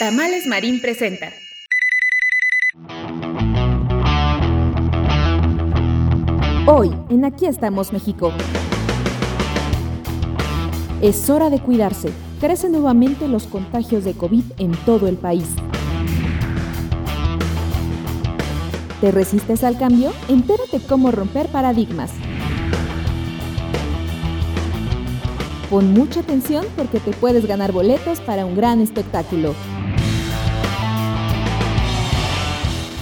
Tamales Marín presenta. Hoy, en Aquí estamos México. Es hora de cuidarse. Crecen nuevamente los contagios de COVID en todo el país. ¿Te resistes al cambio? Entérate cómo romper paradigmas. Pon mucha atención porque te puedes ganar boletos para un gran espectáculo.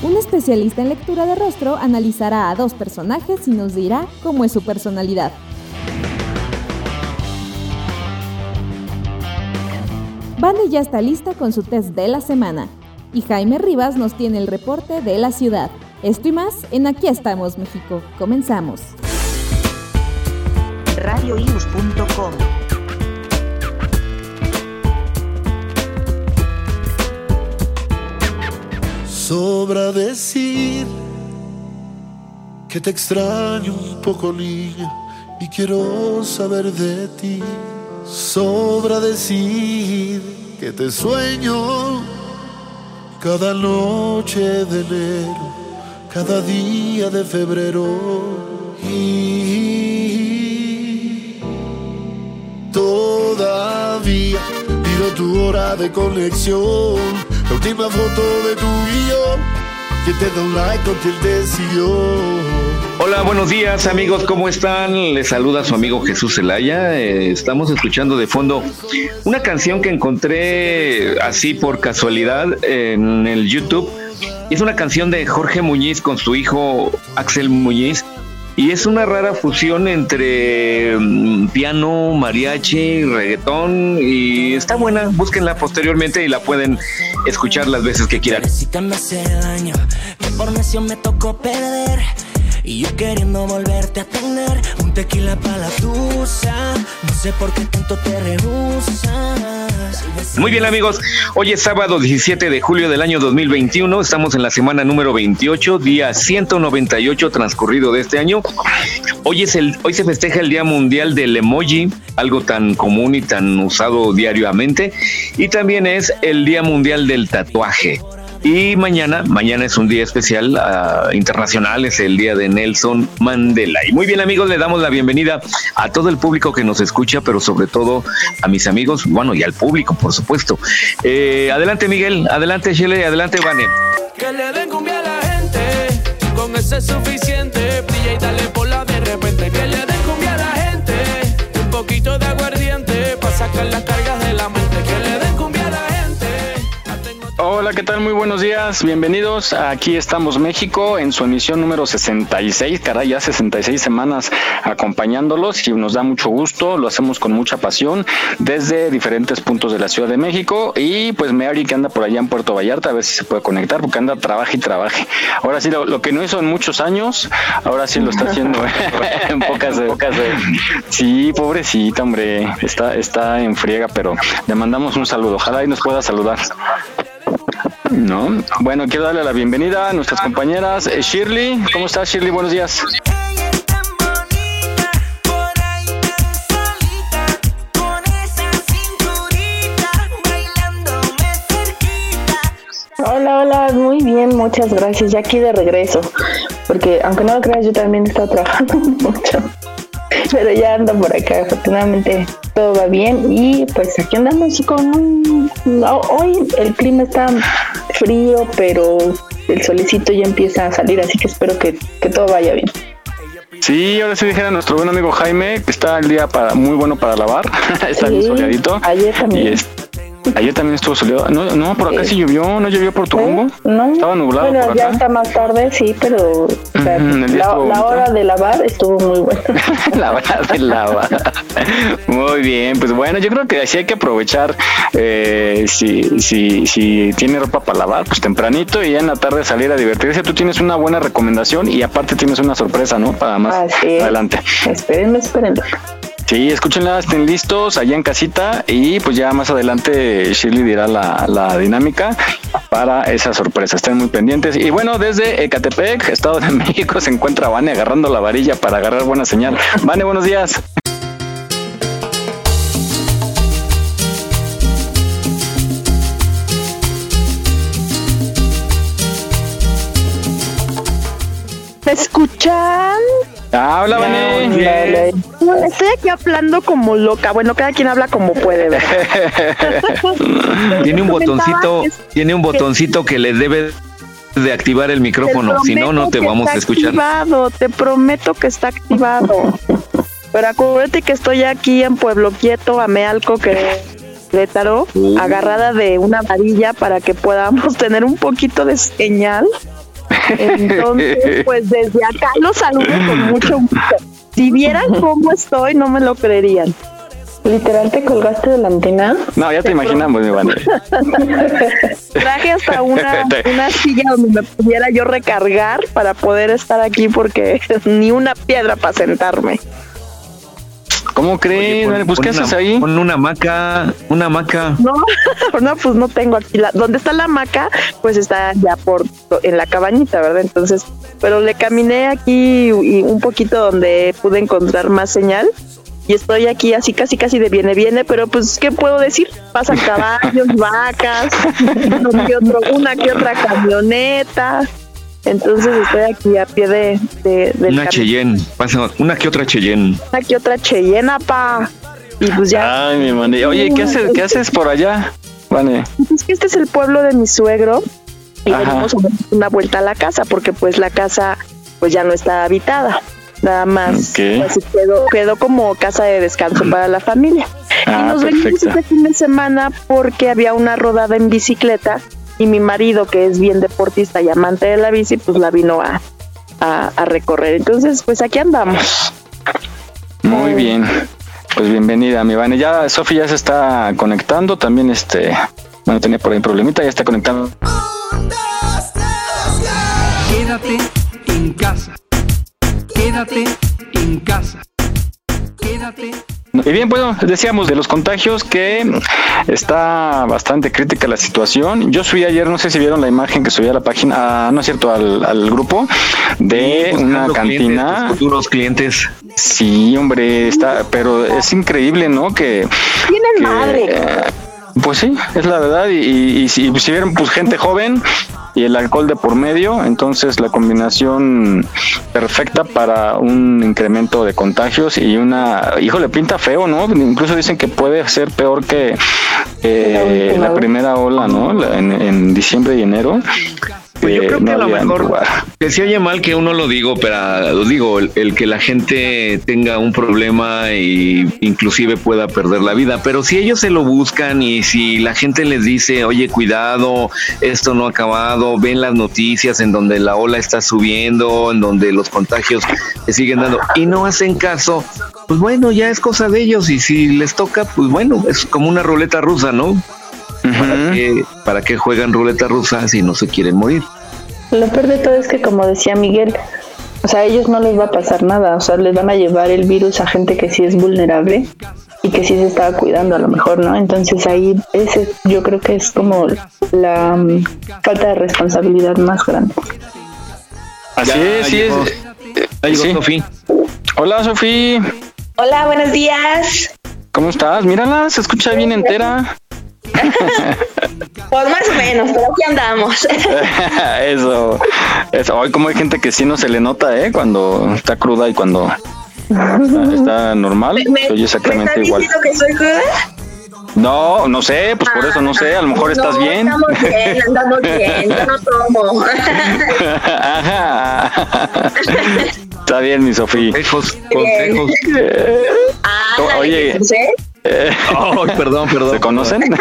Un especialista en lectura de rostro analizará a dos personajes y nos dirá cómo es su personalidad. Vane ya está lista con su test de la semana y Jaime Rivas nos tiene el reporte de la ciudad. Esto y más en Aquí estamos México. Comenzamos. Sobra decir que te extraño un poco, niña, y quiero saber de ti. Sobra decir que te sueño cada noche de enero, cada día de febrero. Y todavía miro tu hora de conexión la última foto de tu que te da un like Hola, buenos días amigos, ¿cómo están? Les saluda su amigo Jesús Zelaya. Eh, estamos escuchando de fondo una canción que encontré así por casualidad en el YouTube. Es una canción de Jorge Muñiz con su hijo Axel Muñiz y es una rara fusión entre mm, piano, mariachi, reggaetón y está buena. Búsquenla posteriormente y la pueden escuchar las veces que quieran. Y yo queriendo volverte a tener un tequila para la tusa. No sé por qué tanto te rehusas. Muy bien, amigos. Hoy es sábado 17 de julio del año 2021. Estamos en la semana número 28, día 198 transcurrido de este año. Hoy, es el, hoy se festeja el Día Mundial del Emoji, algo tan común y tan usado diariamente. Y también es el Día Mundial del Tatuaje. Y mañana, mañana es un día especial uh, internacional, es el día de Nelson Mandela. Y muy bien amigos, le damos la bienvenida a todo el público que nos escucha, pero sobre todo a mis amigos, bueno, y al público, por supuesto. Eh, adelante Miguel, adelante Shelley, adelante Vane. Que le den cumbia a la gente, con ese suficiente, brilla y dale bola de repente. Que le den cumbia a la gente, un poquito de aguardiente, para sacar las cargas Hola, ¿qué tal? Muy buenos días. Bienvenidos. Aquí estamos México en su emisión número 66. Caray, ya 66 semanas acompañándolos y nos da mucho gusto. Lo hacemos con mucha pasión desde diferentes puntos de la Ciudad de México. Y pues Mary que anda por allá en Puerto Vallarta, a ver si se puede conectar porque anda trabaja y trabaje. Ahora sí, lo, que no hizo en muchos años, ahora sí lo está haciendo en pocas, pocas Sí, pobrecita, hombre. Está, está en friega, pero le mandamos un saludo. Ojalá y nos pueda saludar. No, bueno, quiero darle la bienvenida a nuestras compañeras. Eh, Shirley, ¿cómo estás Shirley? Buenos días. Hola, hola, muy bien, muchas gracias. Ya aquí de regreso, porque aunque no lo creas, yo también he estado trabajando mucho. Pero ya ando por acá, afortunadamente todo va bien y pues aquí andamos con un... Hoy el clima está frío, pero el solecito ya empieza a salir, así que espero que, todo vaya bien. Sí, ahora sí dijera nuestro buen amigo Jaime que está el día para muy bueno para lavar, está bien soleadito. Ayer también. Ayer también estuvo soleado. No, no, por acá sí, llovió, no llovió por tu rumbo. No. Estaba nublado Bueno, por ya está más tarde, sí, pero o sea, la, hora de lavar estuvo muy buena. la hora de lava. Muy bien, pues bueno, yo creo que así hay que aprovechar. eh, si, si, si tiene ropa para lavar, pues tempranito y ya en la tarde salir a divertirse. Tú tienes una buena recomendación y aparte tienes una sorpresa, ¿no? Para más Así es. adelante. espérenme, espérenme. Sí, escúchenla, estén listos allá en casita y pues ya más adelante Shirley dirá la, la dinámica para esa sorpresa. Estén muy pendientes. Y bueno, desde Ecatepec, Estado de México, se encuentra Vane agarrando la varilla para agarrar buena señal. Vane, buenos días. ¿Me escuchan? Hola, Vane. Estoy aquí hablando como loca. Bueno, cada quien habla como puede. Tiene un botoncito, que- tiene un botoncito que le debe de activar el micrófono, si no, no te vamos a está escuchar. Activado, te prometo que está activado. Pero acuérdate que estoy aquí en Pueblo Quieto, Amealco, que Querétaro, Uh. agarrada de una varilla para que podamos tener un poquito de señal. Entonces, pues desde acá los saludo con mucho gusto. Si vieran cómo estoy, no me lo creerían. Literal, te colgaste de la antena. No, ya te imaginamos, mi Vane. Traje hasta una, una silla donde me pudiera yo recargar para poder estar aquí porque ni una piedra para sentarme. ¿Cómo crees? Pon- pues, pon ¿qué una- haces ahí? Pon una hamaca, una hamaca. No, no, pues no tengo aquí. La, donde está la hamaca, pues está ya por en la cabañita, ¿verdad? Entonces, pero le caminé aquí y un poquito donde pude encontrar más señal. Y estoy aquí así casi casi de viene viene, pero pues ¿qué puedo decir? Pasan caballos, vacas, uno que otro- una que otra camioneta. Entonces estoy aquí a pie de, de del Una. Cheyenne, pasa una que otra Cheyenne. Una que otra Cheyenne, pa. Y pues ya. Ay, mi Vane. Oye, ¿qué haces, ¿qué haces por allá? Vane. Es que este es el pueblo de mi suegro y Ajá. venimos a dar una vuelta a la casa porque pues la casa pues ya no está habitada. Nada más Ok. pues, quedó, quedó como casa de descanso para la familia. y Ah, nos venimos perfecto. este fin de semana porque había una rodada en bicicleta y mi marido, que es bien deportista y amante de la bici, pues la vino a, a, a recorrer. Entonces, pues aquí andamos. Muy bien. Pues bienvenida, mi Vane. Ya Sofi ya se está conectando. También este, bueno, tenía por ahí un problemita, ya está conectando. Quédate en casa. Quédate en casa. Quédate. Y bien, bueno, decíamos de los contagios que está bastante crítica la situación. Yo subí ayer, no sé si vieron la imagen que subí a la página, ah, no es cierto, al, al grupo de una cantina. clientes, futuros clientes. Sí, hombre, está, pero es increíble, ¿no? Que Tienen que, madre. eh, pues sí, es la verdad. Y, y- y si, si vieron, pues gente joven y el alcohol de por medio, entonces la combinación perfecta para un incremento de contagios y una, híjole, pinta feo, ¿no? Incluso dicen que puede ser peor que eh, la primera ola, ¿no? En, en diciembre y enero. Pues yo que creo no que a lo mejor lugar. que se oye mal que uno lo digo, pero lo digo, el, el que la gente tenga un problema y inclusive pueda perder la vida, pero si ellos se lo buscan y si la gente les dice, oye, cuidado, esto no ha acabado, ven las noticias en donde la ola está subiendo, en donde los contagios se siguen dando y no hacen caso, pues bueno, ya es cosa de ellos y si les toca, pues bueno, es como una ruleta rusa, ¿no? ¿Para qué, ¿Para qué juegan ruleta rusa si no se quieren morir? Lo peor de todo es que, como decía Miguel, o sea, a ellos no les va a pasar nada, o sea, les van a llevar el virus a gente que sí es vulnerable y que sí se estaba cuidando a lo mejor, ¿no? Entonces ahí ese yo creo que es como la mm, falta de responsabilidad más grande. Así Ya es, sí es. Ya llegó Sí. Sofía. Hola, Sofía. Hola, buenos días. ¿Cómo estás? Mírala, se escucha bien entera. Pues más o menos, pero aquí andamos. eso, eso. Hoy como hay gente que sí no se le nota, ¿eh? Cuando está cruda y cuando está, está normal, ¿Me, oye exactamente ¿me igual. diciendo que soy cruda? No, no sé, pues por eso no sé, a lo mejor estás no, bien. Estamos bien, andamos bien, yo no tomo. Ajá. Está bien, mi Sofía. Consejos, consejos. Ah, Oye, ¿eh? Ay, perdón, perdón. ¿Se conocen?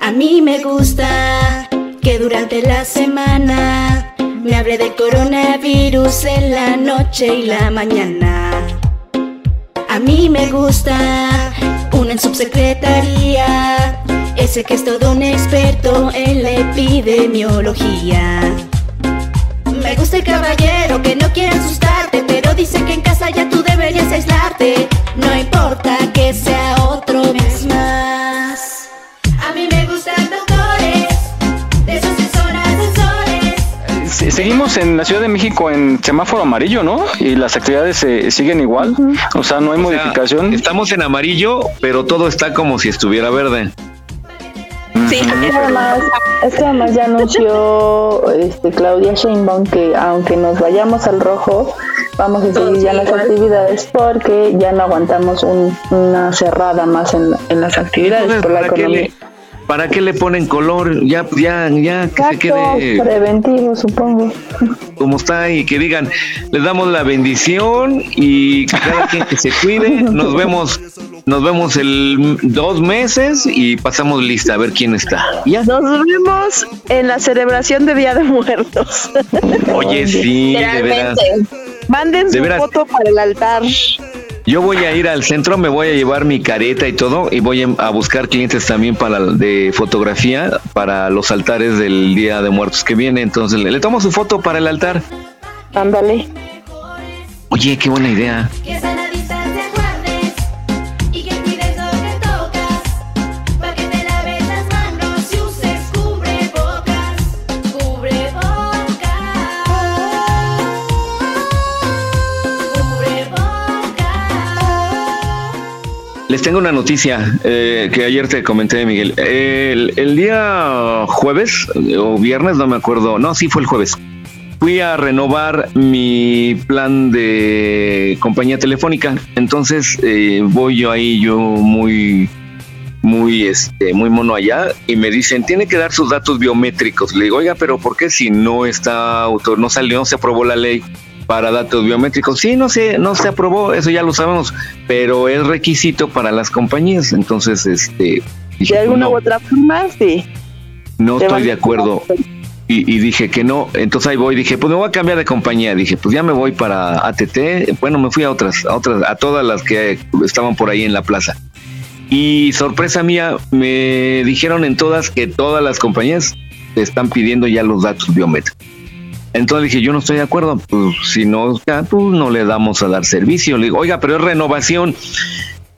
A mí me gusta que durante la semana me hable de coronavirus en la noche y la mañana. A mí me gusta una en subsecretaría, ese que es todo un experto en la epidemiología. Me gusta el caballero que no quiere asustarte, pero dice que en casa ya tú deberías aislarte. No importa que sea otro mes más. A mí me gustan doctores, de esos. Sí, Seguimos en la Ciudad de México en semáforo amarillo, ¿no? Y las actividades eh, siguen igual. O sea, no hay O sea, modificación. estamos en amarillo, pero todo está como si estuviera verde. Sí, Es que además, es que además ya anunció este, Claudia Sheinbaum que aunque nos vayamos al rojo, vamos a seguir ya las actividades porque ya no aguantamos un- una cerrada más en, en las actividades Entonces, por la ¿para, qué economía. le, ¿Para qué le ponen color? Ya, ya, ya, que se quede preventivo, supongo. como está y que digan, les damos la bendición y cada quien que se cuide. Nos vemos, nos vemos el dos meses y pasamos lista a ver quién está. Ya. Nos vemos en la celebración de Día de Muertos. Oye, sí, de veras. Manden De su foto para el altar. Yo voy a ir al centro, me voy a llevar mi careta y todo y voy a buscar clientes también para de fotografía para los altares del Día de Muertos que viene. Entonces le, le tomo su foto para el altar. Ándale. Oye, qué buena idea. Tengo una noticia eh, que ayer te comenté, Miguel. El, el día jueves eh, o viernes, no me acuerdo. No, sí fue el jueves. Fui a renovar mi plan de compañía telefónica. Entonces eh, voy yo ahí, yo muy, muy, este, muy mono allá y me dicen tiene que dar sus datos biométricos. Le digo, oiga, pero ¿por qué si no está autor, no salió, no se aprobó la ley? Para datos biométricos. Sí, no sé, no se aprobó, eso ya lo sabemos, pero es requisito para las compañías. Entonces, este, dije, De alguna no, u otra forma, sí. no estoy de acuerdo. Y, y dije que no, entonces ahí voy, dije, pues me voy a cambiar de compañía, dije, pues ya me voy para ATT, bueno, me fui a otras, a otras, a todas las que estaban por ahí en la plaza. Y sorpresa mía, me dijeron en todas que todas las compañías te están pidiendo ya los datos biométricos. Entonces dije, yo no estoy de acuerdo, pues si no, pues no le damos a dar servicio. Le digo, oiga, pero es renovación,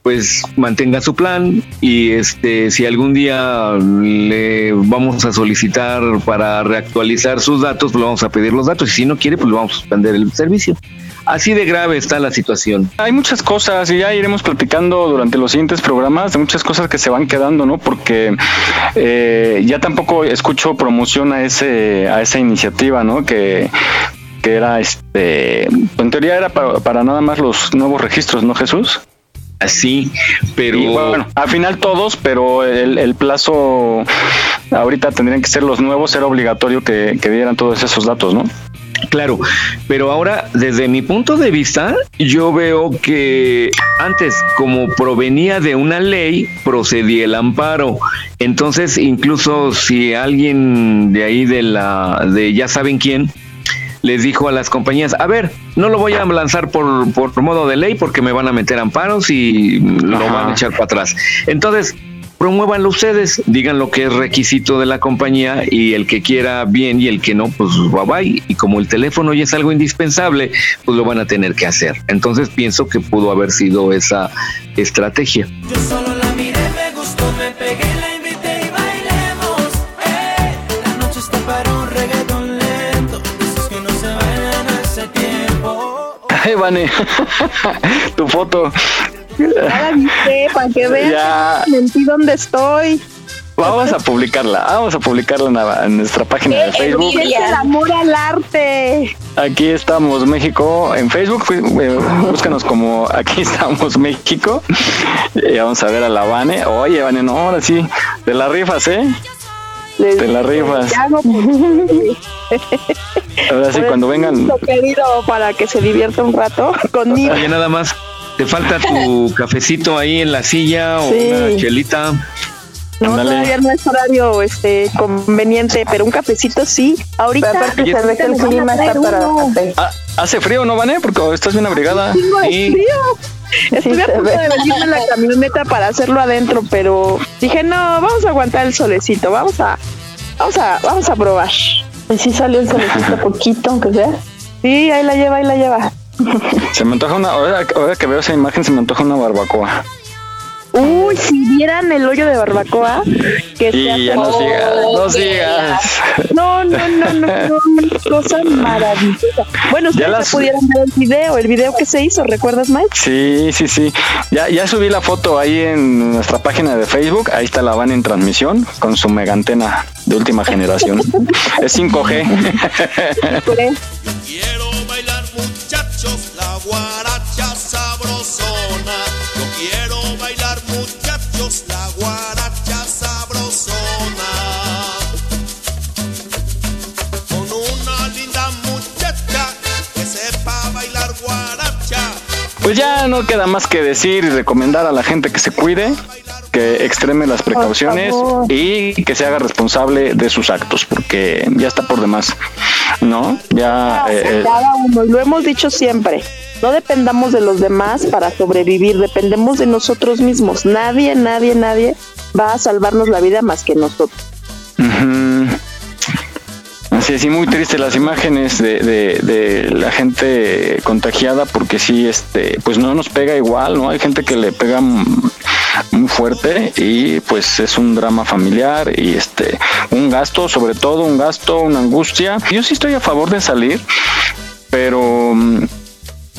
pues mantenga su plan y este, si algún día le vamos a solicitar para reactualizar sus datos, pues le vamos a pedir los datos y si no quiere, pues le vamos a suspender el servicio. Así de grave está la situación. Hay muchas cosas y ya iremos platicando durante los siguientes programas de muchas cosas que se van quedando, ¿no? Porque eh, ya tampoco escucho promoción a ese a esa iniciativa, ¿no? Que que era este, en teoría era para, para nada más los nuevos registros, ¿no, Jesús? Así, pero Y bueno, al final todos, pero el, el plazo ahorita tendrían que ser los nuevos, era obligatorio que, que dieran todos esos datos, ¿no? Claro, pero ahora desde mi punto de vista, yo veo que antes, como provenía de una ley, procedía el amparo. Entonces, incluso si alguien de ahí de la, de ya saben quién, les dijo a las compañías, a ver, no lo voy a lanzar por, por modo de ley porque me van a meter amparos y lo Ajá. van a echar para atrás. Entonces, promuévanlo ustedes, digan lo que es requisito de la compañía y el que quiera bien y el que no, pues bye bye. Y como el teléfono ya es algo indispensable, pues lo van a tener que hacer. Entonces pienso que pudo haber sido esa estrategia. Yo solo la miré, me gustó, me pegué, la invité y bailemos. Eh, la noche está para un reggaetón lento. Esos que no se bailan hace tiempo. Ay, Vane, tu foto. Ya la viste, para que vean Ya. mentí dónde estoy. Vamos a publicarla, vamos a publicarla en, la- en nuestra página de Facebook. Es el amor al arte. Aquí estamos México en Facebook, eh, búscanos como aquí estamos México. Y vamos a ver a la Vane. Oye, Vane, no, ahora sí, te la rifas, ¿eh? Te la rifas. Ahora sí, por cuando vengan, gusto, querido, para que se divierta un rato conmigo. Oye, nada más, Te falta tu cafecito ahí en la silla o una chelita. No, todavía no es horario este, conveniente, pero un cafecito sí. Ahorita. aparte se ve que el clima está para café. Ah, ¿Hace frío, no, Vané? Porque estás bien abrigada. Sí. frío. Estuve a punto de venirme en la camioneta para hacerlo adentro, pero dije, no, vamos a aguantar el solecito, vamos a, vamos a, vamos a probar. Y sí salió el solecito poquito, aunque sea. Sí, ahí la lleva, ahí la lleva. Se me antoja una, ahora, ahora que veo esa imagen, se me antoja una barbacoa. Uy, si vieran el hoyo de barbacoa que Y se ya no sigas, no sigas. No, no, no, no, no, cosa maravillosa. Bueno, ustedes ya, las- pudieron ver el video, el video que se hizo, ¿recuerdas, Mike? Sí, sí, sí. Ya, ya subí la foto ahí en nuestra página de Facebook. Ahí está la van en transmisión con su mega antena de última generación. es 5G. guaracha sabrosona. Yo quiero bailar muchachos la guaracha sabrosona. Con una linda muchacha que sepa bailar guaracha. Pues ya no queda más que decir y recomendar a la gente que se cuide, que extreme las precauciones y que se haga responsable de sus actos, porque ya está por demás, ¿no? Ya eh, eh, Cada uno, y lo hemos dicho siempre. No dependamos de los demás para sobrevivir, dependemos de nosotros mismos. Nadie, nadie, nadie va a salvarnos la vida más que nosotros. Es, y muy triste las imágenes de, de- de la gente contagiada porque sí, este, pues no nos pega igual, ¿no? Hay gente que le pega muy fuerte y pues es un drama familiar y este, un gasto, sobre todo un gasto, una angustia. Yo sí estoy a favor de salir, pero mm,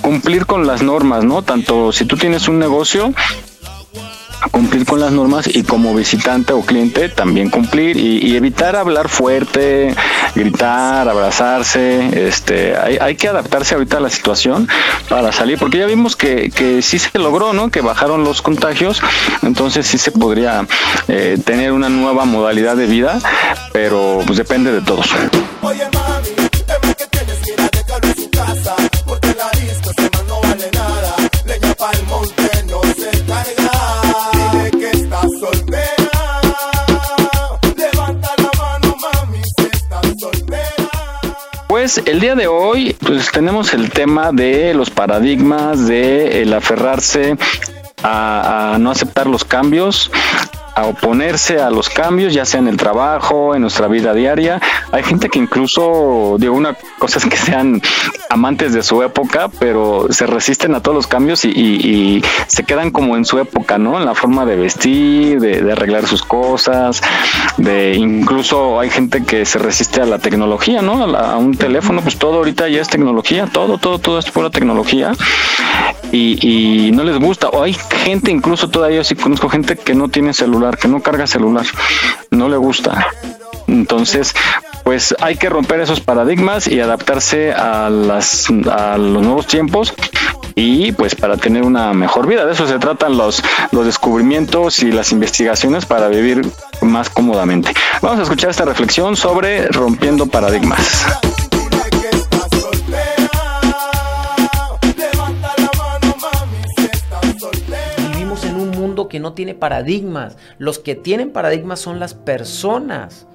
cumplir con las normas, ¿no? Tanto si tú tienes un negocio, cumplir con las normas y como visitante o cliente también cumplir y, evitar hablar fuerte, gritar, abrazarse, este, hay, hay que adaptarse ahorita a la situación para salir, porque ya vimos que, que sí se logró, ¿no? Que bajaron los contagios, entonces sí se podría eh, tener una nueva modalidad de vida, pero pues depende de todos. Pues el día de hoy pues tenemos el tema de los paradigmas de el aferrarse a, a no aceptar los cambios, a oponerse a los cambios, ya sea en el trabajo, en nuestra vida diaria. Hay gente que incluso, digo, una cosa es que sean amantes de su época, pero se resisten a todos los cambios y, se quedan como en su época, ¿no? En la forma de vestir, de, de arreglar sus cosas, de incluso hay gente que se resiste a la tecnología, ¿no? A, la- un teléfono, pues todo ahorita ya es tecnología, todo, todo, todo es pura tecnología y, y no les gusta. O hay gente, incluso todavía sí conozco gente que no tiene celular, que no carga celular, no le gusta. Entonces, pues hay que romper esos paradigmas y adaptarse a las a los nuevos tiempos y pues para tener una mejor vida. De eso se tratan los, los descubrimientos y las investigaciones para vivir más cómodamente. Vamos a escuchar esta reflexión sobre rompiendo paradigmas. Que no tiene paradigmas. Los que tienen paradigmas son las personas.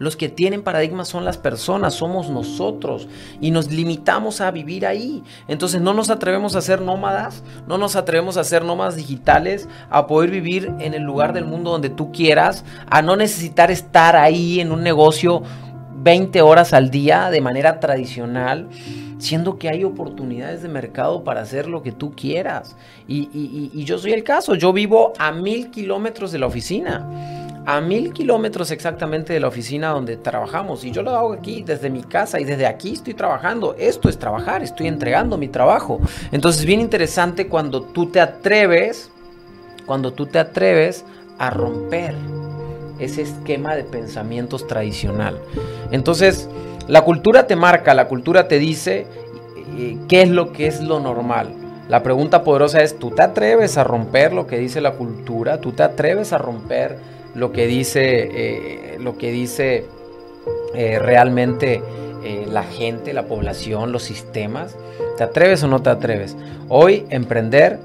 Los que tienen paradigmas son las personas, somos nosotros y nos limitamos a vivir ahí. Entonces no nos atrevemos a ser nómadas, no nos atrevemos a ser nómadas digitales, a poder vivir en el lugar del mundo donde tú quieras, a no necesitar estar ahí en un negocio 20 horas al día de manera tradicional, siendo que hay oportunidades de mercado para hacer lo que tú quieras. Y, yo soy el caso, yo vivo a mil kilómetros de la oficina. A mil kilómetros exactamente de la oficina donde trabajamos. Y yo lo hago aquí desde mi casa y desde aquí estoy trabajando. Esto es trabajar, estoy entregando mi trabajo. Entonces, bien interesante cuando tú te atreves, cuando tú te atreves a romper ese esquema de pensamientos tradicional. Entonces, la cultura te marca, la cultura te dice eh, qué es lo que es lo normal. La pregunta poderosa es, ¿tú te atreves a romper lo que dice la cultura? ¿Tú te atreves a romper lo que dice, eh, lo que dice eh, realmente la gente, la población, los sistemas? ¿Te atreves o no te atreves? Hoy emprender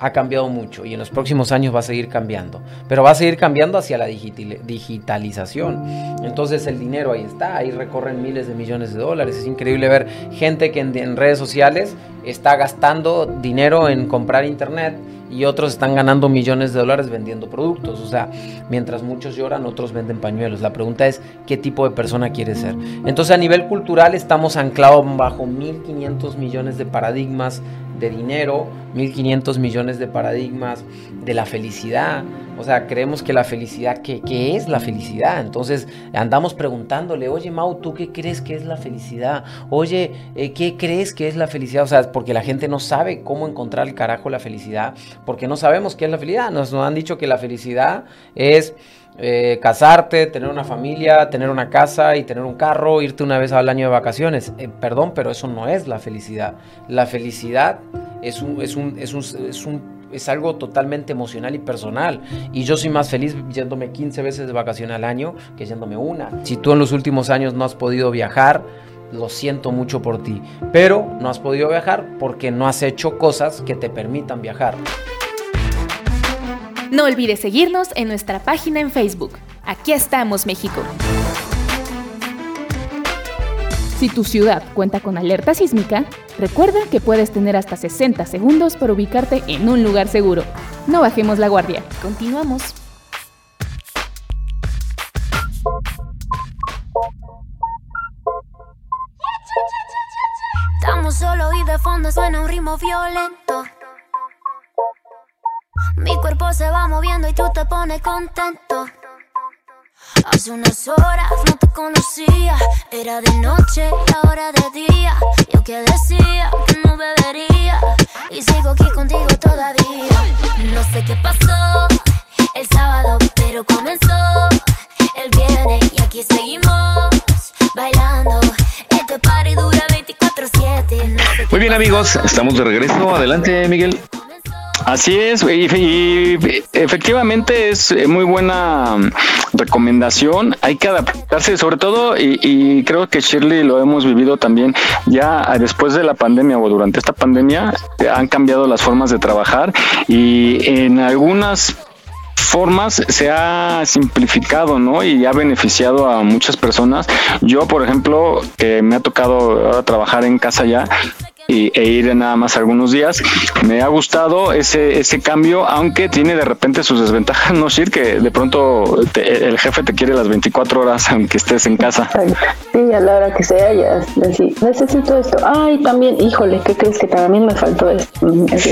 ha cambiado mucho y en los próximos años va a seguir cambiando, pero va a seguir cambiando hacia la digitalización. Entonces el dinero ahí está, ahí recorren miles de millones de dólares. Es increíble ver gente que en, redes sociales está gastando dinero en comprar internet y otros están ganando millones de dólares vendiendo productos. O sea, mientras muchos lloran, otros venden pañuelos. La pregunta es, ¿qué tipo de persona quieres ser? Entonces, a nivel cultural, estamos anclados bajo 1.500 millones de paradigmas de dinero, 1.500 millones de paradigmas de la felicidad. O sea, creemos que la felicidad, ¿qué, ¿qué, es la felicidad? Entonces andamos preguntándole, oye Mau, ¿tú qué crees que es la felicidad? Oye, eh, ¿qué crees que es la felicidad? O sea, porque la gente no sabe cómo encontrar el carajo la felicidad, porque no sabemos qué es la felicidad. Nos, nos han dicho que la felicidad es... Eh, casarte, tener una familia, tener una casa y tener un carro, irte una vez al año de vacaciones. Eh, perdón, pero eso no es la felicidad. La felicidad es un, es un, es un, es un es algo totalmente emocional y personal. Y yo soy más feliz yéndome 15 veces de vacaciones al año que yéndome una. Si tú en los últimos años no has podido viajar, lo siento mucho por ti. Pero no has podido viajar porque no has hecho cosas que te permitan viajar. No olvides seguirnos en nuestra página en Facebook. Aquí estamos, México. Si tu ciudad cuenta con alerta sísmica, recuerda que puedes tener hasta 60 segundos para ubicarte en un lugar seguro. No bajemos la guardia. Continuamos. Estamos solo y de fondo suena un ritmo violento. Mi cuerpo se va moviendo y tú te pones contento. Hace unas horas no te conocía, era de noche y ahora de día. Yo que decía que no bebería y sigo aquí contigo todavía. No sé qué pasó el sábado, pero comenzó el viernes y aquí seguimos bailando. Este party dura 24/7. Muy bien amigos, estamos de regreso. Adelante Miguel. Así es, y, efectivamente es muy buena recomendación. Hay que adaptarse, sobre todo, y, creo que Shirley lo hemos vivido también ya después de la pandemia o durante esta pandemia, han cambiado las formas de trabajar y en algunas formas se ha simplificado, ¿no? Y ha beneficiado a muchas personas. Yo, por ejemplo, que me ha tocado trabajar en casa ya, y, e ir nada más algunos días. Me ha gustado ese, ese cambio, aunque tiene de repente sus desventajas, ¿no, Shir? Que de pronto el jefe te quiere las 24 horas aunque estés en casa. Sí, a la hora que sea, ya necesito esto. Ay, también, híjole, ¿qué crees que también me faltó esto?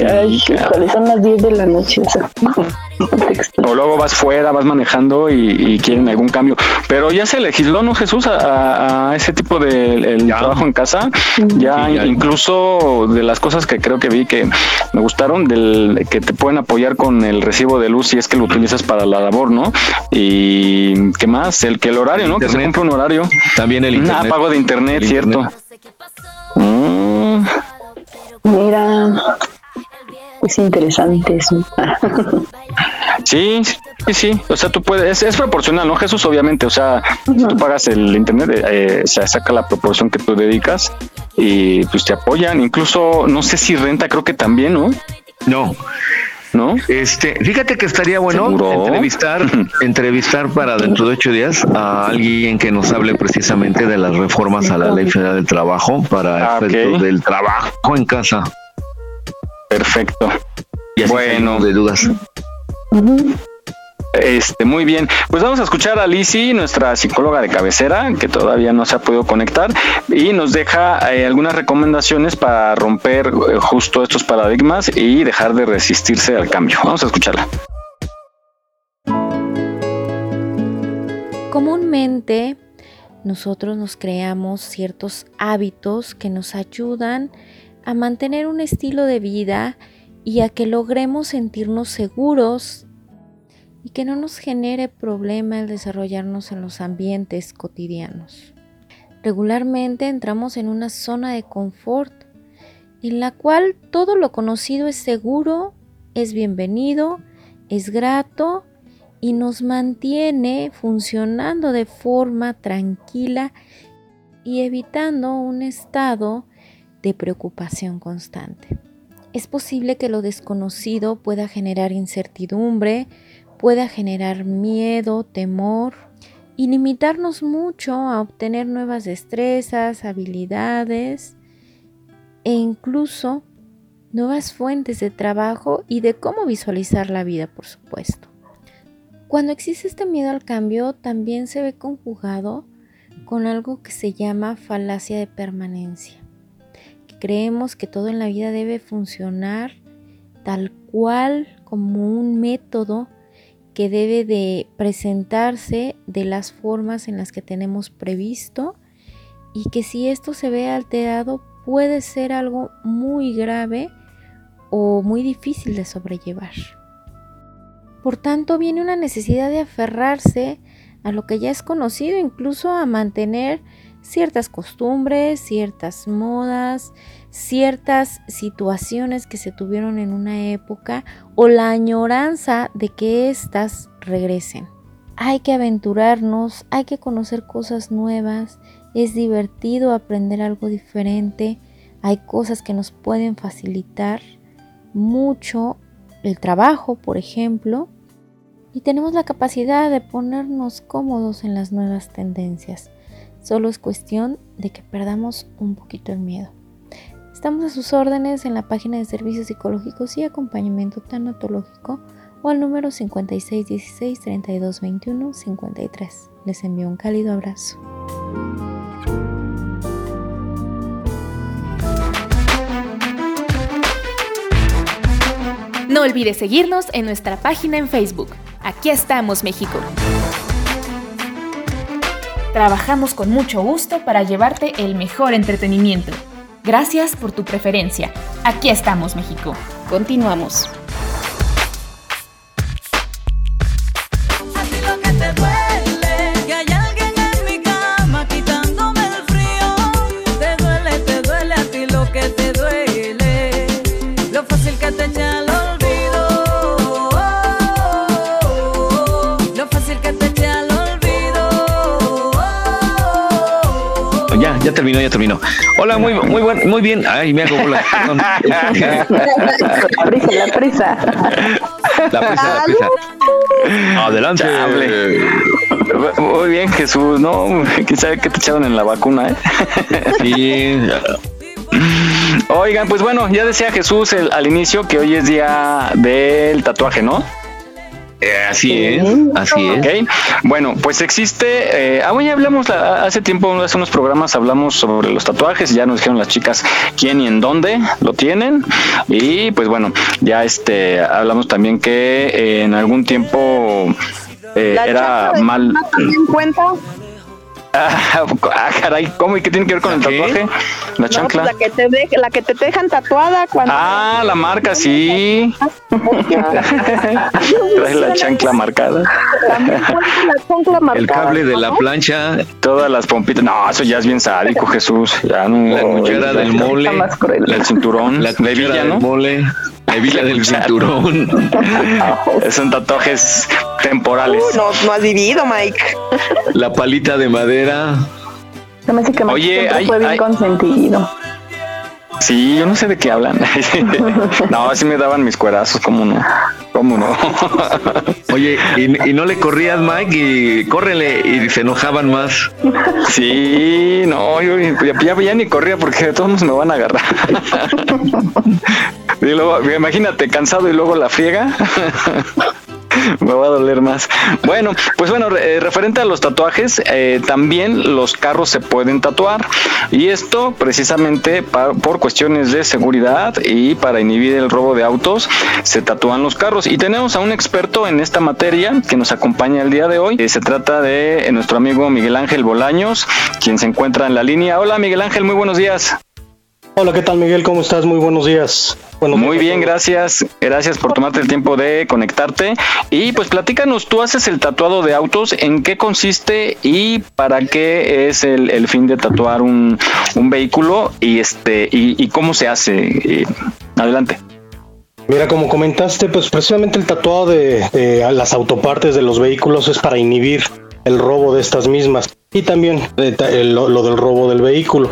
Ay, híjole, son las 10 de la noche. O, luego vas fuera, vas manejando y, quieren algún cambio. Pero ya se legisló, ¿no, Jesús? A, ese tipo de trabajo en casa. ya, incluso de las cosas que creo que vi que me gustaron, del que te pueden apoyar con el recibo de luz si es que lo utilizas para la labor, ¿no? Y qué más, el que el horario, ¿no? Que se cumple un horario. También el internet. Ah, pago de internet, cierto. Mm. Mira, es interesante eso. Sí, sí, sí. O sea, tú puedes, es, proporcional, ¿no? Jesús, obviamente. O sea, tú pagas el internet, eh, se saca la proporción que tú dedicas y pues te apoyan. Incluso, no sé si renta, creo que también, ¿no? No. ¿No? Este, fíjate que estaría bueno entrevistar, entrevistar para dentro de ocho días a alguien que nos hable precisamente de las reformas a la Ley Federal del Trabajo para ah, efectos del trabajo en casa. Perfecto. Y bueno, de dudas. Este, muy bien. Pues vamos a escuchar a Lizzie, nuestra psicóloga de cabecera, que todavía no se ha podido conectar, y nos deja eh, algunas recomendaciones para romper eh, justo estos paradigmas y dejar de resistirse al cambio. Vamos a escucharla. Comúnmente nosotros nos creamos ciertos hábitos que nos ayudan a mantener un estilo de vida y a que logremos sentirnos seguros y que no nos genere problema el desarrollarnos en los ambientes cotidianos. Regularmente entramos en una zona de confort en la cual todo lo conocido es seguro, es bienvenido, es grato y nos mantiene funcionando de forma tranquila y evitando un estado de preocupación constante. es posible que lo desconocido pueda generar incertidumbre, pueda generar miedo, temor y limitarnos mucho a obtener nuevas destrezas, habilidades e incluso nuevas fuentes de trabajo y de cómo visualizar la vida, por supuesto. Cuando existe este miedo al cambio, también se ve conjugado con algo que se llama falacia de permanencia. Que creemos que todo en la vida debe funcionar tal cual como un método que debe de presentarse de las formas en las que tenemos previsto y que si esto se ve alterado puede ser algo muy grave o muy difícil de sobrellevar. Por tanto, viene una necesidad de aferrarse a lo que ya es conocido, incluso a mantener ciertas costumbres, ciertas modas, ciertas situaciones que se tuvieron en una época o la añoranza de que éstas regresen. Hay que aventurarnos, hay que conocer cosas nuevas, es divertido aprender algo diferente, hay cosas que nos pueden facilitar mucho el trabajo, por ejemplo, y tenemos la capacidad de ponernos cómodos en las nuevas tendencias. Solo es cuestión de que perdamos un poquito el miedo. Estamos a sus órdenes en la página de servicios psicológicos y acompañamiento tanatológico o al número 5616 3221 53. Les envío un cálido abrazo. No olvides seguirnos en nuestra página en Facebook. Aquí estamos, México. Trabajamos con mucho gusto para llevarte el mejor entretenimiento. Gracias por tu preferencia. Aquí estamos, México. Continuamos. Terminó, ya terminó. Hola, muy, muy buen, muy bien. Ay, me hago bola. La prisa, la prisa. La prisa, la prisa. Adelante. Muy bien, Jesús. No, quién sabe qué te echaron en la vacuna, ¿eh? Sí. Oigan, pues bueno, ya decía Jesús al inicio que hoy es día del tatuaje, ¿no? Eh, así es, así es. Bueno, pues existe, eh, ah, ya hablamos hace tiempo, hace unos programas hablamos sobre los tatuajes, ya nos dijeron las chicas quién y en dónde lo tienen y pues bueno, ya este hablamos también que eh, en algún tiempo eh, era mal. cuenta? Ah, caray, ¿cómo y qué tiene que ver con el tatuaje? La chancla. la, que te la que te dejan tatuada cuando. Ah, la marca, sí. Trae la chancla marcada. El cable de la plancha. Todas las pompitas. No, eso ya es bien sádico, Jesús. Ya no. La cuchara del mole. El cinturón. La cuchara del mole. La hebilla del cinturón. Son tatuajes temporales. no, no has vivido, Mike. La palita de madera. Se me hace que Oye, fue bien consentido. Sí, yo no sé de qué hablan. no, así me daban mis cuerazos, ¿cómo no? ¿Cómo no? Oye, y, no le corrías, Mike, y córrele, y se enojaban más. Sí, no, yo ya, ya, ni corría porque todos me van a agarrar. y luego, imagínate, cansado y luego la friega. Me va a doler más. Bueno, pues bueno, eh, referente a los tatuajes, eh, también los carros se pueden tatuar. Y esto precisamente por cuestiones de seguridad y para inhibir el robo de autos, se tatúan los carros. Y tenemos a un experto en esta materia que nos acompaña el día de hoy. Eh, se trata de nuestro amigo Miguel Ángel Bolaños, quien se encuentra en la línea. Hola Miguel Ángel, muy buenos días. Hola, ¿qué tal Miguel? ¿Cómo estás? Muy buenos días. Muy bien, gracias. Gracias por tomarte el tiempo de conectarte. Y pues platícanos, tú haces el tatuado de autos, ¿en qué consiste y para qué es el, fin de tatuar un, vehículo y este y, cómo se hace? adelante. Mira, como comentaste, pues precisamente el tatuado de, las autopartes de los vehículos es para inhibir el robo de estas mismas y también lo, lo del robo del vehículo.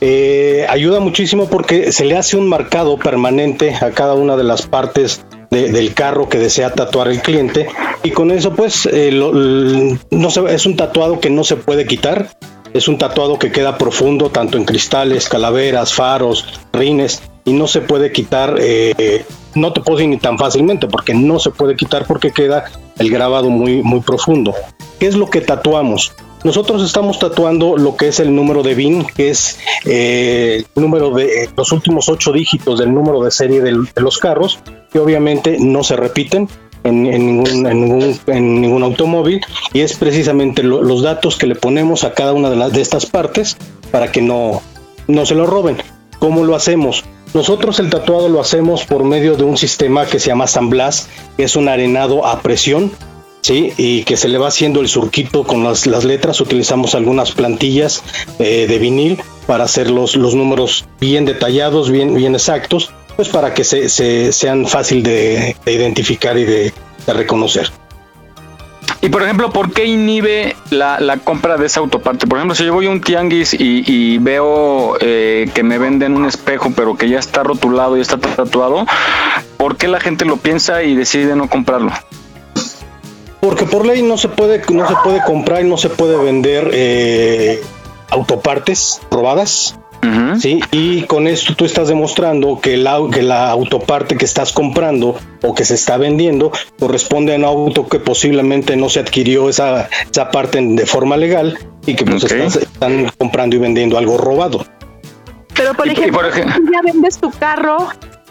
Eh, ayuda muchísimo porque se le hace un marcado permanente a cada una de las partes de- del carro que desea tatuar el cliente. Y con eso pues eh, no es un tatuado que no se puede quitar. Es un tatuado que queda profundo tanto en cristales calaveras faros rines y no se puede quitar eh, no te puedo decir ni tan fácilmente porque no se puede quitar porque queda el grabado muy muy profundo. Qué es lo que tatuamos nosotros estamos tatuando lo que es el número de BIN, que es eh, el número de eh, los últimos ocho dígitos del número de serie del- de los carros, que obviamente no se repiten en, en ningún, en, ningún, en ningún automóvil, y es precisamente lo- los datos que le ponemos a cada una de, las, de estas partes para que no, no se lo roben. ¿Cómo lo hacemos? Nosotros el tatuado lo hacemos por medio de un sistema que se llama San Blas, que es un arenado a presión, ¿sí? Y que se le va haciendo el surquito con las, las letras. Utilizamos algunas plantillas eh, de vinil para hacer los, los números bien detallados, bien, bien exactos, pues para que se, se- sean fácil de, de identificar y de, reconocer. Y por ejemplo, ¿por qué inhibe la, la compra de esa autoparte? Por ejemplo, si yo voy a un tianguis y, y veo eh, que me venden un espejo, pero que ya está rotulado y está tatuado, ¿por qué la gente lo piensa y decide no comprarlo? Porque por ley no se puede, no se puede comprar y no se puede vender eh, autopartes robadas. ¿sí? Y con esto tú estás demostrando que la, que la autoparte que estás comprando o que se está vendiendo corresponde a un auto que posiblemente no se adquirió esa, esa parte de forma legal y que pues estás- están comprando y vendiendo algo robado. Pero por y ejemplo, por ya vendes tu carro,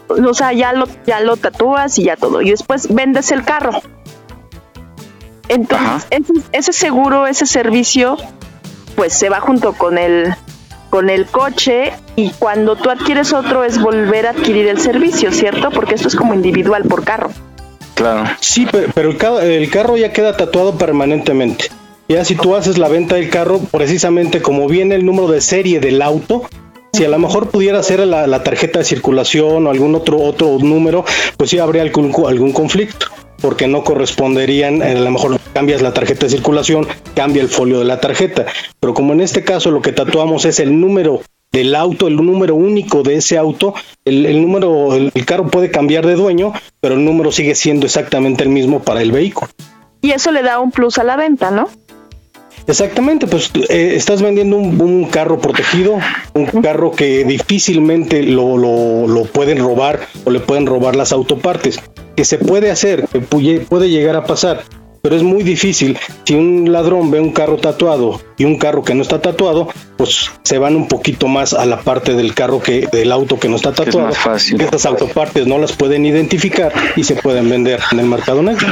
o sea, ya lo, ya lo tatúas y ya todo, y después vendes el carro. Entonces, ese, ese seguro, ese servicio, pues se va junto con el con el coche y cuando tú adquieres otro es volver a adquirir el servicio, ¿cierto? Porque esto es como individual por carro. Claro. Sí, pero, pero el, ca- el carro ya queda tatuado permanentemente. Ya si tú haces la venta del carro, precisamente como viene el número de serie del auto, si a lo mejor pudiera ser la, la tarjeta de circulación o algún otro otro número, pues sí habría algún, algún conflicto, porque no corresponderían, a lo mejor cambias la tarjeta de circulación, cambia el folio de la tarjeta, pero como en este caso lo que tatuamos es el número del auto, el número único de ese auto, el, el número, el, el carro puede cambiar de dueño, pero el número sigue siendo exactamente el mismo para el vehículo. Y eso le da un plus a la venta, ¿no? Exactamente, pues eh, estás vendiendo un, un carro protegido, un carro que difícilmente lo, lo- lo pueden robar o le pueden robar las autopartes, que se puede hacer, que puede llegar a pasar, pero es muy difícil. Si un ladrón ve un carro tatuado y un carro que no está tatuado, pues se van un poquito más a la parte del carro que del auto que no está tatuado. más fácil. Estas autopartes no las pueden identificar y se pueden vender en el mercado negro.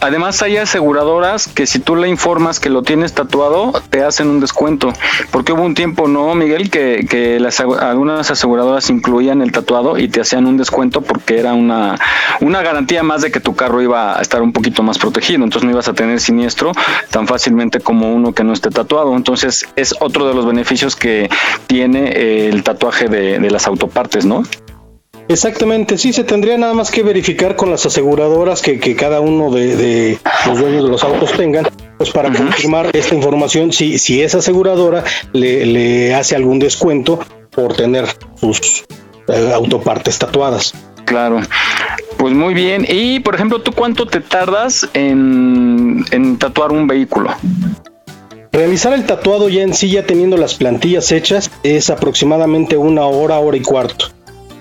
Además hay aseguradoras que si tú le informas que lo tienes tatuado, te hacen un descuento. Porque hubo un tiempo, ¿no, Miguel? Que, que las, algunas aseguradoras incluían el tatuado y te hacían un descuento porque era una, una garantía más de que tu carro iba a estar un poquito más protegido. Entonces no ibas a tener siniestro tan fácilmente como uno que no esté tatuado. Entonces es otro de los beneficios que tiene eh, el tatuaje de, de las autopartes, ¿no? Exactamente, sí, se tendría nada más que verificar con las aseguradoras que, que cada uno de, de los dueños de los autos tengan, pues para confirmar esta información, si, si esa aseguradora le, le hace algún descuento por tener sus eh, autopartes tatuadas. Claro. Pues muy bien. Y por ejemplo, ¿tú cuánto te tardas en, en tatuar un vehículo? Realizar el tatuado ya en sí, ya teniendo las plantillas hechas, es aproximadamente una hora, hora y cuarto.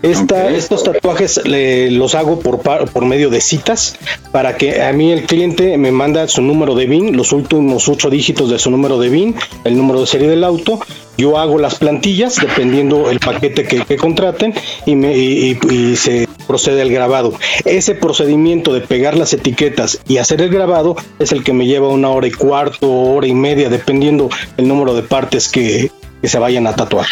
Esta- Estos tatuajes le- los hago por, medio de citas para que a mí el cliente me manda su número de BIN, los últimos ocho dígitos de su número de BIN, el número de serie del auto. Yo hago las plantillas dependiendo el paquete que, que contraten y, me, y- y- y se procede al grabado. Ese procedimiento de pegar las etiquetas y hacer el grabado es el que me lleva una hora y cuarto, hora y media, dependiendo el número de partes que, que se vayan a tatuar.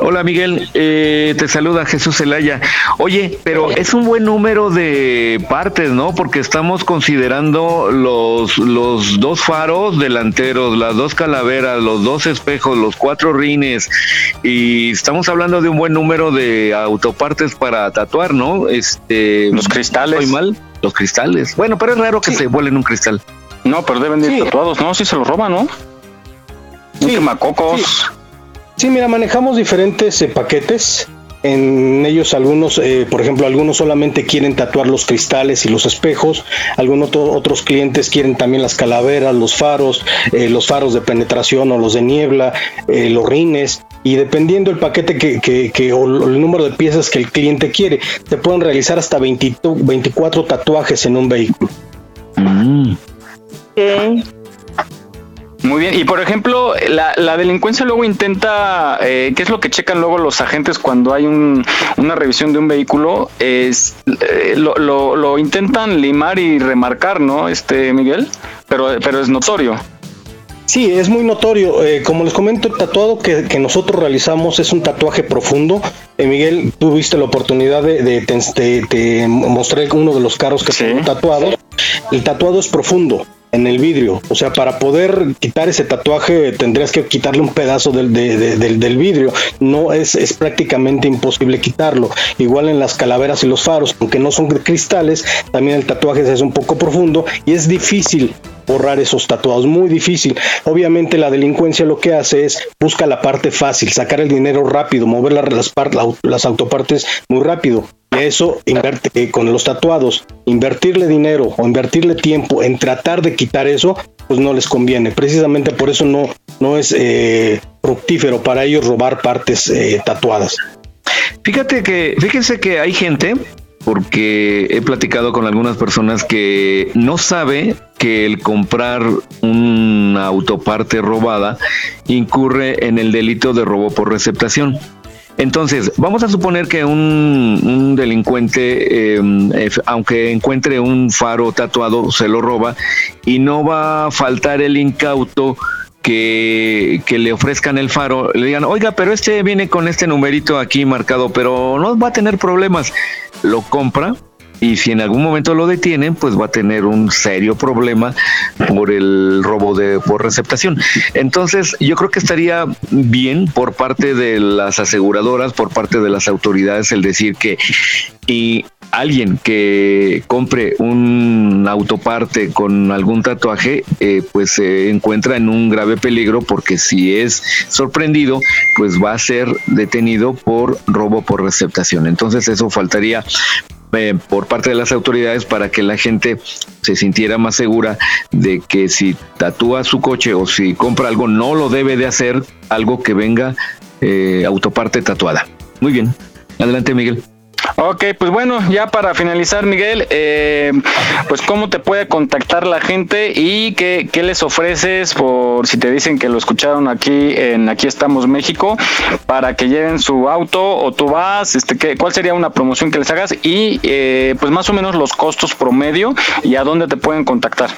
Hola Miguel, eh, te saluda Jesús Zelaya. Oye, pero es un buen número de partes, ¿no? Porque estamos considerando los, los dos faros delanteros, las dos calaveras, los dos espejos, los cuatro rines y estamos hablando de un buen número de autopartes para tatuar, ¿no? Este, los cristales. ¿Estoy mal? Los cristales. Bueno, pero es raro que se vuelen un cristal. No, pero deben de ir tatuados, ¿no? Si se los roban, ¿no? Un quemacocos. Sí, mira, manejamos diferentes eh, paquetes. En ellos algunos, eh, por ejemplo, algunos solamente quieren tatuar los cristales y los espejos, algunos otros clientes quieren también las calaveras, los faros, eh, los faros de penetración o los de niebla, eh, los rines, y dependiendo el paquete que, que, que, o el número de piezas que el cliente quiere, se pueden realizar hasta 20 24 tatuajes en un vehículo. Mm. Muy bien, y por ejemplo, la, la delincuencia luego intenta, eh, ¿qué es lo que checan luego los agentes cuando hay un, una revisión de un vehículo? Es eh, lo, lo, lo, intentan limar y remarcar, ¿no, este Miguel? Pero, pero es notorio. Sí, es muy notorio. Eh, como les comento, el tatuado que, que, nosotros realizamos es un tatuaje profundo. Eh, Miguel, tuviste la oportunidad de, de, de, de mostrar uno de los carros que sí. tengo tatuado. El tatuado es profundo en el vidrio. O sea, para poder quitar ese tatuaje tendrías que quitarle un pedazo del, de, de, del, del, vidrio. No es, es prácticamente imposible quitarlo. Igual en las calaveras y los faros, aunque no son cristales, también el tatuaje es un poco profundo y es difícil borrar esos tatuados, muy difícil. Obviamente la delincuencia lo que hace es busca la parte fácil, sacar el dinero rápido, mover las, las autopartes muy rápido. Eso inverte eh, con los tatuados, invertirle dinero o invertirle tiempo en tratar de quitar eso, pues no les conviene. Precisamente por eso no, no es eh, fructífero para ellos robar partes eh, tatuadas. Fíjate que, fíjense que hay gente porque he platicado con algunas personas que no sabe que el comprar una autoparte robada incurre en el delito de robo por receptación. Entonces, vamos a suponer que un, delincuente, eh, eh, aunque encuentre un faro tatuado, se lo roba y no va a faltar el incauto que, que, le ofrezcan el faro, le digan, oiga, pero este viene con este numerito aquí marcado, pero no va a tener problemas. Lo compra, y si en algún momento lo detienen, pues va a tener un serio problema por el robo de por receptación. Entonces, yo creo que estaría bien por parte de las aseguradoras, por parte de las autoridades, el decir que y alguien que compre un autoparte con algún tatuaje, eh, pues se encuentra en un grave peligro porque si es sorprendido, pues va a ser detenido por robo por receptación. Entonces eso faltaría eh, por parte de las autoridades para que la gente se sintiera más segura de que si tatúa su coche o si compra algo no lo debe de hacer algo que venga eh, autoparte tatuada. Muy bien, adelante Miguel. Ok, pues bueno, ya para finalizar, Miguel, eh, pues cómo te puede contactar la gente y qué, qué, les ofreces por si te dicen que lo escucharon aquí en Aquí estamos México para que lleven su auto o tú vas, este, ¿qué, ¿cuál sería una promoción que les hagas y eh, pues más o menos los costos promedio y a dónde te pueden contactar?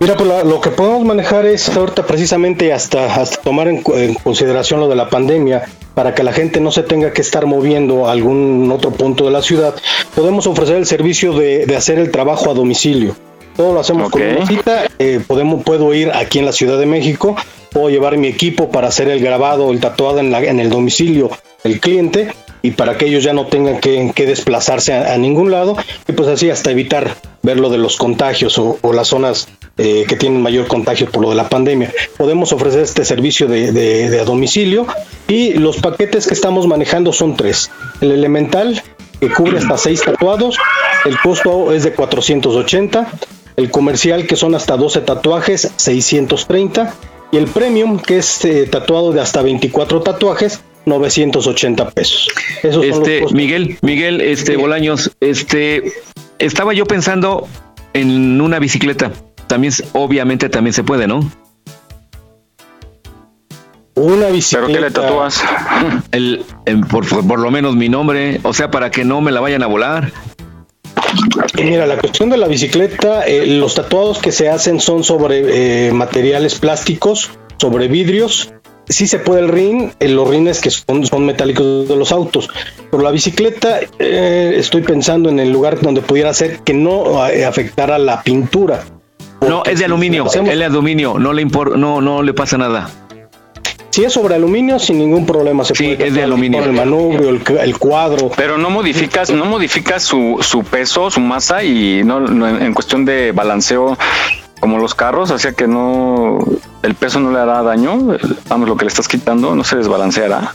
Mira, pues la, lo que podemos manejar es ahorita precisamente hasta, hasta tomar en, en, consideración lo de la pandemia, para que la gente no se tenga que estar moviendo a algún otro punto de la ciudad, podemos ofrecer el servicio de, de hacer el trabajo a domicilio. Todo lo hacemos okay. con una cita, eh, podemos, puedo ir aquí en la Ciudad de México, puedo llevar mi equipo para hacer el grabado, el tatuado en, la, en el domicilio del cliente y para que ellos ya no tengan que, que desplazarse a, a, ningún lado y pues así hasta evitar ver lo de los contagios o, o las zonas eh, que tienen mayor contagio por lo de la pandemia. Podemos ofrecer este servicio de, de, de, a domicilio y los paquetes que estamos manejando son tres. El elemental que cubre hasta seis tatuados, el costo es de 480, el comercial que son hasta 12 tatuajes, 630 y el premium que es eh, tatuado de hasta 24 tatuajes, 980 pesos. Esos este, Miguel, Miguel, este. Bolaños, este, estaba yo pensando en una bicicleta. También, obviamente, también se puede, ¿no? Una bicicleta. ¿Pero qué le tatúas? El, el, por, por, lo menos mi nombre, o sea, para que no me la vayan a volar. Mira, la cuestión de la bicicleta, eh, los tatuados que se hacen son sobre eh, materiales plásticos, sobre vidrios, sí se puede el ring, en eh, los rines que son, son, metálicos de los autos, pero la bicicleta eh, estoy pensando en el lugar donde pudiera ser que no eh, afectara la pintura. No, es de aluminio, es de aluminio, no le impor, no, no le pasa nada. Si es sobre aluminio, sin ningún problema. Se sí, puede es de aluminio. El manubrio, el, el, cuadro. Pero no modificas, no modificas su, su peso, su masa y no, no en cuestión de balanceo como los carros, hacía que no, el peso no le hará daño, vamos, lo que le estás quitando no se desbalanceará.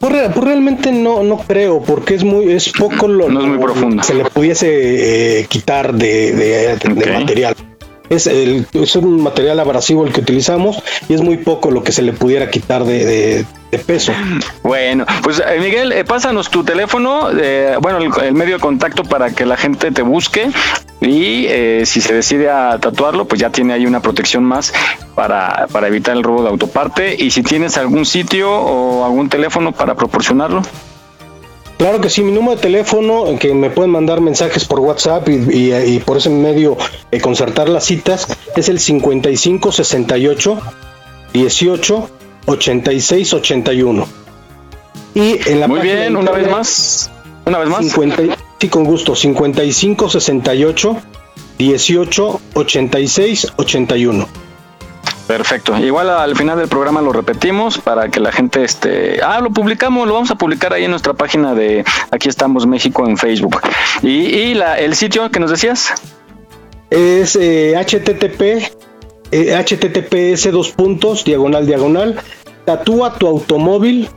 Pues, pues realmente no, no creo, porque es muy, es poco lo, No es muy profundo. que se le pudiese eh, quitar de, de- de- de material. Es, el, es un material abrasivo el que utilizamos y es muy poco lo que se le pudiera quitar de, de- peso. Bueno, pues eh, Miguel, eh, pásanos tu teléfono, eh, bueno, el, el medio de contacto para que la gente te busque y eh, si se decide a tatuarlo, pues ya tiene ahí una protección más para, para evitar el robo de autoparte. Y si tienes algún sitio o algún teléfono para proporcionarlo. Claro que sí, mi número de teléfono, que me pueden mandar mensajes por WhatsApp y, y- y por ese medio eh, concertar las citas, es el 55 68 18 86 81. Y en la Muy bien, una vez más. Una vez más. 50 y- sí, con gusto, 55 68 18 86 81. Perfecto. Igual al final del programa lo repetimos para que la gente este, ah, lo publicamos, lo vamos a publicar ahí en nuestra página de Aquí estamos México en Facebook. Y, y la, el sitio que nos decías. Es eh, http eh, https dos puntos diagonal diagonal tatúa tu automóvil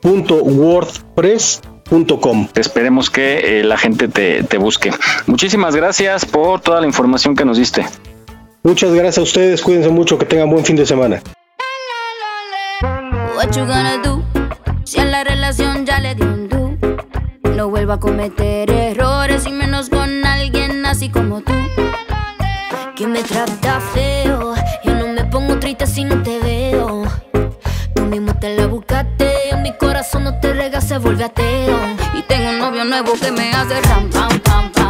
punto wordpress punto com. Esperemos que eh, la gente te, te busque. Muchísimas gracias por toda la información que nos diste. Muchas gracias a ustedes, cuídense mucho, que tengan buen fin de semana. What you gonna do? Si en la relación ya le di un do. No vuelvo a cometer errores y menos con alguien así como tú. Que me trata feo. Yo no me pongo triste si no te veo. Tú mismo te la buscaste. Mi corazón no te rega, se vuelve ateo. Y tengo un novio nuevo que me hace ram, pam, pam, pam.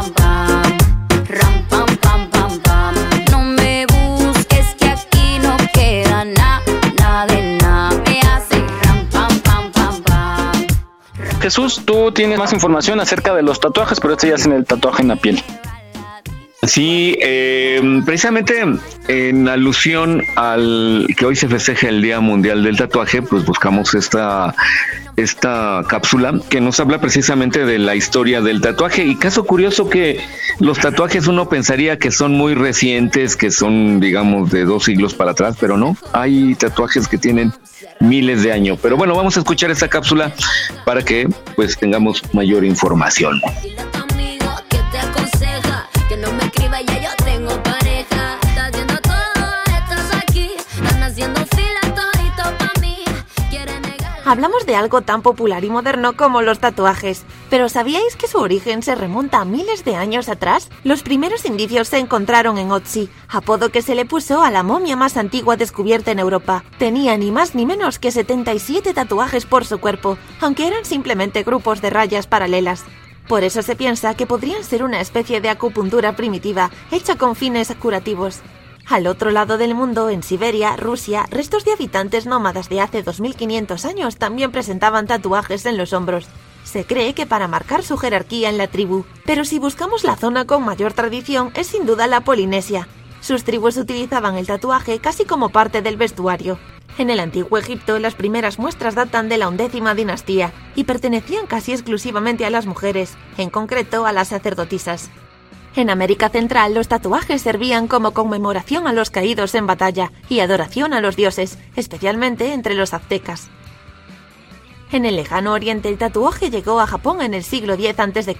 Jesús, tú tienes más información acerca de los tatuajes, pero este ya es en el tatuaje en la piel. Sí, eh, precisamente en alusión al que hoy se festeja el Día Mundial del Tatuaje, pues buscamos esta, esta cápsula que nos habla precisamente de la historia del tatuaje. Y caso curioso que los tatuajes uno pensaría que son muy recientes, que son, digamos, de dos siglos para atrás, pero no. Hay tatuajes que tienen miles de años. Pero bueno, vamos a escuchar esta cápsula para que pues tengamos mayor información. Hablamos de algo tan popular y moderno como los tatuajes, pero ¿sabíais que su origen se remonta a miles de años atrás? Los primeros indicios se encontraron en Otzi, apodo que se le puso a la momia más antigua descubierta en Europa. Tenía ni más ni menos que 77 tatuajes por su cuerpo, aunque eran simplemente grupos de rayas paralelas. Por eso se piensa que podrían ser una especie de acupuntura primitiva, hecha con fines curativos. Al otro lado del mundo, en Siberia, Rusia, restos de habitantes nómadas de hace 2500 años también presentaban tatuajes en los hombros. Se cree que para marcar su jerarquía en la tribu, pero si buscamos la zona con mayor tradición es sin duda la Polinesia. Sus tribus utilizaban el tatuaje casi como parte del vestuario. En el antiguo Egipto las primeras muestras datan de la undécima dinastía y pertenecían casi exclusivamente a las mujeres, en concreto a las sacerdotisas. En América Central los tatuajes servían como conmemoración a los caídos en batalla y adoración a los dioses, especialmente entre los aztecas. En el lejano oriente el tatuaje llegó a Japón en el siglo X a.C.,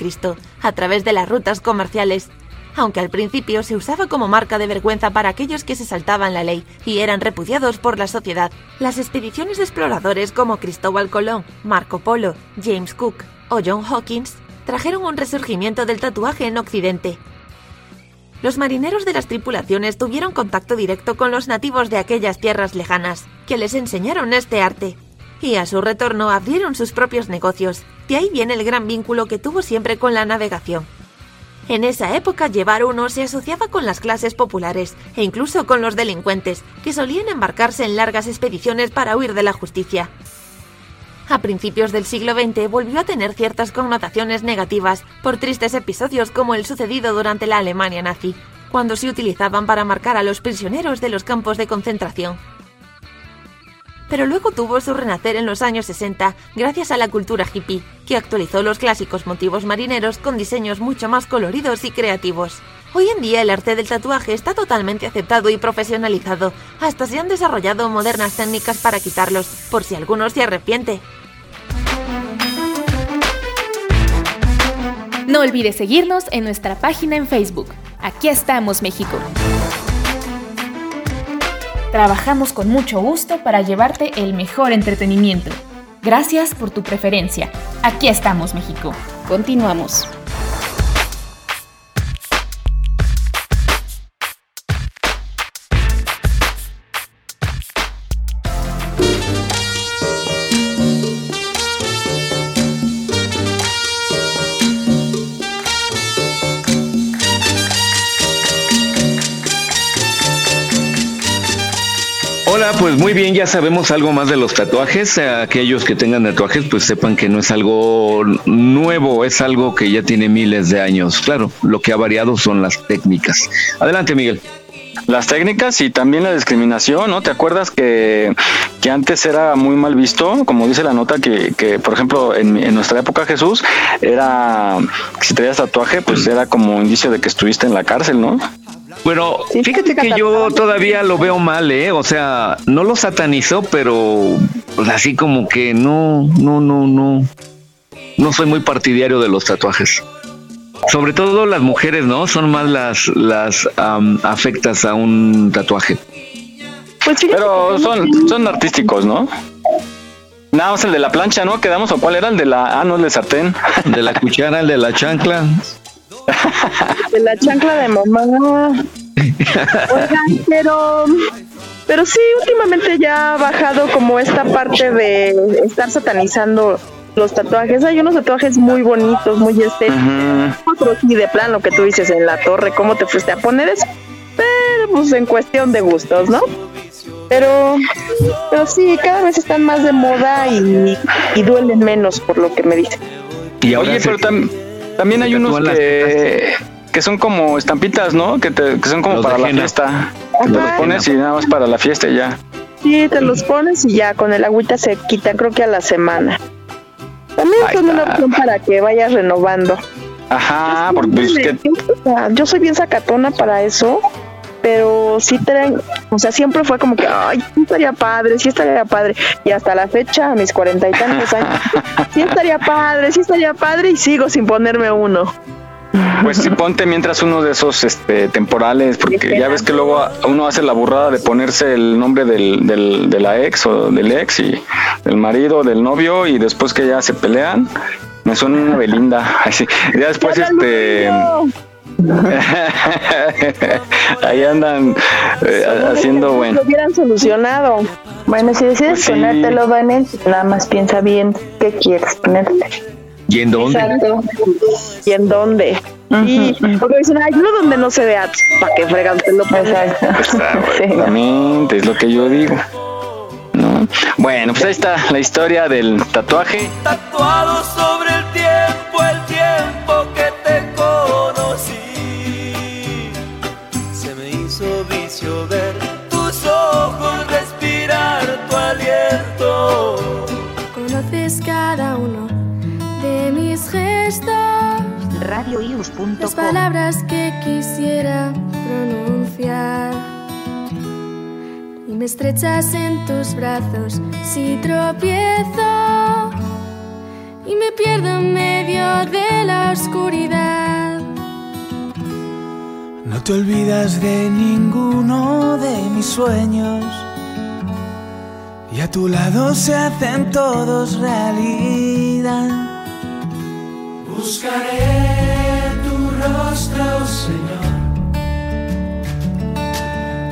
a través de las rutas comerciales, aunque al principio se usaba como marca de vergüenza para aquellos que se saltaban la ley y eran repudiados por la sociedad. Las expediciones de exploradores como Cristóbal Colón, Marco Polo, James Cook o John Hawkins trajeron un resurgimiento del tatuaje en Occidente. Los marineros de las tripulaciones tuvieron contacto directo con los nativos de aquellas tierras lejanas, que les enseñaron este arte, y a su retorno abrieron sus propios negocios. De ahí viene el gran vínculo que tuvo siempre con la navegación. En esa época llevar uno se asociaba con las clases populares e incluso con los delincuentes, que solían embarcarse en largas expediciones para huir de la justicia. A principios del siglo XX volvió a tener ciertas connotaciones negativas por tristes episodios como el sucedido durante la Alemania nazi, cuando se utilizaban para marcar a los prisioneros de los campos de concentración. Pero luego tuvo su renacer en los años 60 gracias a la cultura hippie, que actualizó los clásicos motivos marineros con diseños mucho más coloridos y creativos. Hoy en día el arte del tatuaje está totalmente aceptado y profesionalizado. Hasta se han desarrollado modernas técnicas para quitarlos, por si alguno se arrepiente. No olvides seguirnos en nuestra página en Facebook. Aquí estamos, México. Trabajamos con mucho gusto para llevarte el mejor entretenimiento. Gracias por tu preferencia. Aquí estamos, México. Continuamos. Hola, pues muy bien, ya sabemos algo más de los tatuajes. Aquellos que tengan tatuajes, pues sepan que no es algo nuevo, es algo que ya tiene miles de años. Claro, lo que ha variado son las técnicas. Adelante, Miguel. Las técnicas y también la discriminación, ¿no? ¿Te acuerdas que, que antes era muy mal visto? Como dice la nota, que, que por ejemplo, en, en nuestra época, Jesús, era, si traías tatuaje, pues era como indicio de que estuviste en la cárcel, ¿no? Bueno, fíjate que yo todavía lo veo mal, ¿eh? O sea, no lo satanizo, pero pues, así como que no, no, no, no. No soy muy partidario de los tatuajes. Sobre todo las mujeres, ¿no? Son más las, las am, afectas a un tatuaje. Pero son, son artísticos, ¿no? Nada más el de la plancha, ¿no? Quedamos, ¿o cuál era? El de la... Ah, no, el de sartén. De la cuchara, el de la chancla. De la chancla de mamá. Oigan, pero, pero sí, últimamente ya ha bajado como esta parte de estar satanizando los tatuajes. Hay unos tatuajes muy bonitos, muy estéticos. Otros sí, de plan, lo que tú dices en la torre, ¿cómo te fuiste a poner eso? Pero pues en cuestión de gustos, ¿no? Pero, pero sí, cada vez están más de moda y, y duelen menos por lo que me dicen. Y ahora Oye, pero tam- también hay unos que, que son como estampitas, ¿no? Que, te- que son como Los para la fiesta. Que te los pones y nada más para la fiesta y ya. Sí, te los pones y ya con el agüita se quitan, creo que a la semana. También Ahí son una opción para que vayas renovando. Ajá, porque pues, que yo soy bien sacatona para eso, pero sí traen, o sea, siempre fue como que, ay, sí estaría padre, sí estaría padre. Y hasta la fecha, a mis cuarenta y tantos años, sí estaría padre, sí estaría padre y sigo sin ponerme uno. Pues sí, ponte mientras uno de esos este, temporales, porque ya ves que luego uno hace la burrada de ponerse el nombre del, del, de la ex o del ex y del marido, del novio, y después que ya se pelean, me suena una Belinda. Así. Ya después, este. ahí andan eh, haciendo, bueno. Lo hubieran solucionado. Bueno, si decides Pues sí. ponértelo, Vanet, nada más piensa bien qué quieres ponerte. ¿Y en dónde? Exacto. ¿Y en dónde? Y porque dicen, ay, no donde no se vea, para que fregan te lo pones. Exactamente, es lo que yo digo. ¿no? Bueno, pues ahí está la historia del tatuaje. Tatuado sobre el tiempo, el tiempo que te radioius.com. las palabras que quisiera pronunciar. Y me estrechas en tus brazos si tropiezo y me pierdo en medio de la oscuridad. No te olvidas de ninguno de mis sueños. Y a tu lado se hacen todos realidad. Buscaré tu rostro, Señor.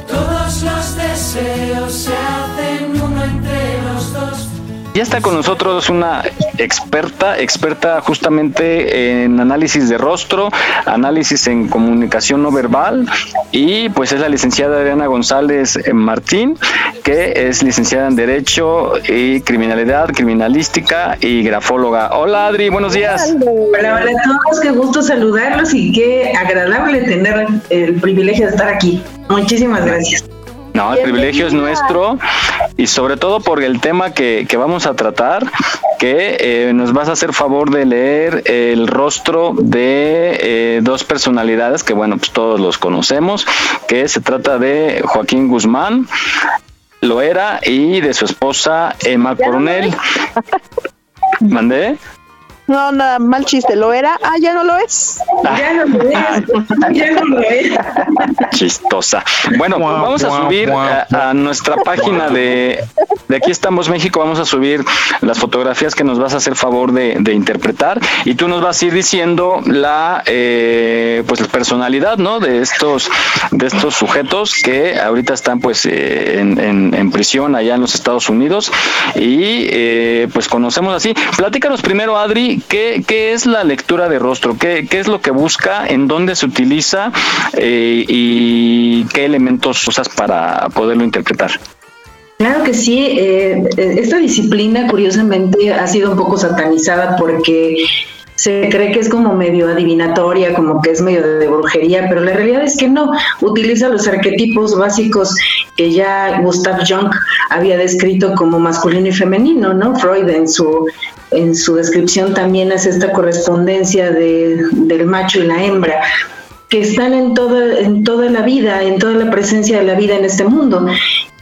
Todos los deseos se hacen uno entre los dos. Ya está con nosotros una experta, experta justamente en análisis de rostro, análisis en comunicación no verbal y pues es la licenciada Adriana González Martín, que es licenciada en Derecho y Criminalidad, Criminalística y Grafóloga. Hola Adri, buenos días. Hola, hola a todos, qué gusto saludarlos y qué agradable tener el privilegio de estar aquí. Muchísimas gracias. No, el privilegio es nuestro y sobre todo por el tema que, que vamos a tratar, que eh, nos vas a hacer favor de leer el rostro de eh, dos personalidades que, bueno, pues todos los conocemos, que se trata de Joaquín Guzmán, lo era, y de su esposa Emma Coronel. ¿Mandé? No, nada, mal chiste, lo era, ah, ya no lo es. Ya no lo es, ya no lo es. Chistosa. Bueno, pues vamos a subir a, a nuestra página de, de Aquí estamos México, vamos a subir las fotografías que nos vas a hacer favor de, interpretar y tú nos vas a ir diciendo la eh, pues la personalidad, ¿no? De estos de estos sujetos que ahorita están pues eh, en prisión allá en los Estados Unidos y eh, pues conocemos así. Platícanos primero, Adri, ¿qué, qué es la lectura de rostro? ¿Qué, qué es lo que busca? ¿En dónde se utiliza? Eh, ¿Y qué elementos usas para poderlo interpretar? Claro que sí, eh, eh, esta disciplina curiosamente ha sido un poco satanizada porque se cree que es como medio adivinatoria, como que es medio de brujería, pero la realidad es que no, utiliza los arquetipos básicos que ya Gustav Jung había descrito como masculino y femenino, ¿no? Freud en su en su descripción también hace esta correspondencia de- del macho y la hembra que están en toda, en toda la vida, en toda la presencia de la vida en este mundo.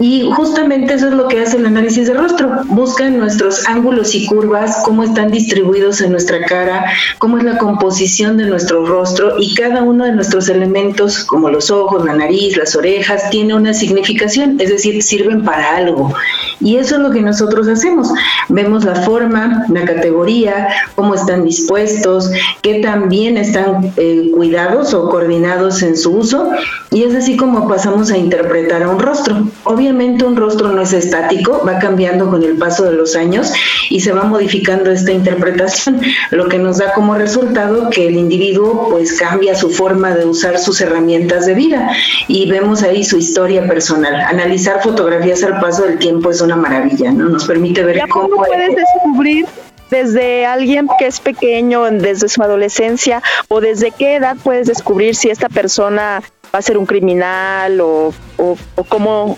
Y justamente eso es lo que hace el análisis de rostro. Buscan nuestros ángulos y curvas, cómo están distribuidos en nuestra cara, cómo es la composición de nuestro rostro y cada uno de nuestros elementos, como los ojos, la nariz, las orejas, tiene una significación, es decir, sirven para algo. Y eso es lo que nosotros hacemos. Vemos la forma, la categoría, cómo están dispuestos, qué tan bien están eh, cuidados o coordinados en su uso. Y es así como pasamos a interpretar a un rostro. Obviamente un rostro no es estático, va cambiando con el paso de los años y se va modificando esta interpretación, lo que nos da como resultado que el individuo pues cambia su forma de usar sus herramientas de vida y vemos ahí su historia personal. Analizar fotografías al paso del tiempo es una maravilla, ¿no? Nos permite ver ¿Y a poco cómo puedes descubrir desde alguien que es pequeño, desde su adolescencia, o desde qué edad puedes descubrir si esta persona va a ser un criminal o, o, o cómo,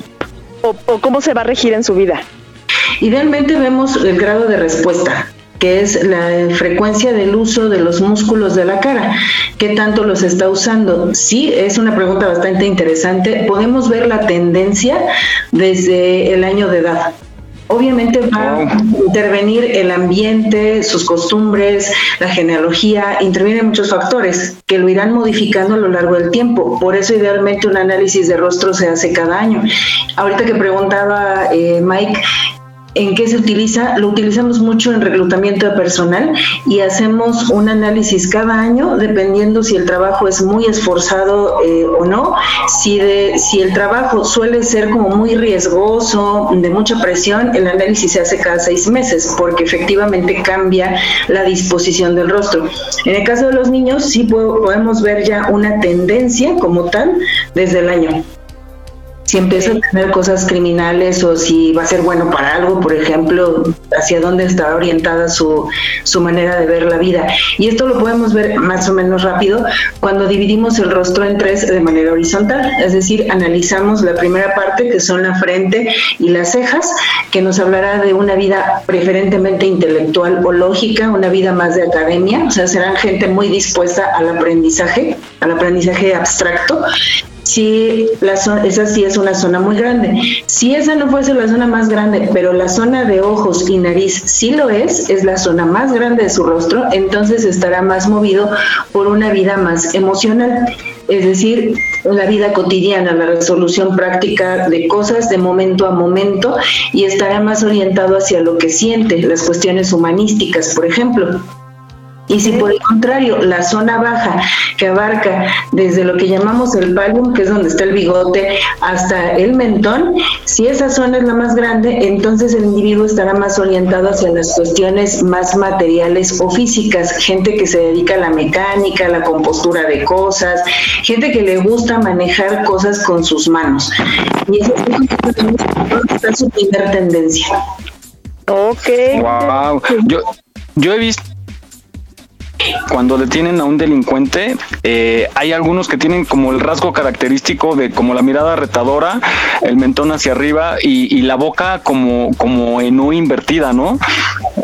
o, o cómo se va a regir en su vida? Idealmente vemos el grado de respuesta que es la frecuencia del uso de los músculos de la cara, qué tanto los está usando. Sí, es una pregunta bastante interesante. Podemos ver la tendencia desde el año de edad. Obviamente va a intervenir el ambiente, sus costumbres, la genealogía, intervienen muchos factores que lo irán modificando a lo largo del tiempo. Por eso idealmente un análisis de rostro se hace cada año. Ahorita que preguntaba eh, Mike, ¿En qué se utiliza? Lo utilizamos mucho en reclutamiento de personal y hacemos un análisis cada año dependiendo si el trabajo es muy esforzado eh, o no. Si, de, si el trabajo suele ser como muy riesgoso, de mucha presión, el análisis se hace cada seis meses porque efectivamente cambia la disposición del rostro. En el caso de los niños sí po- podemos ver ya una tendencia como tal desde el año si empieza a tener cosas criminales o si va a ser bueno para algo, por ejemplo, hacia dónde está orientada su, su manera de ver la vida. Y esto lo podemos ver más o menos rápido cuando dividimos el rostro en tres de manera horizontal, es decir, analizamos la primera parte que son la frente y las cejas, que nos hablará de una vida preferentemente intelectual o lógica, una vida más de academia, o sea, serán gente muy dispuesta al aprendizaje, al aprendizaje abstracto si la zona, esa sí es una zona muy grande. Si esa no fuese la zona más grande, pero la zona de ojos y nariz sí lo es, es la zona más grande de su rostro, entonces estará más movido por una vida más emocional. Es decir, la vida cotidiana, la resolución práctica de cosas de momento a momento y estará más orientado hacia lo que siente, las cuestiones humanísticas, por ejemplo. Y si por el contrario, la zona baja, que abarca desde lo que llamamos el palum, que es donde está el bigote, hasta el mentón, si esa zona es la más grande, entonces el individuo estará más orientado hacia las cuestiones más materiales o físicas, gente que se dedica a la mecánica, a la compostura de cosas, gente que le gusta manejar cosas con sus manos. Y esa es su primera tendencia. Ok. Wow. Yo, yo he visto cuando detienen a un delincuente, eh, hay algunos que tienen como el rasgo característico de como la mirada retadora, el mentón hacia arriba y, y la boca como, como en U invertida, ¿no?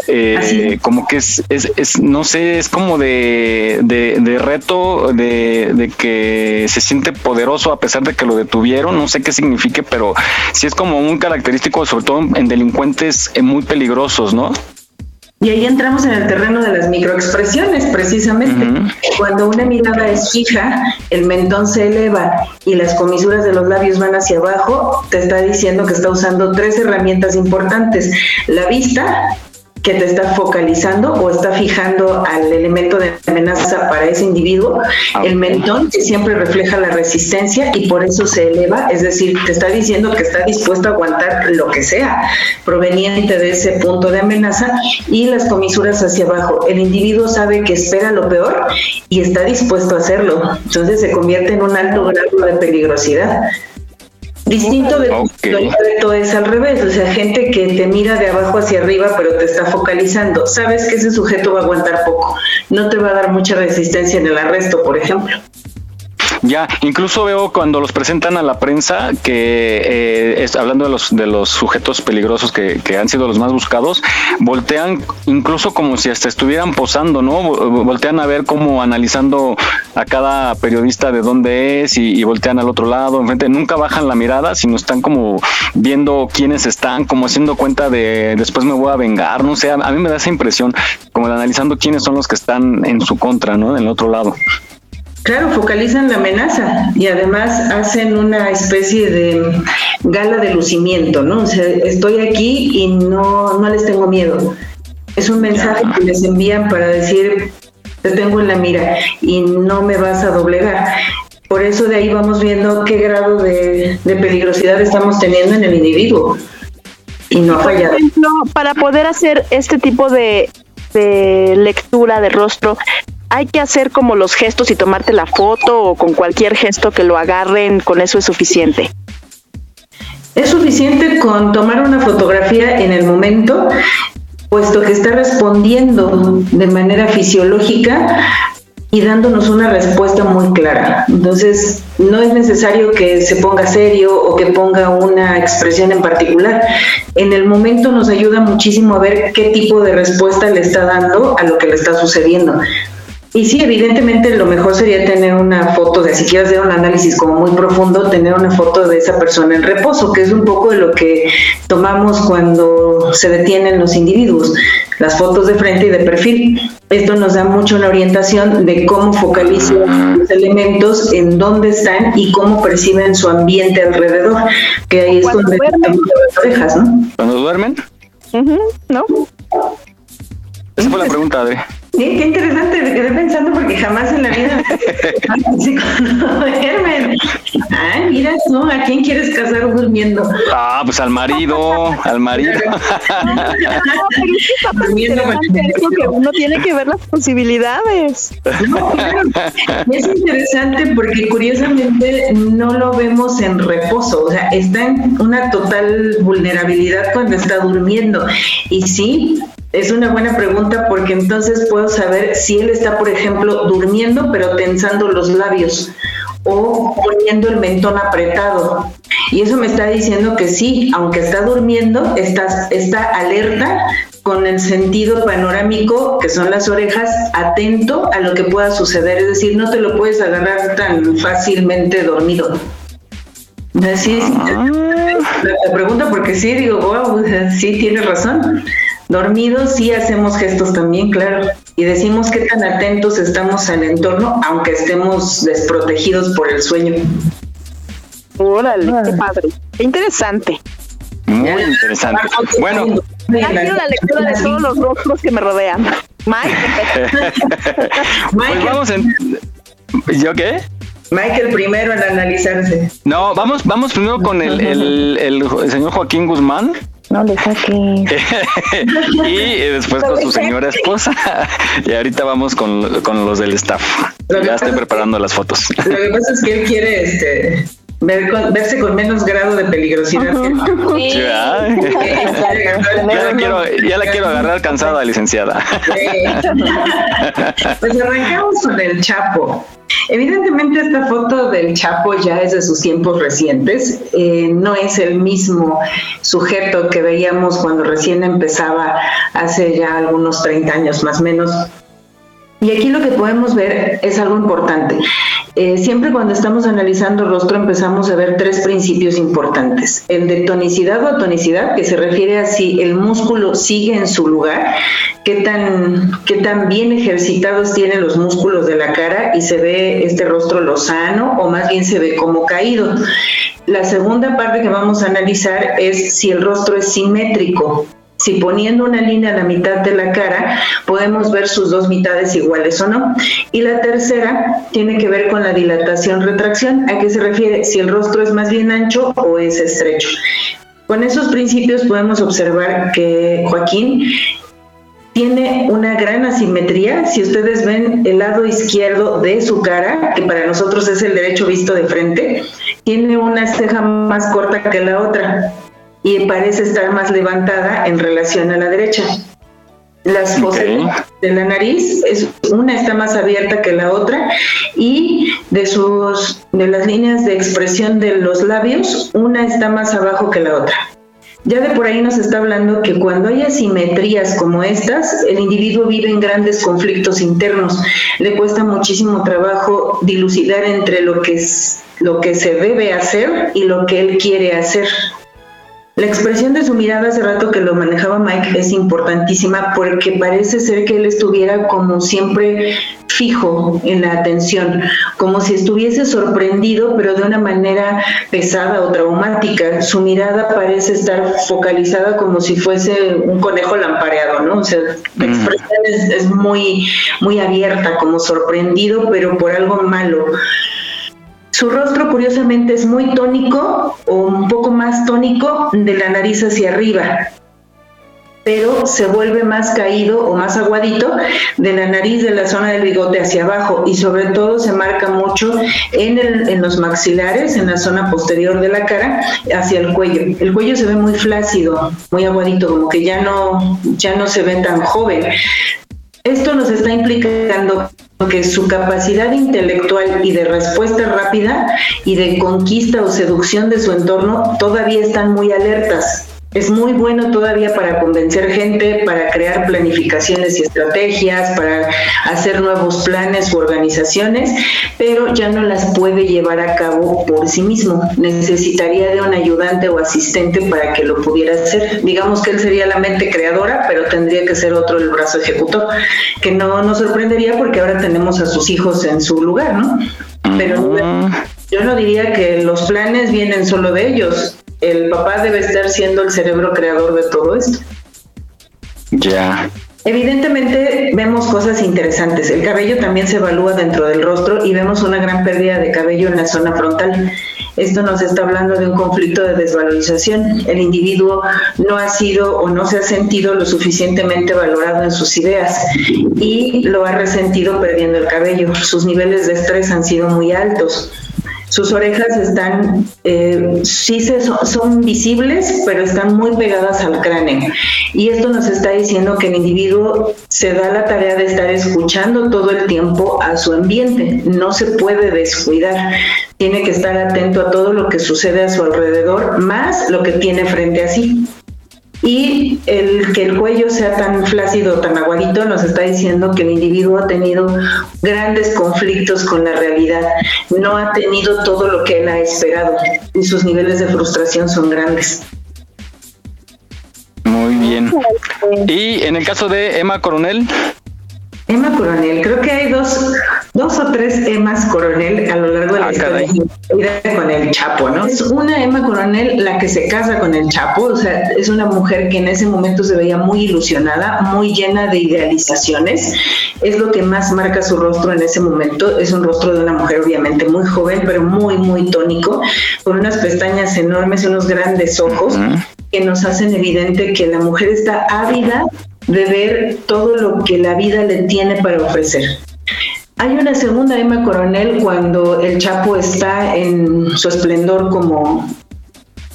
Eh, como que es, es, es, no sé, es como de, de, de reto, de, de, que se siente poderoso a pesar de que lo detuvieron, no sé qué signifique, pero sí es como un característico, sobre todo en delincuentes eh, muy peligrosos, ¿no? Y ahí entramos en el terreno de las microexpresiones, precisamente. Cuando una mirada es fija, el mentón se eleva y las comisuras de los labios van hacia abajo, te está diciendo que está usando tres herramientas importantes. La vista, que te está focalizando o está fijando al elemento de amenaza para ese individuo, el mentón que siempre refleja la resistencia y por eso se eleva, es decir, te está diciendo que está dispuesto a aguantar lo que sea proveniente de ese punto de amenaza y las comisuras hacia abajo. El individuo sabe que espera lo peor y está dispuesto a hacerlo, entonces se convierte en un alto grado de peligrosidad. Distinto de okay. reto es al revés, o sea, gente que te mira de abajo hacia arriba pero te está focalizando. Sabes que ese sujeto va a aguantar poco, no te va a dar mucha resistencia en el arresto, por ejemplo. Ya, incluso veo cuando los presentan a la prensa que eh, hablando de los de los sujetos peligrosos que, que, han sido los más buscados, voltean incluso como si hasta estuvieran posando, ¿no? Voltean a ver cómo analizando a cada periodista de dónde es y, voltean al otro lado, enfrente, nunca bajan la mirada, sino están como viendo quiénes están, como haciendo cuenta de después me voy a vengar, no sé, a, mí me da esa impresión, como analizando quiénes son los que están en su contra, ¿no? En el otro lado. Claro, focalizan la amenaza y además hacen una especie de gala de lucimiento, ¿no? O sea, estoy aquí y no, no les tengo miedo. Es un mensaje que les envían para decir, te tengo en la mira y no me vas a doblegar. Por eso de ahí vamos viendo qué grado de, de peligrosidad estamos teniendo en el individuo. Y no ha fallado. Por ejemplo, para poder hacer este tipo de, de lectura de rostro, hay que hacer como los gestos y tomarte la foto o con cualquier gesto que lo agarren, con eso es suficiente. Es suficiente con tomar una fotografía en el momento, puesto que está respondiendo de manera fisiológica y dándonos una respuesta muy clara. Entonces, no es necesario que se ponga serio o que ponga una expresión en particular. En el momento nos ayuda muchísimo a ver qué tipo de respuesta le está dando a lo que le está sucediendo. Y sí, evidentemente lo mejor sería tener una foto de, si quieres hacer un análisis como muy profundo, tener una foto de esa persona en reposo, que es un poco de lo que tomamos cuando se detienen los individuos, las fotos de frente y de perfil. Esto nos da mucho una orientación de cómo focalizan los elementos, en dónde están y cómo perciben su ambiente alrededor, que ahí es donde están las orejas, ¿no? ¿Cuando duermen? Uh -huh, ¿No? Esa fue la pregunta, Adri. Sí, qué interesante, me quedé pensando porque jamás en la vida así cuando duermen. Ay, mira, ¿no? ¿A quién quieres casar durmiendo? Ah, pues al marido, al marido. durmiendo que uno tiene que ver las posibilidades. No, claro. Es interesante porque curiosamente no lo vemos en reposo, o sea, está en una total vulnerabilidad cuando está durmiendo. Y sí, es una buena pregunta porque entonces puedo saber si él está, por ejemplo, durmiendo pero tensando los labios o poniendo el mentón apretado. Y eso me está diciendo que sí, aunque está durmiendo, está, está alerta con el sentido panorámico, que son las orejas, atento a lo que pueda suceder. Es decir, no te lo puedes agarrar tan fácilmente dormido. Así es. La pregunta porque sí, digo, wow, sí tienes razón. Dormidos sí hacemos gestos también, claro. Y decimos qué tan atentos estamos al entorno, aunque estemos desprotegidos por el sueño. Órale, qué padre. Qué interesante. Muy interesante. Bueno. Ya quiero la lectura de todos los rostros que me rodean. Mike. pues vamos en... ¿Yo qué? Michael primero en analizarse. No, vamos, vamos primero con el, el, el, el señor Joaquín Guzmán. No le saque. y después con su señora esposa. y ahorita vamos con, con los del staff. Ya estoy preparando las fotos. Lo que pasa es que él quiere este ver con- verse con menos grado de peligrosidad. Sí, ¿verdad? ya, la quiero, ya la quiero agarrar cansada, licenciada. Pues arrancamos con el Chapo. Evidentemente esta foto del Chapo ya es de sus tiempos recientes, eh, no es el mismo sujeto que veíamos cuando recién empezaba hace ya algunos 30 años más o menos. Y aquí lo que podemos ver es algo importante. Eh, siempre cuando estamos analizando rostro empezamos a ver tres principios importantes. El de tonicidad o tonicidad, que se refiere a si el músculo sigue en su lugar, qué tan, qué tan bien ejercitados tienen los músculos de la cara y se ve este rostro lozano o más bien se ve como caído. La segunda parte que vamos a analizar es si el rostro es simétrico. Si poniendo una línea a la mitad de la cara podemos ver sus dos mitades iguales o no. Y la tercera tiene que ver con la dilatación-retracción. ¿A qué se refiere? Si el rostro es más bien ancho o es estrecho. Con esos principios podemos observar que Joaquín tiene una gran asimetría. Si ustedes ven el lado izquierdo de su cara, que para nosotros es el derecho visto de frente, tiene una ceja más corta que la otra y parece estar más levantada en relación a la derecha. Las fosas de la nariz, es, una está más abierta que la otra y de sus de las líneas de expresión de los labios, una está más abajo que la otra. Ya de por ahí nos está hablando que cuando hay asimetrías como estas, el individuo vive en grandes conflictos internos. Le cuesta muchísimo trabajo dilucidar entre lo que es lo que se debe hacer y lo que él quiere hacer. La expresión de su mirada hace rato que lo manejaba Mike es importantísima porque parece ser que él estuviera como siempre fijo en la atención, como si estuviese sorprendido pero de una manera pesada o traumática. Su mirada parece estar focalizada como si fuese un conejo lampareado, ¿no? O sea, la expresión es, es muy, muy abierta, como sorprendido pero por algo malo. Su rostro curiosamente es muy tónico o un poco más tónico de la nariz hacia arriba, pero se vuelve más caído o más aguadito de la nariz de la zona del bigote hacia abajo y sobre todo se marca mucho en, los maxilares, en la zona posterior de la cara, hacia el cuello. El cuello se ve muy flácido, muy aguadito, como que ya no, ya no se ve tan joven. Esto nos está implicando que su capacidad intelectual y de respuesta rápida y de conquista o seducción de su entorno todavía están muy alertas. Es muy bueno todavía para convencer gente, para crear planificaciones y estrategias, para hacer nuevos planes u organizaciones, pero ya no las puede llevar a cabo por sí mismo. Necesitaría de un ayudante o asistente para que lo pudiera hacer. Digamos que él sería la mente creadora, pero tendría que ser otro el brazo ejecutor, que no nos sorprendería porque ahora tenemos a sus hijos en su lugar, ¿no? Pero yo no diría que los planes vienen solo de ellos. El papá debe estar siendo el cerebro creador de todo esto. Ya. Evidentemente vemos cosas interesantes. El cabello también se evalúa dentro del rostro y vemos una gran pérdida de cabello en la zona frontal. Esto nos está hablando de un conflicto de desvalorización. El individuo no ha sido o no se ha sentido lo suficientemente valorado en sus ideas y lo ha resentido perdiendo el cabello. Sus niveles de estrés han sido muy altos. Sus orejas están, eh, sí se, son, son visibles, pero están muy pegadas al cráneo. Y esto nos está diciendo que el individuo se da la tarea de estar escuchando todo el tiempo a su ambiente. No se puede descuidar. Tiene que estar atento a todo lo que sucede a su alrededor, más lo que tiene frente a sí. Y el que el cuello sea tan flácido, tan aguadito, nos está diciendo que el individuo ha tenido grandes conflictos con la realidad, no ha tenido todo lo que él ha esperado y sus niveles de frustración son grandes. Muy bien. Y en el caso de Emma Coronel, Emma Coronel, creo que hay dos, dos o tres Emmas Coronel a lo largo de la historia con el Chapo, ¿no? Es una Emma Coronel la que se casa con el Chapo, o sea, es una mujer que en ese momento se veía muy ilusionada, muy llena de idealizaciones, es lo que más marca su rostro en ese momento, es un rostro de una mujer obviamente muy joven, pero muy, muy tónico, con unas pestañas enormes unos grandes ojos que nos hacen evidente que la mujer está ávida de ver todo lo que la vida le tiene para ofrecer. Hay una segunda Emma Coronel cuando el Chapo está en su esplendor como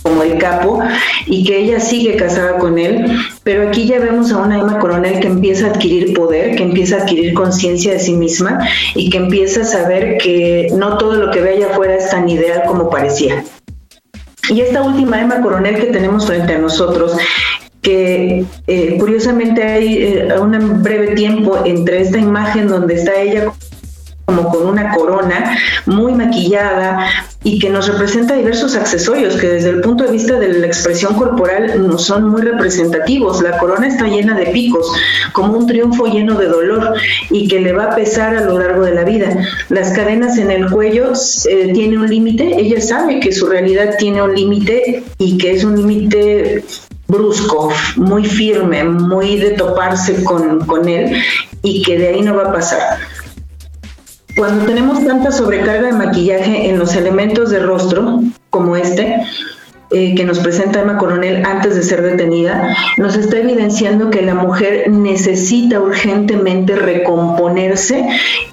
como el capo y que ella sigue casada con él, pero aquí ya vemos a una Emma Coronel que empieza a adquirir poder, que empieza a adquirir conciencia de sí misma y que empieza a saber que no todo lo que ve allá afuera es tan ideal como parecía. Y esta última Emma Coronel que tenemos frente a nosotros que eh, curiosamente hay eh, un breve tiempo entre esta imagen donde está ella como con una corona muy maquillada y que nos representa diversos accesorios que desde el punto de vista de la expresión corporal no son muy representativos. La corona está llena de picos, como un triunfo lleno de dolor y que le va a pesar a lo largo de la vida. Las cadenas en el cuello eh, tiene un límite, ella sabe que su realidad tiene un límite y que es un límite brusco, muy firme, muy de toparse con, con él y que de ahí no va a pasar. Cuando tenemos tanta sobrecarga de maquillaje en los elementos de rostro, como este, eh, que nos presenta Emma Coronel antes de ser detenida, nos está evidenciando que la mujer necesita urgentemente recomponerse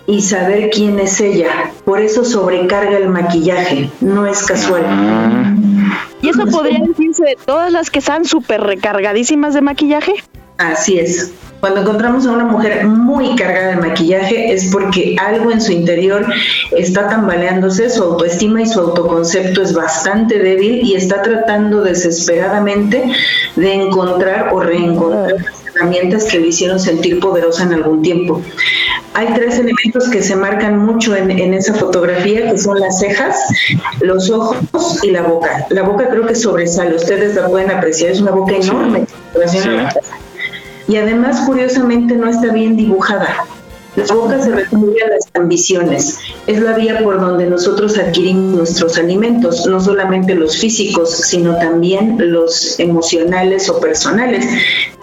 y saber quién es ella. Por eso sobrecarga el maquillaje, no es casual. ¿Y eso podría decirse de todas las que están súper recargadísimas de maquillaje? Así es. Cuando encontramos a una mujer muy cargada de maquillaje es porque algo en su interior está tambaleándose, su autoestima y su autoconcepto es bastante débil y está tratando desesperadamente de encontrar o reencontrar herramientas que le hicieron sentir poderosa en algún tiempo. Hay tres elementos que se marcan mucho en, esa fotografía, que son las cejas, los ojos y la boca. La boca creo que sobresale, ustedes la pueden apreciar, es una boca enorme y además curiosamente no está bien dibujada. La boca se refiere a las ambiciones. Es la vía por donde nosotros adquirimos nuestros alimentos, no solamente los físicos, sino también los emocionales o personales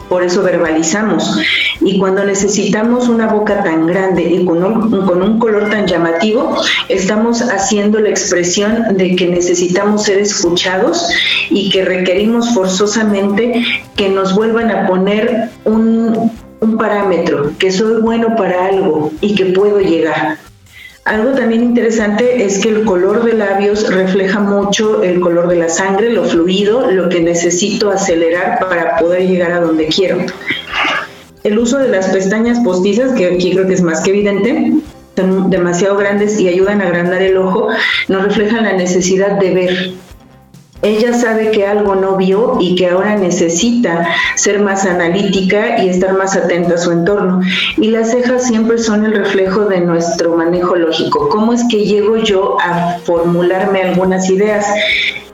por eso verbalizamos. Y cuando necesitamos una boca tan grande y con un, con un, color tan llamativo, estamos haciendo la expresión de que necesitamos ser escuchados y que requerimos forzosamente que nos vuelvan a poner un, un parámetro, que soy bueno para algo y que puedo llegar. Algo también interesante es que el color de labios refleja mucho el color de la sangre, lo fluido, lo que necesito acelerar para poder llegar a donde quiero. El uso de las pestañas postizas, que aquí creo que es más que evidente, son demasiado grandes y ayudan a agrandar el ojo, nos reflejan la necesidad de ver, ella sabe que algo no vio y que ahora necesita ser más analítica y estar más atenta a su entorno. Y las cejas siempre son el reflejo de nuestro manejo lógico. ¿Cómo es que llego yo a formularme algunas ideas?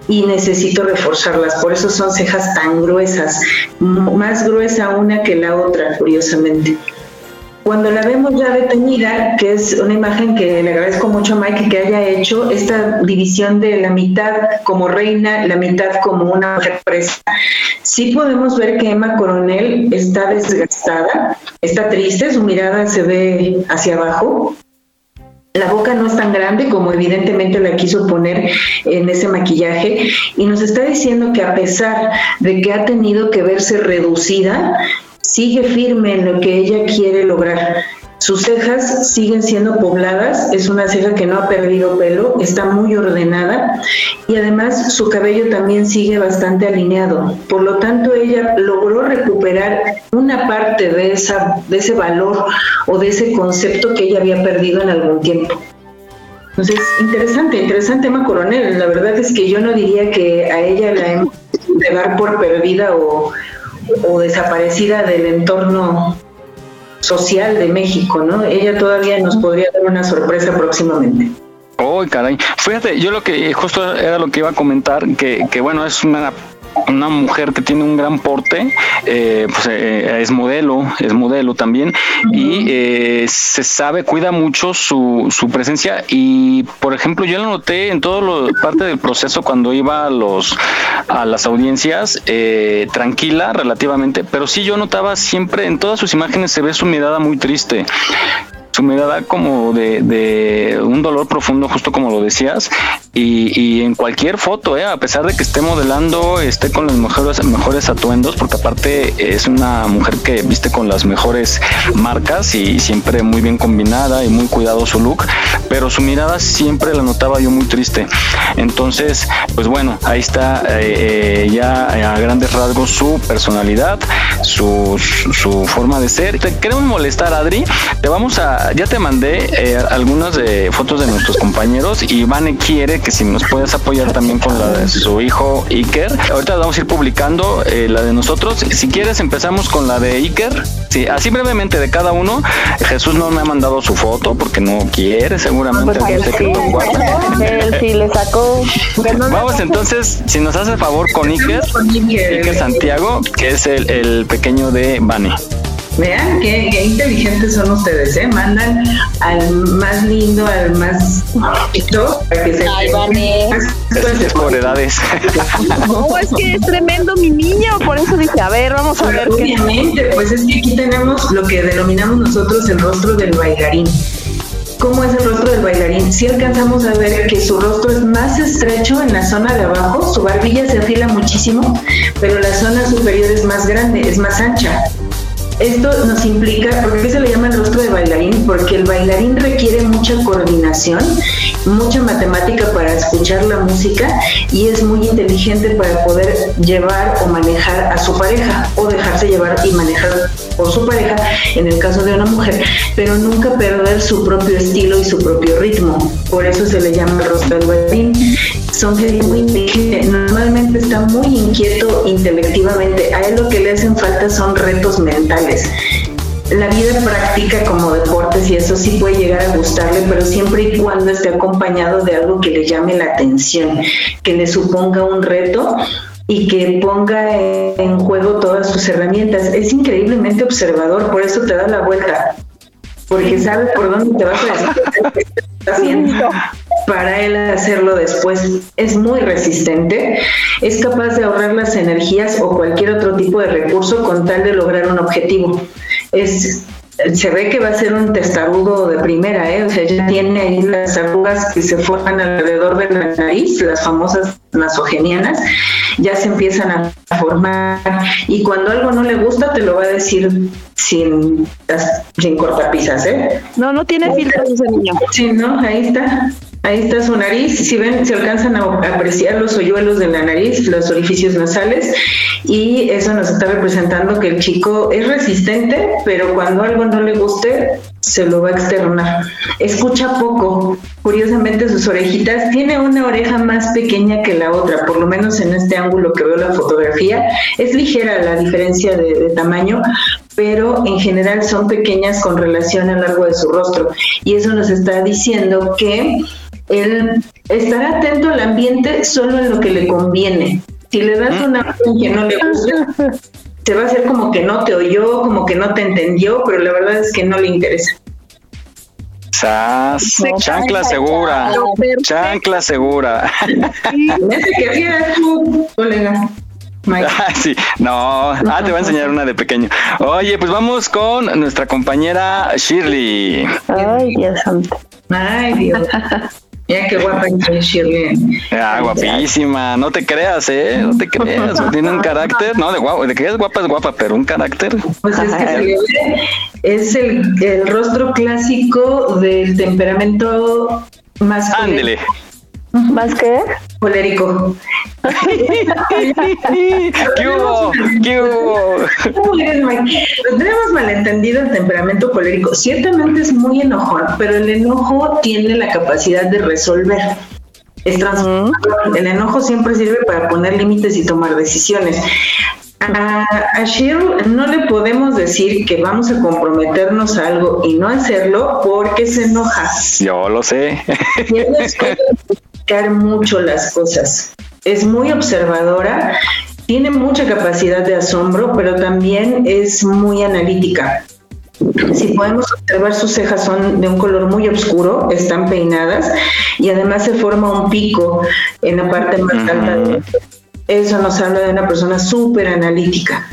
y necesito reforzarlas. Por eso son cejas tan gruesas, más gruesa una que la otra, curiosamente. Cuando la vemos ya detenida, que es una imagen que le agradezco mucho a Mike que haya hecho, esta división de la mitad como reina, la mitad como una mujer presa, sí podemos ver que Emma Coronel está desgastada, está triste, su mirada se ve hacia abajo, la boca no es tan grande como evidentemente la quiso poner en ese maquillaje y nos está diciendo que a pesar de que ha tenido que verse reducida, sigue firme en lo que ella quiere lograr. Sus cejas siguen siendo pobladas, es una ceja que no ha perdido pelo, está muy ordenada y además su cabello también sigue bastante alineado. Por lo tanto, ella logró recuperar una parte de, esa, de ese valor o de ese concepto que ella había perdido en algún tiempo. Entonces, interesante, interesante Emma Coronel. La verdad es que yo no diría que a ella la hemos de dar por perdida o, o desaparecida del entorno social de México, ¿no? Ella todavía nos podría dar una sorpresa próximamente. Oh, caray. Fíjate, yo lo que justo era lo que iba a comentar, que, que bueno, es una una mujer que tiene un gran porte, eh, pues eh, es modelo, es modelo también, y eh, se sabe, cuida mucho su, su presencia y, por ejemplo, yo lo noté en todo lo, parte del proceso cuando iba a, los, a las audiencias, tranquila relativamente, pero sí yo notaba siempre, en todas sus imágenes se ve su mirada muy triste su mirada como de, un dolor profundo, justo como lo decías, y, y en cualquier foto, ¿eh? a pesar de que esté modelando, esté con los mejores, mejores atuendos, porque aparte es una mujer que viste con las mejores marcas y siempre muy bien combinada y muy cuidado su look, pero su mirada siempre la notaba yo muy triste. Entonces, pues bueno, ahí está eh, eh, ya a grandes rasgos su personalidad, su, su, forma de ser. Te queremos molestar, Adri. Te vamos a, ya te mandé eh, algunas de fotos de nuestros compañeros y Vane quiere que si nos puedes apoyar también con la de su hijo Iker. Ahorita vamos a ir publicando la de nosotros. Si quieres empezamos con la de Iker. Sí, así brevemente de cada uno. Jesús no me ha mandado su foto porque no quiere seguramente. Pues él, sí, le sacó. Vamos entonces, si nos hace favor con Iker, Iker Santiago, que es el, el pequeño de Bane. Vean qué, qué, inteligentes son ustedes, ¿eh? Mandan al más lindo, al más chiquito, para que se... Ay, Vane. Es por edades. No, es que es tremendo mi niño, por eso dije, a ver, vamos a ver. Obviamente, pues es que aquí tenemos lo que denominamos nosotros el rostro del bailarín. ¿Cómo es el rostro del bailarín? Si alcanzamos a ver que su rostro es más estrecho en la zona de abajo, su barbilla se afila muchísimo, pero la zona superior es más grande, es más ancha. Esto nos implica, ¿por qué se le llama el rostro de bailarín? Porque el bailarín requiere mucha coordinación, mucha matemática para escuchar la música y es muy inteligente para poder llevar o manejar a su pareja o dejarse llevar y manejar por su pareja en el caso de una mujer, pero nunca perder su propio estilo y su propio ritmo. Por eso se le llama el rostro del bailarín. Son gente muy normalmente está muy inquieto intelectivamente. A él lo que le hacen falta son retos mentales la vida práctica como deportes y eso sí puede llegar a gustarle, pero siempre y cuando esté acompañado de algo que le llame la atención, que le suponga un reto y que ponga en juego todas sus herramientas. Es increíblemente observador, por eso te da la vuelta, porque sabe por dónde te vas a haciendo para él hacerlo después. Es muy resistente, es capaz de ahorrar las energías o cualquier otro tipo de recurso con tal de lograr un objetivo. Es se ve que va a ser un testarudo de primera, ¿eh? O sea, ya tiene ahí las arrugas que se forman alrededor de la nariz, las famosas nasogenianas, ya se empiezan a formar. Y cuando algo no le gusta, te lo va a decir sin, sin cortapisas, ¿eh? No, no tiene filtros ese niño. Sí, no, ahí está. Ahí está su nariz. Si ven, se alcanzan a apreciar los hoyuelos de la nariz, los orificios nasales, y eso nos está representando que el chico es resistente, pero cuando algo no le guste, se lo va a externar. Escucha poco. Curiosamente, sus orejitas tiene una oreja más pequeña que la otra, por lo menos en este ángulo que veo la fotografía. Es ligera la diferencia de, de tamaño, pero en general son pequeñas con relación al largo de su rostro. Y eso nos está diciendo que él estará atento al ambiente solo en lo que le conviene. Si le das una que no le gusta, se va a hacer como que no te oyó, como que no te entendió, pero la verdad es que no le interesa. Sas, chancla segura, chancla segura. que tu colega. sí, no, ah, te voy a enseñar una de pequeño. Oye, pues vamos con nuestra compañera Shirley. Ay, Dios santo. Ay, Dios. Mira qué guapa es Shirley. Ah, guapísima. No te creas, ¿eh? No te creas. Tiene un carácter. No, de, guapo, de que es guapa, es guapa, pero un carácter. Pues es que se le ve, es el, el rostro clásico del temperamento más. Ándele. ¿Más qué? Colérico. ¿Qué hubo? ¿Qué hubo? Tenemos malentendido el temperamento colérico. Ciertamente es muy enojón, pero el enojo tiene la capacidad de resolver. Es transformador. El enojo siempre sirve para poner límites y tomar decisiones. A, a Cheryl no le podemos decir que vamos a comprometernos a algo y no hacerlo porque se enoja. Yo lo sé. mucho las cosas. Es muy observadora, tiene mucha capacidad de asombro, pero también es muy analítica. Si podemos observar, sus cejas son de un color muy oscuro, están peinadas y además se forma un pico en la parte más alta. De... Eso nos habla de una persona súper analítica.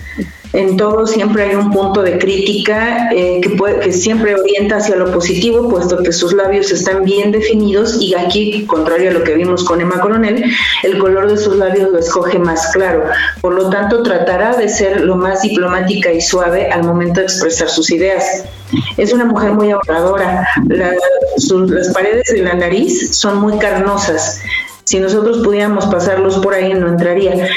En todo siempre hay un punto de crítica eh, que, puede, que siempre orienta hacia lo positivo, puesto que sus labios están bien definidos y aquí, contrario a lo que vimos con Emma Coronel, el color de sus labios lo escoge más claro. Por lo tanto, tratará de ser lo más diplomática y suave al momento de expresar sus ideas. Es una mujer muy ahorradora. Las paredes de la nariz son muy carnosas. Si nosotros pudiéramos pasarlos por ahí, no entraría.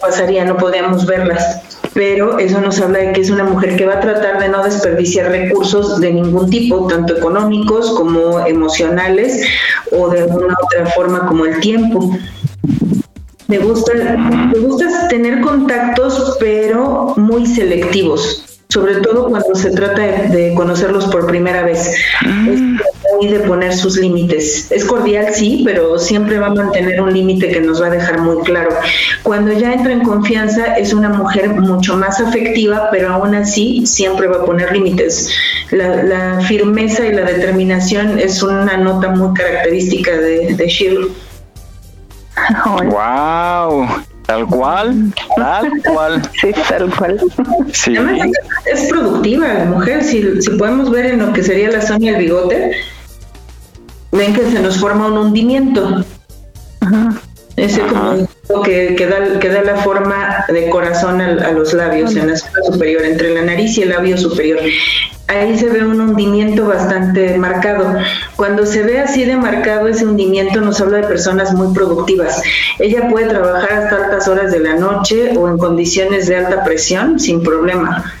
Pasaría, no podríamos verlas. Pero eso nos habla de que es una mujer que va a tratar de no desperdiciar recursos de ningún tipo, tanto económicos como emocionales o de alguna otra forma como el tiempo. Me gusta, me gusta tener contactos, pero muy selectivos, sobre todo cuando se trata de, conocerlos por primera vez. Es muy de poner sus límites. Es cordial, sí, pero siempre va a mantener un límite que nos va a dejar muy claro. Cuando ya entra en confianza, es una mujer mucho más afectiva, pero aún así siempre va a poner límites. La, la firmeza y la determinación es una nota muy característica de, de Shirley. Wow, tal cual, tal cual. Sí, tal cual. Sí. Además, es productiva la mujer. Si, si podemos ver en lo que sería la zona del bigote, ven que se nos forma un hundimiento. Ese como que, que, da, que da la forma de corazón a, los labios en la zona superior, entre la nariz y el labio superior. Ahí se ve un hundimiento bastante marcado. Cuando se ve así de marcado ese hundimiento nos habla de personas muy productivas. Ella puede trabajar hasta altas horas de la noche o en condiciones de alta presión sin problema.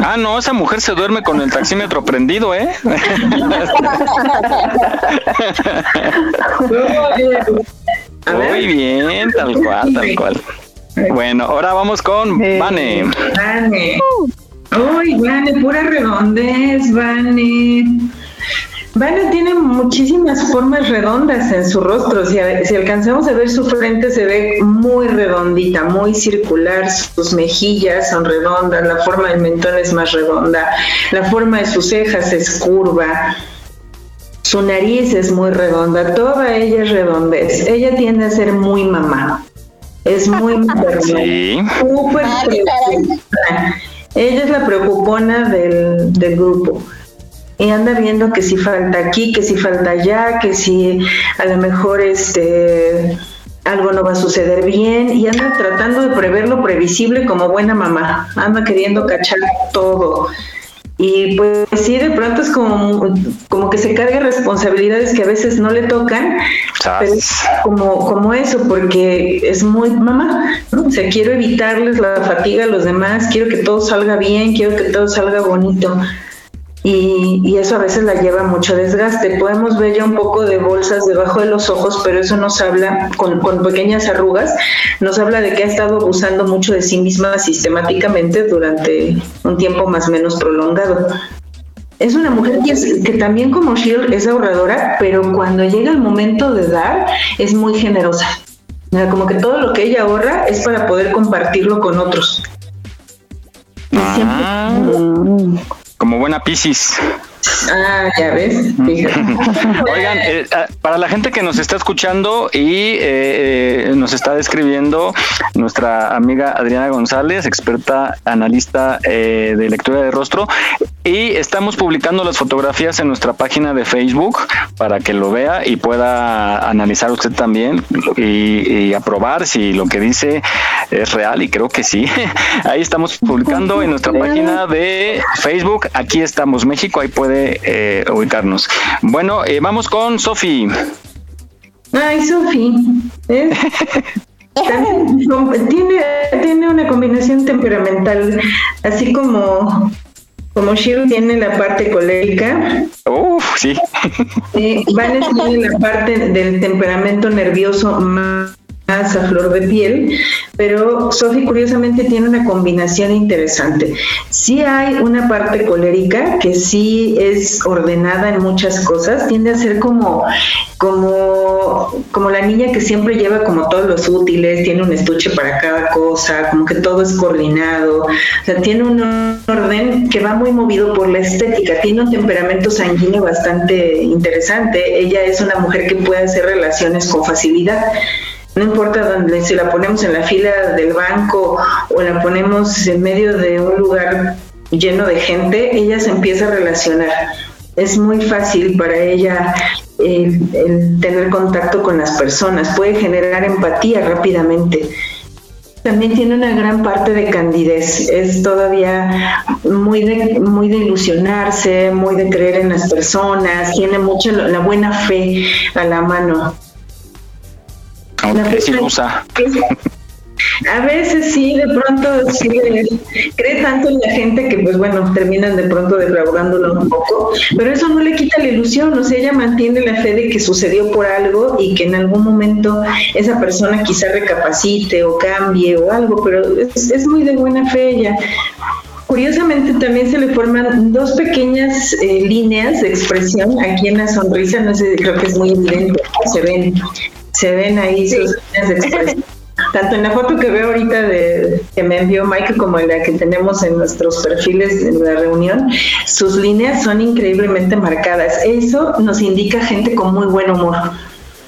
Ah, no, esa mujer se duerme con el taxímetro prendido, ¿eh? Muy bien, tal cual, tal cual. Bueno, ahora vamos con Vane. Vane. Uy, Vane, pura redondez, Vane. Vane tiene muchísimas formas redondas en su rostro. Si, si alcanzamos a ver su frente, se ve muy redondita, muy circular. Sus mejillas son redondas, la forma del mentón es más redonda, la forma de sus cejas es curva. Su nariz es muy redonda, toda ella es redondez. Ella tiende a ser muy mamá. Es muy materna. Sí. Súper. Ella es la preocupona del, grupo. Y anda viendo que si falta aquí, que si falta allá, que si a lo mejor este algo no va a suceder bien y anda tratando de prever lo previsible como buena mamá. Anda queriendo cachar todo. Y pues sí, de pronto es como, como que se carga responsabilidades que a veces no le tocan, pero es como, como eso, porque es muy mamá, ¿no? O sea, quiero evitarles la fatiga a los demás, quiero que todo salga bien, quiero que todo salga bonito. Y, y eso a veces la lleva a mucho desgaste. Podemos ver ya un poco de bolsas debajo de los ojos, pero eso nos habla, con, con pequeñas arrugas, nos habla de que ha estado abusando mucho de sí misma sistemáticamente durante un tiempo más o menos prolongado. Es una mujer que, es- que también como Shield es ahorradora, pero cuando llega el momento de dar es muy generosa. Como que todo lo que ella ahorra es para poder compartirlo con otros. Ah, como buena Piscis. Ah, ya ves. Oigan, eh, ah, para la gente que nos está escuchando y eh, eh, nos está describiendo nuestra amiga Adriana González, experta analista eh, de lectura de rostro, y estamos publicando las fotografías en nuestra página de Facebook para que lo vea y pueda analizar usted también y, y aprobar si lo que dice es real y creo que sí. Ahí estamos publicando en nuestra página de Facebook. Aquí estamos México, ahí puede eh, ubicarnos. Bueno, eh, vamos con Sofi. Ay, Sofi. ¿eh? Tiene, tiene una combinación temperamental, así como, como Shiro tiene la parte colérica. Uf, sí. Eh, Vanes tiene la parte del temperamento nervioso más a flor de piel, pero Sophie curiosamente tiene una combinación interesante. Sí hay una parte colérica que sí es ordenada en muchas cosas, tiende a ser como, como, como la niña que siempre lleva como todos los útiles, tiene un estuche para cada cosa, como que todo es coordinado, o sea, tiene un orden que va muy movido por la estética, tiene un temperamento sanguíneo bastante interesante, ella es una mujer que puede hacer relaciones con facilidad No importa dónde, si la ponemos en la fila del banco o la ponemos en medio de un lugar lleno de gente, ella se empieza a relacionar. Es muy fácil para ella el, el tener contacto con las personas, puede generar empatía rápidamente también tiene una gran parte de candidez. Es todavía muy de, muy de ilusionarse, muy de creer en las personas, tiene mucha la buena fe a la mano. A veces sí, de pronto sí, cree tanto en la gente que pues bueno, terminan de pronto defraudándolo un poco, pero eso no le quita la ilusión, o sea, ella mantiene la fe de que sucedió por algo y que en algún momento esa persona quizá recapacite o cambie o algo, pero es, muy de buena fe ella. Curiosamente también se le forman dos pequeñas eh, líneas de expresión aquí en la sonrisa, no sé, creo que es muy evidente, se ven, se ven ahí sus líneas de expresión tanto en la foto que veo ahorita de que me envió Mike como en la que tenemos en nuestros perfiles en la reunión, sus líneas son increíblemente marcadas. Eso nos indica gente con muy buen humor.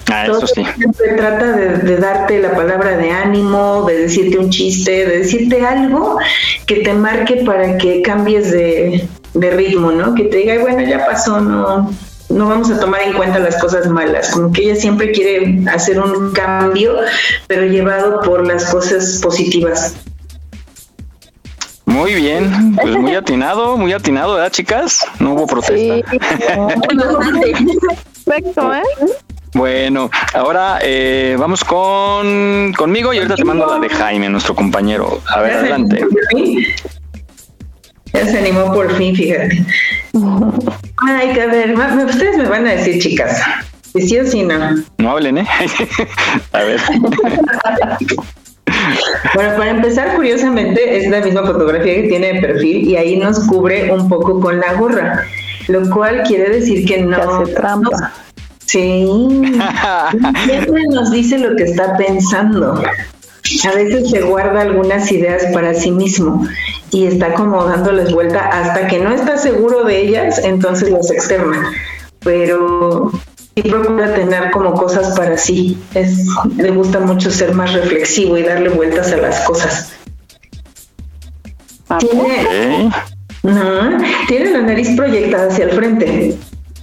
Ah, eso sí. Siempre trata de, darte la palabra de ánimo, de decirte un chiste, de decirte algo que te marque para que cambies de, de ritmo, ¿no? Que te diga, bueno, ya pasó, no, no vamos a tomar en cuenta las cosas malas, como que ella siempre quiere hacer un cambio, pero llevado por las cosas positivas. Muy bien, pues muy atinado, muy atinado, ¿verdad, chicas? No hubo protesta. Perfecto, ¿eh? Bueno, ahora eh, vamos con conmigo y ahorita te mando la de Jaime, nuestro compañero. A ver, adelante. Ya se animó por fin, fíjate. Ay, a ver, ustedes me van a decir, chicas, si sí o si no. No hablen, ¿eh? a ver. Bueno, para empezar, curiosamente, es la misma fotografía que tiene de perfil y ahí nos cubre un poco con la gorra, lo cual quiere decir que no. hace trampa. sí. Siempre nos dice lo que está pensando. A veces se guarda algunas ideas para sí mismo y está como dándoles vuelta hasta que no está seguro de ellas, entonces las externa. Pero sí procura tener como cosas para sí. Es, le gusta mucho ser más reflexivo y darle vueltas a las cosas. Tiene, tiene la nariz proyectada hacia el frente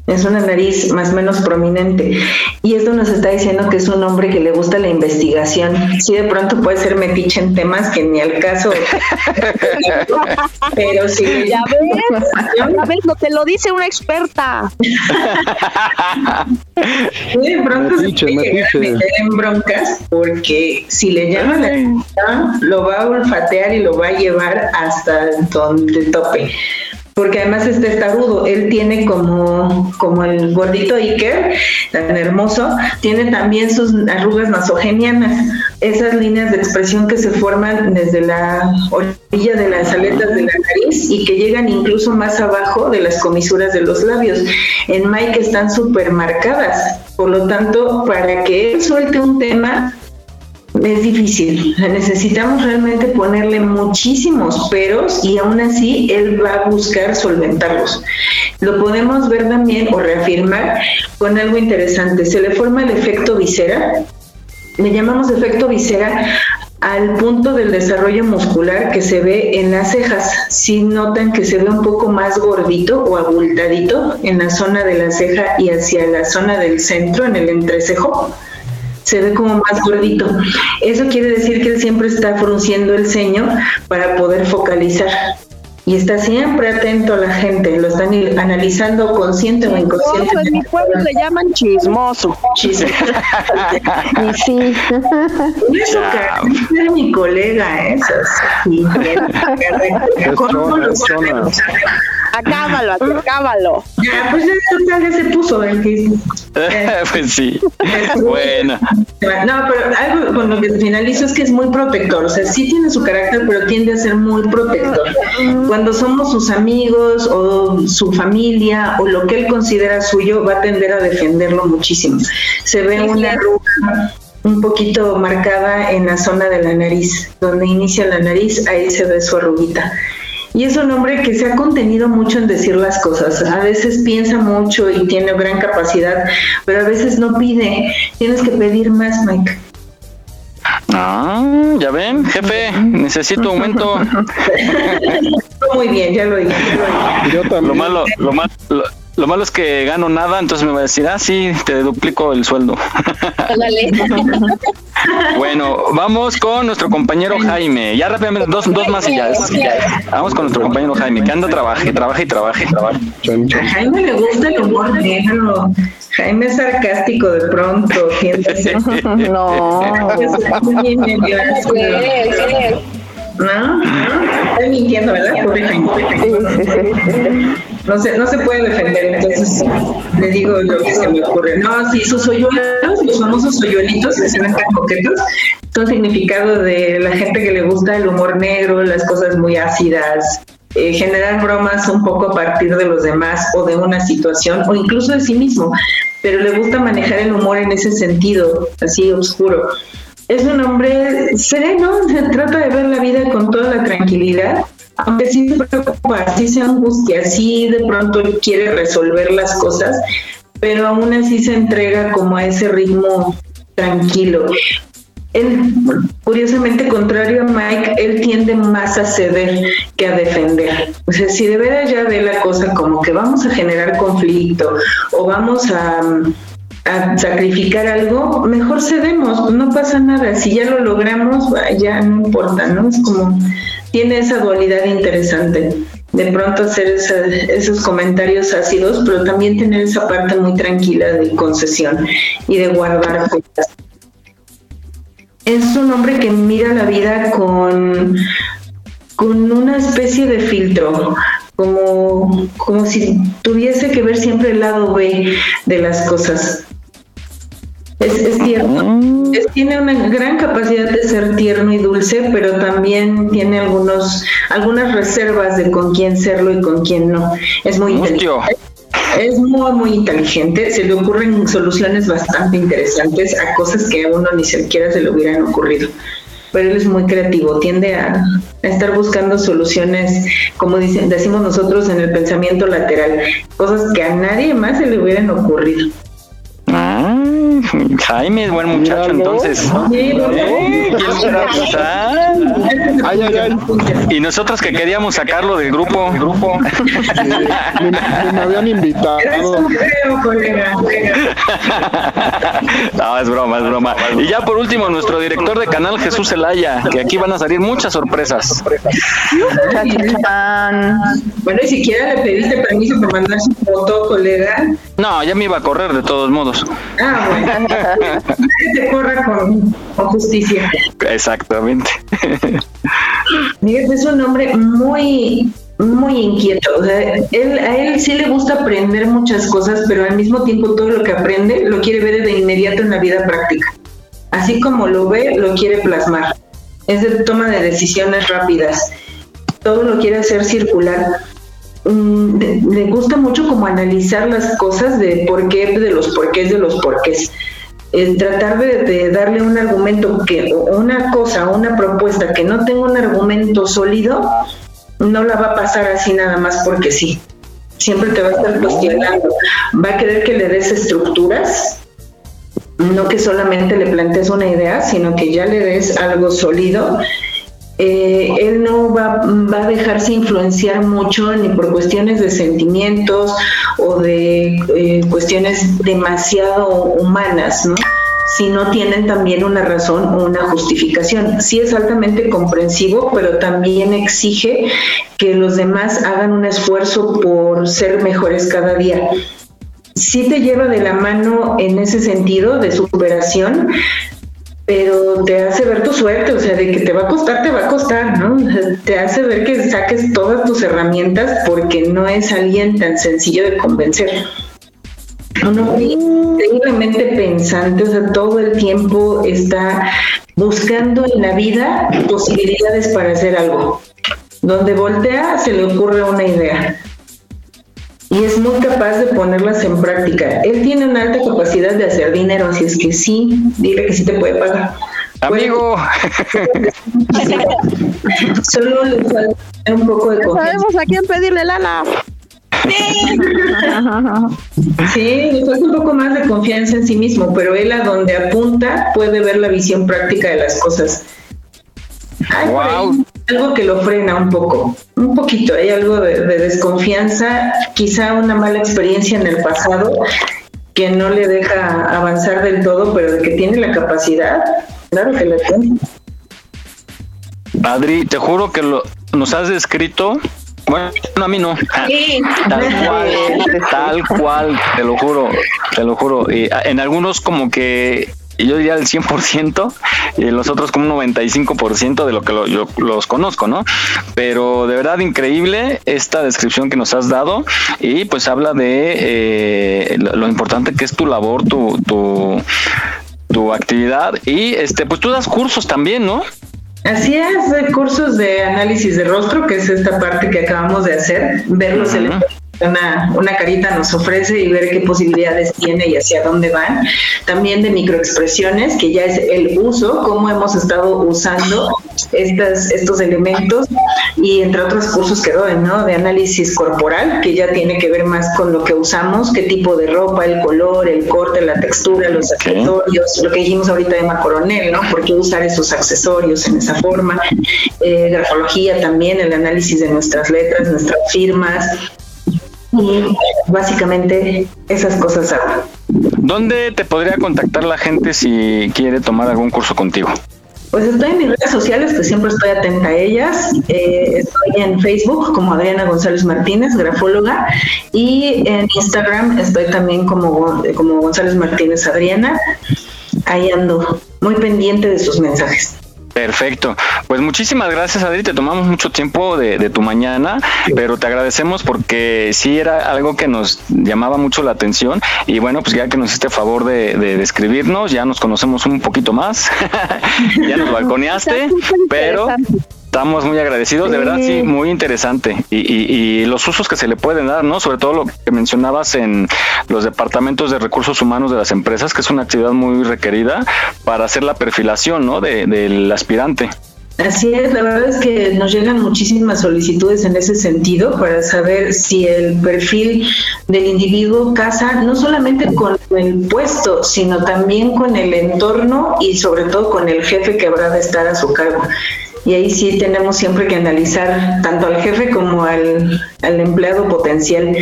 es una nariz más o menos prominente. Y esto nos está diciendo que es un hombre que le gusta la investigación. Sí, de pronto puede ser metiche en temas que ni al caso. Pero sí. Ya ves, ya ves, no te lo dice una experta. Sí, de pronto se puede meter en broncas porque si le llama la atención, lo va a olfatear y lo va a llevar hasta donde tope porque además este testarudo, él tiene como, como el gordito Iker, tan hermoso, tiene también sus arrugas nasogenianas, esas líneas de expresión que se forman desde la orilla de las aletas de la nariz y que llegan incluso más abajo de las comisuras de los labios. En Mike están súper marcadas, por lo tanto, para que él suelte un tema, es difícil. Necesitamos realmente ponerle muchísimos peros y aún así él va a buscar solventarlos. Lo podemos ver también o reafirmar con algo interesante. Se le forma el efecto visera. Le llamamos efecto visera al punto del desarrollo muscular que se ve en las cejas. Si notan que se ve un poco más gordito o abultadito en la zona de la ceja y hacia la zona del centro, en el entrecejo se ve como más gordito. Eso quiere decir que él siempre está frunciendo el ceño para poder focalizar. Y está siempre atento a la gente, lo están analizando consciente o inconsciente. en mi pueblo le llaman chismoso. Chismoso. y sí. Eso es mi colega, eso. Sí, Acábalo, acábalo. Ya, pues ya, ya se puso el pues sí. bueno. No, pero algo con lo que finalizo es que es muy protector. O sea, sí tiene su carácter, pero tiende a ser muy protector. Cuando somos sus amigos o su familia o lo que él considera suyo, va a tender a defenderlo muchísimo. Se ve una arruga un poquito marcada en la zona de la nariz, donde inicia la nariz, ahí se ve su arruguita. Y es un hombre que se ha contenido mucho en decir las cosas. A veces piensa mucho y tiene gran capacidad, pero a veces no pide. Tienes que pedir más, Mike. Ah, ya ven, jefe, necesito aumento. Muy bien, ya lo dije. Lo malo, lo malo, lo, lo malo es que gano nada, entonces me va a decir, ah, sí, te duplico el sueldo. bueno, vamos con nuestro compañero Jaime. Ya rápidamente, dos, dos más y ya. Vamos con nuestro compañero Jaime, que anda, trabaje, trabaje y trabaje. A Jaime le gusta el humor negro. Jaime es sarcástico de pronto, siéntese. No. ¿No? Estoy mintiendo, ¿verdad? Pobre Jaime. No se, no se puede defender, entonces le digo lo que se me ocurre. No, sí, sus hoyuelos, los famosos hoyuelitos que se ven tan coquetos, son significado de la gente que le gusta el humor negro, las cosas muy ácidas, eh, generar bromas un poco a partir de los demás o de una situación o incluso de sí mismo, pero le gusta manejar el humor en ese sentido, así oscuro. Es un hombre sereno, se trata de ver la vida con toda la tranquilidad, aunque sí se preocupa, sí se angustia, sí de pronto quiere resolver las cosas, pero aún así se entrega como a ese ritmo tranquilo. Él, curiosamente, contrario a Mike, él tiende más a ceder que a defender. O sea, si de veras ya ve la cosa como que vamos a generar conflicto o vamos a, a sacrificar algo, mejor cedemos, no pasa nada. Si ya lo logramos, ya no importa, ¿no? Es como, tiene esa dualidad interesante de pronto hacer esos comentarios ácidos, pero también tener esa parte muy tranquila de concesión y de guardar cosas. Es un hombre que mira la vida con, con una especie de filtro, como, como si tuviese que ver siempre el lado B de las cosas. Es, es tierno. Es- tiene una gran capacidad de ser tierno y dulce, pero también tiene algunos, algunas reservas de con quién serlo y con quién no. Es muy inteligente. Es muy, muy inteligente. Se le ocurren soluciones bastante interesantes a cosas que a uno ni siquiera se le hubieran ocurrido. Pero él es muy creativo, tiende a, a estar buscando soluciones, como dicen, decimos nosotros, en el pensamiento lateral, cosas que a nadie más se le hubieran ocurrido. Ah, Jaime es buen muchacho, entonces. Eh. Y nosotros que queríamos sacarlo del grupo. grupo. me habían invitado. No, es broma, es broma. Y ya por último, nuestro director de canal, Jesús Zelaya, que aquí van a salir muchas sorpresas. Bueno, y siquiera le pediste permiso para mandar su foto, colega. No, ya me iba a correr de todos modos. Ah, bueno. Que te corra con, con justicia. Exactamente. Miguel es un hombre muy, muy inquieto. O sea, él, a él sí le gusta aprender muchas cosas, pero al mismo tiempo todo lo que aprende lo quiere ver de inmediato en la vida práctica. Así como lo ve, lo quiere plasmar. Es de toma de decisiones rápidas. Todo lo quiere hacer circular. Mm, de- Le gusta mucho como analizar las cosas de por qué, de los porqués, de los porqués. El tratar de, de darle un argumento que, o una cosa, una propuesta que no tenga un argumento sólido, no la va a pasar así nada más porque sí. Siempre te va a estar cuestionando. Va a querer que le des estructuras, no que solamente le plantees una idea, sino que ya le des algo sólido. Eh, él no va, a dejarse influenciar mucho ni por cuestiones de sentimientos o de eh, cuestiones demasiado humanas, ¿no? si no tienen también una razón o una justificación. Sí es altamente comprensivo, pero también exige que los demás hagan un esfuerzo por ser mejores cada día. Sí te lleva de la mano en ese sentido de superación, pero te hace ver tu suerte, o sea, de que te va a costar, te va a costar, ¿no? Te hace ver que saques todas tus herramientas porque no es alguien tan sencillo de convencer. Un hombre increíblemente pensante, o sea, todo el tiempo está buscando en la vida posibilidades para hacer algo. Donde voltea se le ocurre una idea y es muy capaz de ponerlas en práctica. Él tiene una alta capacidad de hacer dinero, así es que sí, dile que sí te puede pagar. Amigo. Solo le falta un poco de confianza. sabemos a quién pedirle lana. Sí, le falta un poco más de confianza en sí mismo, pero él a donde apunta puede ver la visión práctica de las cosas. Por ahí algo que lo frena un poco, un poquito, hay algo de, de desconfianza, quizá una mala experiencia en el pasado que no le deja avanzar del todo, pero de que tiene la capacidad, claro que la tiene. Adri, te juro que lo, nos has descrito. Bueno, a mí no. Tal cual, tal cual, te lo juro, te lo juro. Y ah, en algunos como que yo diría el 100% y los otros como un 95% de lo que lo- yo los conozco, ¿no? Pero de verdad increíble esta descripción que nos has dado y pues habla de eh, lo, lo importante que es tu labor, tu, tu, tu actividad y este pues tú das cursos también, ¿no? Así es, cursos de análisis de rostro, que es esta parte que acabamos de hacer, ver los elementos que una, una carita nos ofrece y ver qué posibilidades tiene y hacia dónde van. También de microexpresiones, que ya es el uso, cómo hemos estado usando estas, estos elementos y entre otros cursos que doy, ¿no? De análisis corporal, que ya tiene que ver más con lo que usamos, qué tipo de ropa, el color, el corte, la textura, los accesorios, lo que dijimos ahorita de Emma Coronel, ¿no? ¿Por qué usar esos accesorios en esa forma? Eh, grafología también, el análisis de nuestras letras, nuestras firmas. Y básicamente esas cosas hago. ¿Dónde te podría contactar la gente si quiere tomar algún curso contigo? Pues estoy en mis redes sociales, que siempre estoy atenta a ellas. Eh, estoy en Facebook como Adriana González Martínez, grafóloga, y en Instagram estoy también como, como González Martínez Adriana. Ahí ando, muy pendiente de sus mensajes. Perfecto. Pues muchísimas gracias, Adri. Te tomamos mucho tiempo de, de tu mañana, pero te agradecemos porque sí era algo que nos llamaba mucho la atención. Y bueno, pues ya que nos hiciste favor de, de describirnos, ya nos conocemos un poquito más. ya nos balconeaste, pero estamos muy agradecidos. De verdad, sí, muy interesante. Y, y- y los usos que se le pueden dar, ¿no? Sobre todo lo que mencionabas en los departamentos de recursos humanos de las empresas, que es una actividad muy requerida para hacer la perfilación, ¿no? De- del aspirante. Así es, la verdad es que nos llegan muchísimas solicitudes en ese sentido para saber si el perfil del individuo casa no solamente con el puesto, sino también con el entorno y sobre todo con el jefe que habrá de estar a su cargo. Y ahí sí tenemos siempre que analizar tanto al jefe como al, empleado potencial.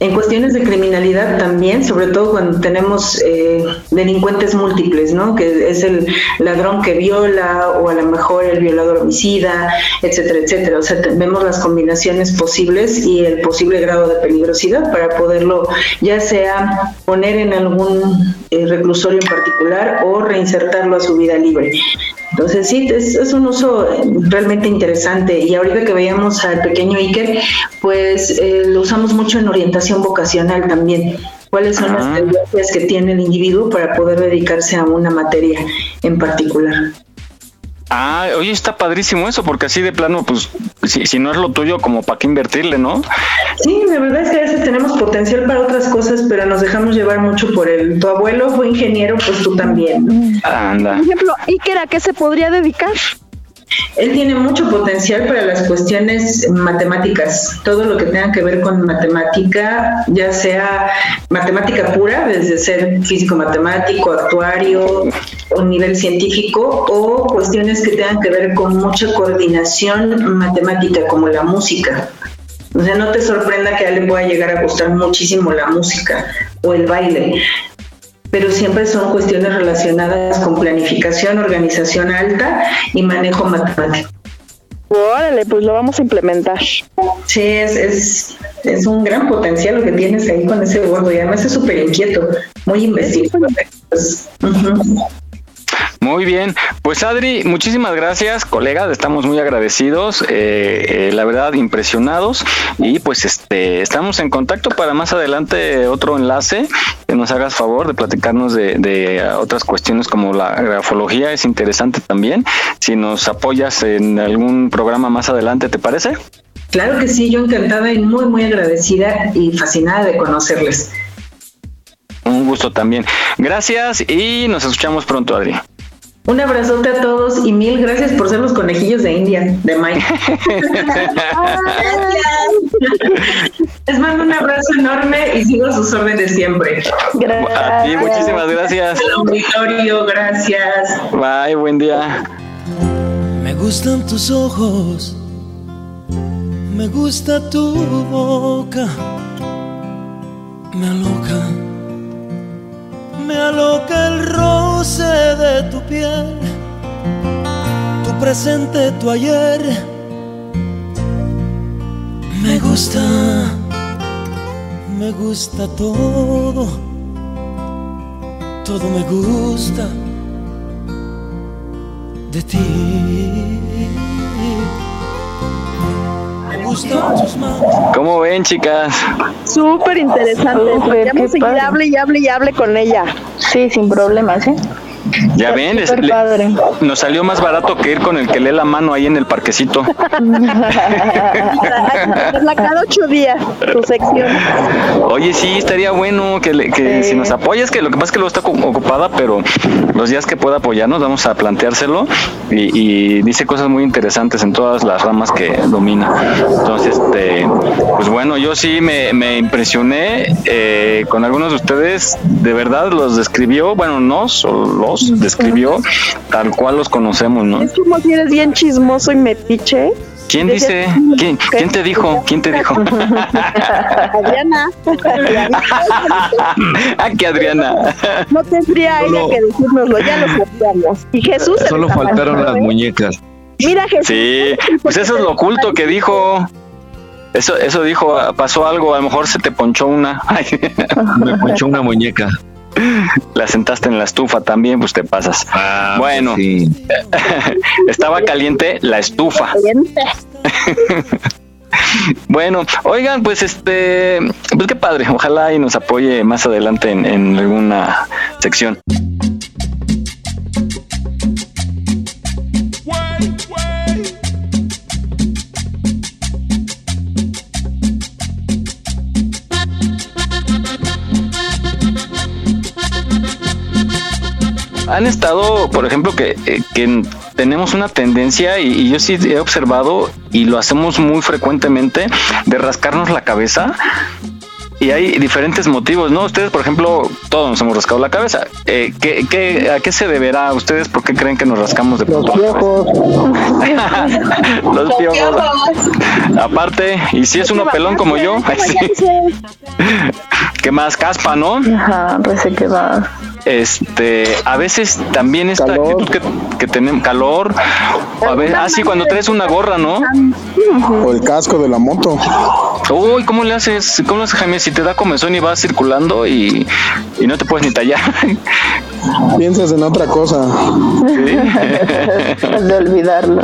En cuestiones de criminalidad también, sobre todo cuando tenemos eh, delincuentes múltiples, ¿no? Que es el ladrón que viola o a lo mejor el violador homicida, etcétera, etcétera. O sea, vemos las combinaciones posibles y el posible grado de peligrosidad para poderlo ya sea poner en algún eh, reclusorio en particular o reinsertarlo a su vida libre. Entonces sí, es, es un uso realmente interesante y ahorita que veíamos al pequeño Iker, pues eh, lo usamos mucho en orientación vocacional también. ¿Cuáles son las tendencias que tiene el individuo para poder dedicarse a una materia en particular? Ah, oye, está padrísimo eso, porque así de plano, pues, si, si no es lo tuyo, como para qué invertirle, ¿no? Sí, la verdad es que a veces tenemos potencial para otras cosas, pero nos dejamos llevar mucho por el tu abuelo fue ingeniero, pues tú también. Anda. Por ejemplo, Iker, ¿a qué se podría dedicar? Él tiene mucho potencial para las cuestiones matemáticas, todo lo que tenga que ver con matemática, ya sea matemática pura, desde ser físico matemático, actuario, un nivel científico, o cuestiones que tengan que ver con mucha coordinación matemática, como la música. O sea, no te sorprenda que a él pueda llegar a gustar muchísimo la música o el baile, pero siempre son cuestiones relacionadas con planificación, organización alta y manejo matemático. Órale, pues lo vamos a implementar. Sí, es, es, es un gran potencial lo que tienes ahí con ese gordo y además es súper inquieto, muy investigado. Pues, ujú. Muy bien, pues Adri, muchísimas gracias, colegas, estamos muy agradecidos, eh, eh, la verdad impresionados y pues este estamos en contacto para más adelante otro enlace que nos hagas favor de platicarnos de, de, otras cuestiones como la grafología, es interesante también. Si nos apoyas en algún programa más adelante, ¿te parece? Claro que sí, yo encantada y muy, muy agradecida y fascinada de conocerles. Un gusto también. Gracias y nos escuchamos pronto, Adri. Un abrazote a todos y mil gracias por ser los conejillos de India, de Mike. Les mando un abrazo enorme y sigo sus órdenes siempre. Gracias. A ti, muchísimas gracias. auditorio, gracias. Bye, buen día. Me gustan tus ojos, me gusta tu boca, me aloca, me aloca el roce de tu piel, tu presente, tu ayer. Me gusta, me gusta todo, todo me gusta de ti. ¿Cómo ven, chicas? Súper interesante. Súper, Podríamos qué seguir padre. hable y hable y hable con ella. Sí, sin problemas, ¿eh? Ya ven, le- nos salió más barato que ir con el que lee la mano ahí en el parquecito. La cada ocho días, tu sección. Oye, sí, estaría bueno que, le- que si nos apoyas, que lo que pasa es que luego está ocu- ocupada, pero los días que pueda apoyarnos vamos a planteárselo y, y dice cosas muy interesantes en todas las ramas que domina. Entonces, este, pues bueno, yo sí me, me impresioné eh, con algunos de ustedes, de verdad los describió, bueno, nos o los describió tal cual los conocemos, ¿no? Es como si eres bien chismoso y metiche. ¿Quién dice? ¿Quién, quién te dijo? ¿Quién te dijo? Adriana. ah, que Adriana. No tendría ella que decírnoslo, ya lo sabíamos. Y Jesús. Solo faltaron las ¿eh? muñecas. Mira, Jesús. Sí, pues eso es lo oculto que dijo. Eso, eso dijo, pasó algo, a lo mejor se te ponchó una. Me ponchó una muñeca. la sentaste en la estufa también, pues te pasas. Ah, bueno, pues sí. estaba caliente la estufa. Bueno, oigan, pues este, pues qué padre, ojalá y nos apoye más adelante en, en alguna sección. Han estado, por ejemplo, que, eh, que tenemos una tendencia, y, y yo sí he observado, y lo hacemos muy frecuentemente, de rascarnos la cabeza. Y hay diferentes motivos, ¿no? Ustedes, por ejemplo, todos nos hemos rascado la cabeza. Eh, ¿qué, qué, a qué se deberá? ¿Ustedes por qué creen que nos rascamos de pronto? la cabeza? Los piojos. Aparte, y si es uno pelón como yo, ay, sí. ¿qué más caspa, no? Ajá, resequedad. Este, a veces también esta actitud que, que tenemos, calor, o a veces, ah, sí, cuando traes una gorra, ¿no? O el casco de la moto. Uy, ¿cómo le haces? ¿Cómo le haces, Jaime? Si te da comezón y vas circulando y, y no te puedes ni tallar. Piensas en otra cosa. de olvidarlo.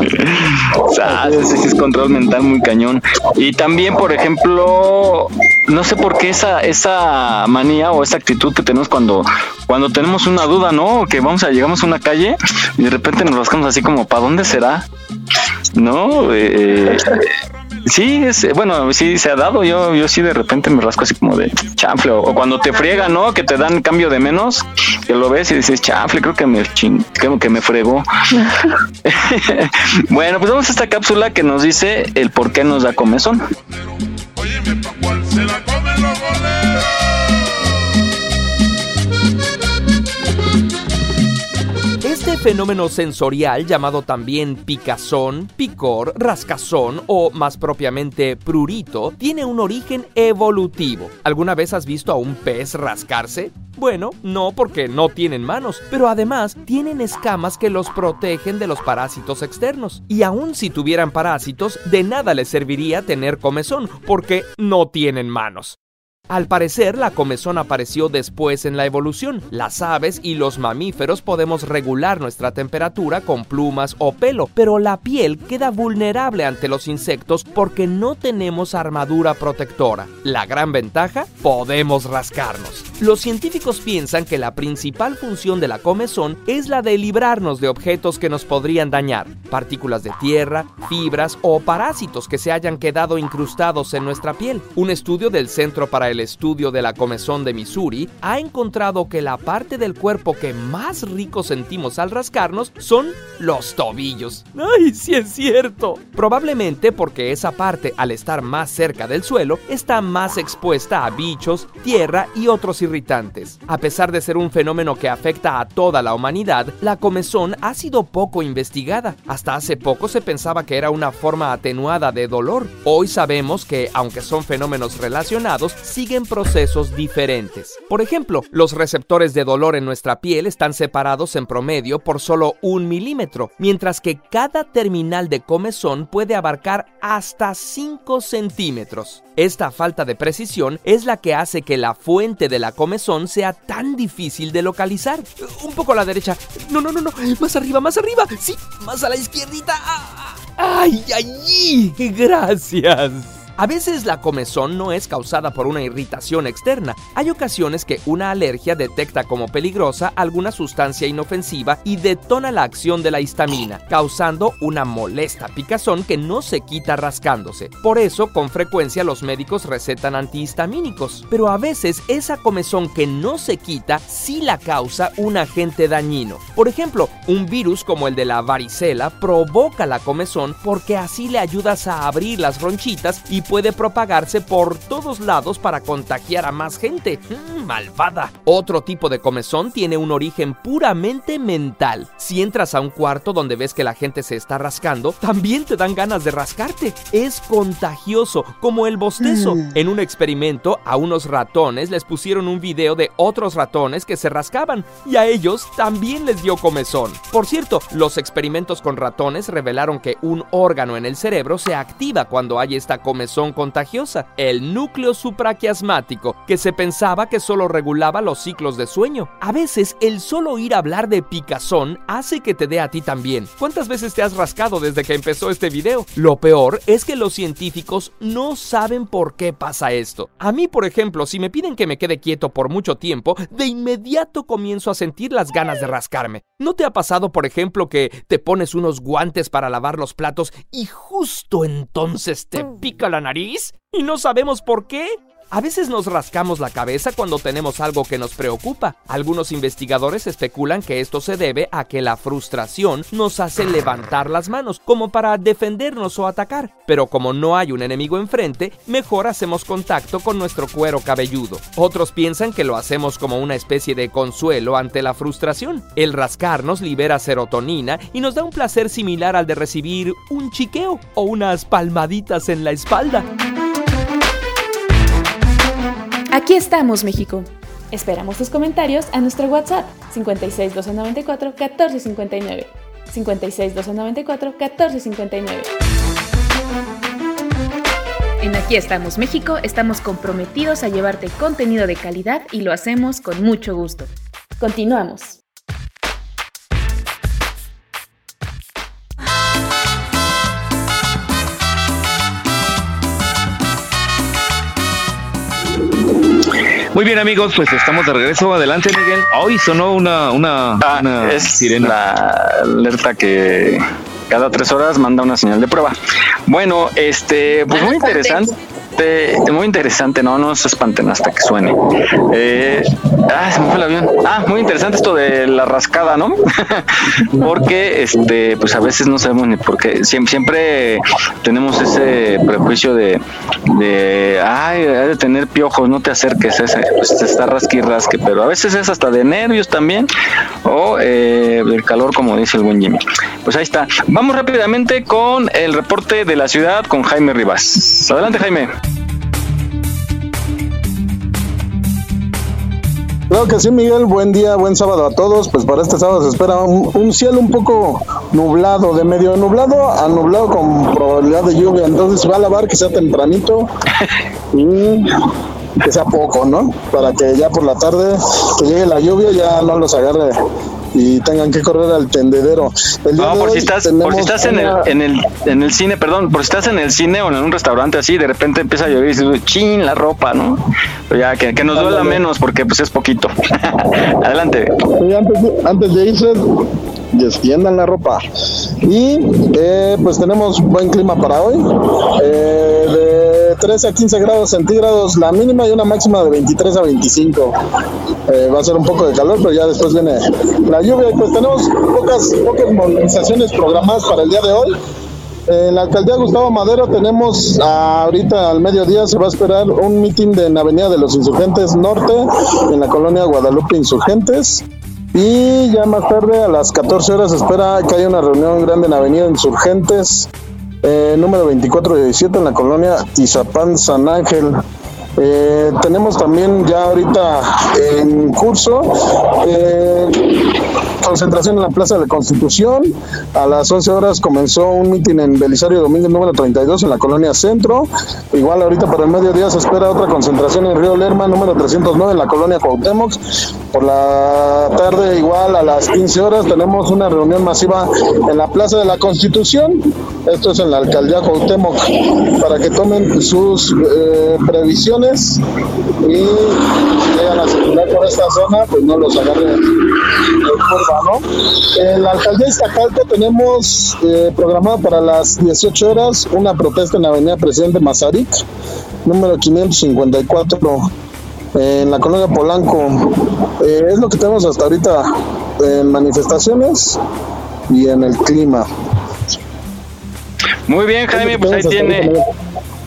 Ah, ese sí es control mental muy cañón. Y también, por ejemplo, no sé por qué esa, esa manía o esa actitud que tenemos cuando, cuando tenemos una duda, ¿no? Que vamos a, llegamos a una calle y de repente nos rascamos así como, ¿para dónde será? ¿No? Eh, sí, es, bueno, sí se ha dado. Yo, yo sí de repente me rasco así como de chanfle. O, cuando te friegan, ¿no? Que te dan cambio de menos, que lo ves y dices, chanfle, creo que me, chin- que, que me fregó. bueno, pues vamos a esta cápsula que nos dice el por qué nos da comezón. Este fenómeno sensorial, llamado también picazón, picor, rascazón o más propiamente prurito, tiene un origen evolutivo. ¿Alguna vez has visto a un pez rascarse? Bueno, no porque no tienen manos, pero además tienen escamas que los protegen de los parásitos externos. Y aun si tuvieran parásitos, de nada les serviría tener comezón, porque no tienen manos. Al parecer, la comezón apareció después en la evolución. Las aves y los mamíferos podemos regular nuestra temperatura con plumas o pelo, pero la piel queda vulnerable ante los insectos porque no tenemos armadura protectora. La gran ventaja, podemos rascarnos. Los científicos piensan que la principal función de la comezón es la de librarnos de objetos que nos podrían dañar, partículas de tierra, fibras o parásitos que se hayan quedado incrustados en nuestra piel. Un estudio del Centro para el Estudio de la Comezón de Missouri ha encontrado que la parte del cuerpo que más rico sentimos al rascarnos son los tobillos. ¡Ay, sí es cierto! Probablemente porque esa parte, al estar más cerca del suelo, está más expuesta a bichos, tierra y otros irritantes. A pesar de ser un fenómeno que afecta a toda la humanidad, la comezón ha sido poco investigada. Hasta hace poco se pensaba que era una forma atenuada de dolor. Hoy sabemos que, aunque son fenómenos relacionados, siguen procesos diferentes. Por ejemplo, los receptores de dolor en nuestra piel están separados en promedio por solo un milímetro, mientras que cada terminal de comezón puede abarcar hasta 5 centímetros. Esta falta de precisión es la que hace que la fuente de la comezón sea tan difícil de localizar. Un poco a la derecha. No, no, no, no. Más arriba, más arriba. Sí, más a la izquierdita. Ah. ¡Ay, ay! Gracias. A veces la comezón no es causada por una irritación externa. Hay ocasiones que una alergia detecta como peligrosa alguna sustancia inofensiva y detona la acción de la histamina, causando una molesta picazón que no se quita rascándose. Por eso, con frecuencia los médicos recetan antihistamínicos. Pero a veces esa comezón que no se quita sí la causa un agente dañino. Por ejemplo, un virus como el de la varicela provoca la comezón porque así le ayudas a abrir las ronchitas y puede propagarse por todos lados para contagiar a más gente. Mm, malvada. Otro tipo de comezón tiene un origen puramente mental. Si entras a un cuarto donde ves que la gente se está rascando, también te dan ganas de rascarte. Es contagioso, como el bostezo. En un experimento, a unos ratones les pusieron un video de otros ratones que se rascaban y a ellos también les dio comezón. Por cierto, los experimentos con ratones revelaron que un órgano en el cerebro se activa cuando hay esta comezón contagiosa, el núcleo supraquiasmático, que se pensaba que solo regulaba los ciclos de sueño. A veces el solo oír hablar de picazón hace que te dé a ti también. ¿Cuántas veces te has rascado desde que empezó este video? Lo peor es que los científicos no saben por qué pasa esto. A mí, por ejemplo, si me piden que me quede quieto por mucho tiempo, de inmediato comienzo a sentir las ganas de rascarme. ¿No te ha pasado, por ejemplo, que te pones unos guantes para lavar los platos y justo entonces te pica la nariz? ¿Y no sabemos por qué? A veces nos rascamos la cabeza cuando tenemos algo que nos preocupa. Algunos investigadores especulan que esto se debe a que la frustración nos hace levantar las manos, como para defendernos o atacar. Pero como no hay un enemigo enfrente, mejor hacemos contacto con nuestro cuero cabelludo. Otros piensan que lo hacemos como una especie de consuelo ante la frustración. El rascarnos libera serotonina y nos da un placer similar al de recibir un chiqueo o unas palmaditas en la espalda. Aquí estamos, México. Esperamos tus comentarios a nuestro WhatsApp 56 294 1459. 56 294 1459. En Aquí estamos, México, estamos comprometidos a llevarte contenido de calidad y lo hacemos con mucho gusto. Continuamos. Muy bien amigos, pues estamos de regreso. Adelante Miguel. Hoy sonó una, una, Ah, una es sirena. la alerta que cada tres horas manda una señal de prueba. Bueno, este, pues muy interesante. Muy interesante, no, no se espanten hasta que suene. Eh, ah, se me fue el avión. Ah, muy interesante esto de la rascada, ¿no? Porque, este, pues a veces no sabemos ni por qué. Siempre, siempre tenemos ese prejuicio de, de, ay, ha de tener piojos, no te acerques, ese, pues te está rasque. Pero a veces es hasta de nervios también o eh, del calor, como dice el buen Jimmy. Pues ahí está. Vamos rápidamente con el reporte de la ciudad con Jaime Rivas. Adelante, Jaime. Claro que sí, Miguel. Buen día, buen sábado a todos. Pues para este sábado se espera un, un cielo un poco nublado, de medio nublado a nublado con probabilidad de lluvia. Entonces va a lavar que sea tempranito y que sea poco, ¿no? Para que ya por la tarde que llegue la lluvia ya no los agarre y tengan que correr al tendedero. no, por si estás, por si estás en, el, en, el, en el cine, perdón, por si estás en el cine o en un restaurante así, de repente empieza a llover y dices, chin, la ropa, ¿no? Ya, que, que nos duela menos porque pues es poquito. Adelante. antes, de, antes de irse, extiendan la ropa. Y eh, pues tenemos buen clima para hoy. Eh, de 13 a 15 grados centígrados la mínima y una máxima de 23 a 25. Eh, va a ser un poco de calor, pero ya después viene la lluvia. Y pues tenemos pocas, pocas movilizaciones programadas para el día de hoy. En la alcaldía Gustavo Madero tenemos ahorita al mediodía se va a esperar un mitin de en Avenida de los Insurgentes Norte, en la colonia Guadalupe Insurgentes. Y ya más tarde, a las 14 horas, espera que haya una reunión grande en Avenida Insurgentes, eh, número 2417, en la colonia Tizapán San Ángel. Eh, tenemos también ya ahorita en curso eh, concentración en la Plaza de la Constitución. A las 11 horas comenzó un mitin en Belisario Domínguez número 32 en la colonia Centro. Igual ahorita para el mediodía se espera otra concentración en Río Lerma número 309 en la colonia Cuauhtémoc. Por la tarde igual a las 15 horas tenemos una reunión masiva en la Plaza de la Constitución. Esto es en la alcaldía Cuauhtémoc para que tomen sus eh, previsiones y si llegan a circular por esta zona pues no los agarren curva, ¿no? En la alcaldía de Iztacalco tenemos eh, programado para las 18 horas una protesta en la avenida Presidente Mazarik, número 554 en la colonia Polanco. Eh, es lo que tenemos hasta ahorita en manifestaciones y en el clima. Muy bien, Jaime, pues ahí tiene,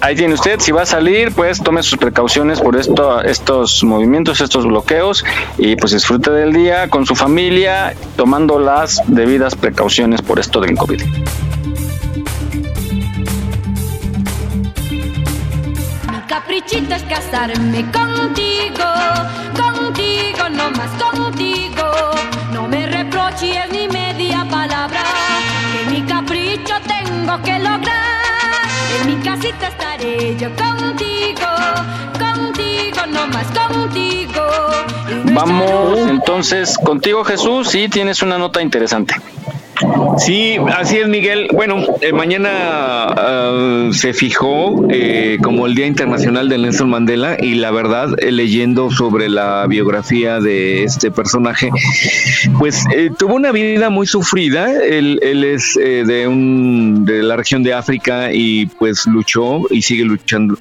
ahí tiene usted. Si va a salir, pues tome sus precauciones por esto, estos movimientos, estos bloqueos y pues disfrute del día con su familia, tomando las debidas precauciones por esto del COVID. Mi caprichito es casarme contigo, contigo, no más contigo. No me reproches ni media palabra, que mi capricho tengo que lograr. En mi casita estaré yo contigo, contigo, no más contigo. Vamos entonces contigo Jesús y tienes una nota interesante. Sí, así es, Miguel. Bueno, eh, mañana ah, se fijó eh, como el Día Internacional de Nelson Mandela y la verdad, eh, leyendo sobre la biografía de este personaje, pues eh, tuvo una vida muy sufrida. Él, él es de, un, de la región de África y pues luchó y sigue luchando.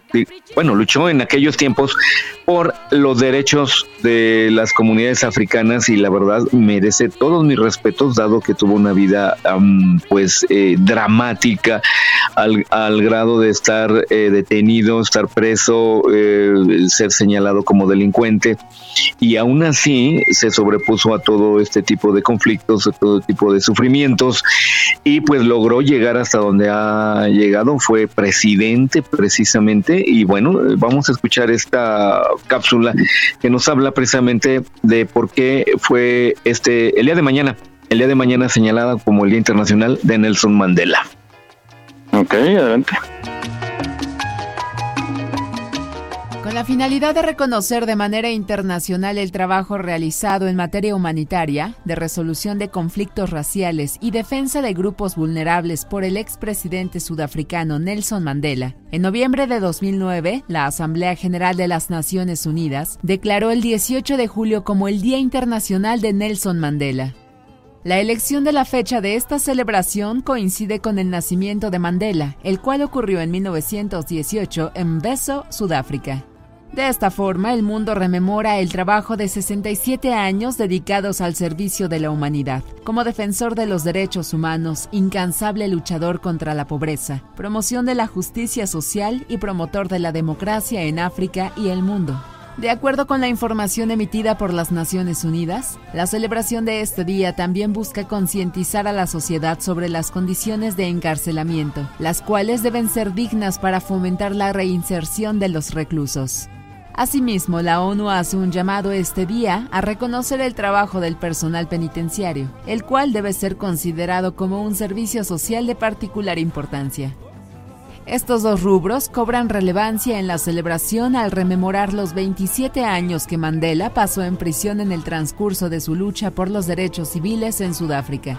Bueno, luchó en aquellos tiempos por los derechos de las comunidades africanas y la verdad merece todos mis respetos dado que tuvo una vida am, pues eh, dramática al, al grado de estar eh, detenido, estar preso, eh, ser señalado como delincuente. Y aún así se sobrepuso a todo este tipo de conflictos, a todo tipo de sufrimientos y pues logró llegar hasta donde ha llegado, fue presidente precisamente y bueno, vamos a escuchar esta cápsula que nos habla precisamente de por qué fue este el día de mañana, el día de mañana señalada como el Día Internacional de Nelson Mandela. Ok, adelante. Con la finalidad de reconocer de manera internacional el trabajo realizado en materia humanitaria, de resolución de conflictos raciales y defensa de grupos vulnerables por el expresidente sudafricano Nelson Mandela, en noviembre de 2009, la Asamblea General de las Naciones Unidas declaró el 18 de julio como el Día Internacional de Nelson Mandela. La elección de la fecha de esta celebración coincide con el nacimiento de Mandela, el cual ocurrió en 1918 en Beso, Sudáfrica. De esta forma, el mundo rememora el trabajo de 67 años dedicados al servicio de la humanidad, como defensor de los derechos humanos, incansable luchador contra la pobreza, promoción de la justicia social y promotor de la democracia en África y el mundo. De acuerdo con la información emitida por las Naciones Unidas, la celebración de este día también busca concientizar a la sociedad sobre las condiciones de encarcelamiento, las cuales deben ser dignas para fomentar la reinserción de los reclusos. Asimismo, la ONU hace un llamado este día a reconocer el trabajo del personal penitenciario, el cual debe ser considerado como un servicio social de particular importancia. Estos dos rubros cobran relevancia en la celebración al rememorar los 27 años que Mandela pasó en prisión en el transcurso de su lucha por los derechos civiles en Sudáfrica.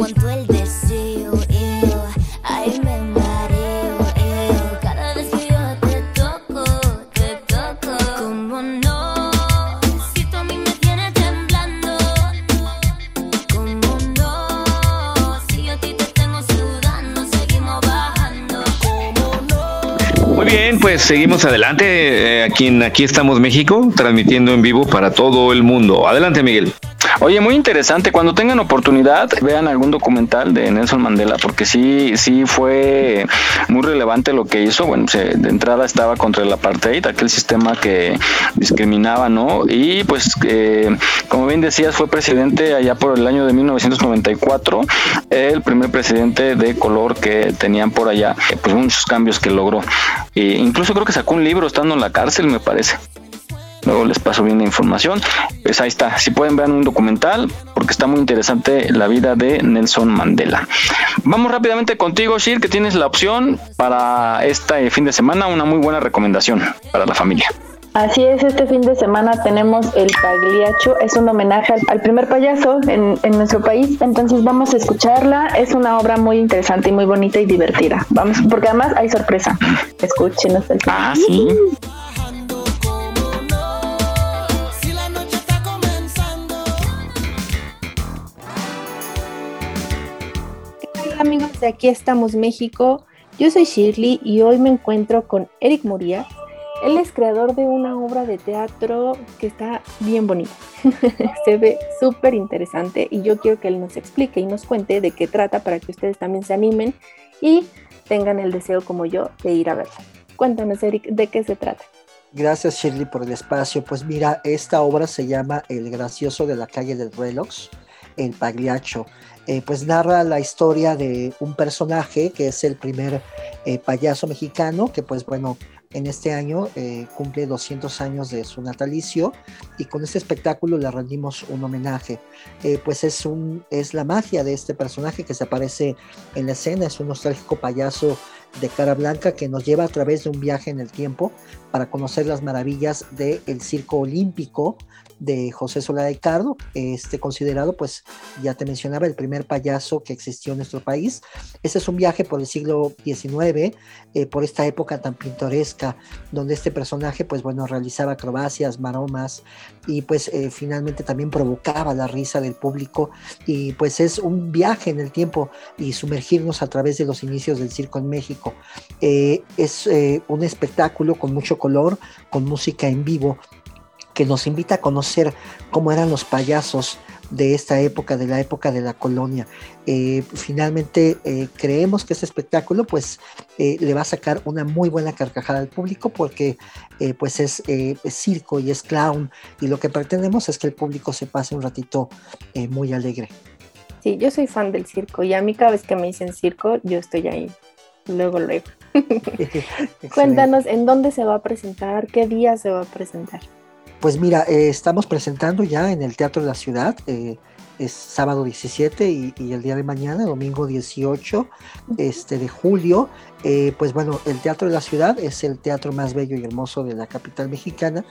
pues seguimos adelante. eh, aquí Aquí estamos México, transmitiendo en vivo para todo el mundo. Adelante, Miguel. Oye, muy interesante. Cuando tengan oportunidad, vean algún documental de Nelson Mandela, porque sí, sí fue muy relevante lo que hizo. Bueno, se- de entrada estaba contra el apartheid, aquel sistema que discriminaba, ¿no? Y pues, eh, como bien decías, fue presidente allá por el año de 1994, el primer presidente de color que tenían por allá, pues muchos cambios que logró. E incluso creo que sacó un libro estando en la cárcel, me parece. Luego les paso bien la información. Pues ahí está. Si pueden ver un documental, porque está muy interesante la vida de Nelson Mandela. Vamos rápidamente contigo, Shir, que tienes la opción para este fin de semana, una muy buena recomendación para la familia. Así es, este fin de semana tenemos el Pagliaccio, es un homenaje al, al primer payaso en, en nuestro país, entonces vamos a escucharla, es una obra muy interesante y muy bonita y divertida, vamos, porque además hay sorpresa, escuchen hasta el final. Ah, sí. Hola amigos de Aquí estamos México, yo soy Shirley y hoy me encuentro con Eric Muria. Él es creador de una obra de teatro que está bien bonita. se ve súper interesante y yo quiero que él nos explique y nos cuente de qué trata para que ustedes también se animen y tengan el deseo como yo de ir a verla. Cuéntanos Eric, ¿de qué se trata? Gracias Shirley por el espacio. Pues mira, esta obra se llama El gracioso de la calle del reloj, El Pagliaccio. Eh, pues narra la historia de un personaje que es el primer eh, payaso mexicano, que pues bueno, en este año eh, cumple 200 años de su natalicio y con este espectáculo le rendimos un homenaje. Pues es, un, es la magia de este personaje que se aparece en la escena, es un nostálgico payaso de cara blanca que nos lleva a través de un viaje en el tiempo para conocer las maravillas del circo olímpico de José Solá de Cardo, este considerado, pues ya te mencionaba, el primer payaso que existió en nuestro país. Este es un viaje por el siglo XIX, eh, por esta época tan pintoresca, donde este personaje, pues bueno, realizaba acrobacias, maromas y pues eh, finalmente también provocaba la risa del público y pues es un viaje en el tiempo y sumergirnos a través de los inicios del circo en México. Eh, es un espectáculo con mucho color, con música en vivo, que nos invita a conocer cómo eran los payasos de esta época, de la época de la colonia. Eh, finalmente eh, creemos que este espectáculo pues eh, le va a sacar una muy buena carcajada al público porque pues es, es circo y es clown y lo que pretendemos es que el público se pase un ratito muy alegre. Sí, yo soy fan del circo y a mí cada vez que me dicen circo, yo estoy ahí. Luego, luego. Cuéntanos en dónde se va a presentar, qué día se va a presentar. Pues mira, eh, estamos presentando ya en el Teatro de la Ciudad, eh, es sábado 17 y, y el día de mañana, domingo 18 este, de julio. Eh, pues bueno, el Teatro de la Ciudad es el teatro más bello y hermoso de la capital mexicana,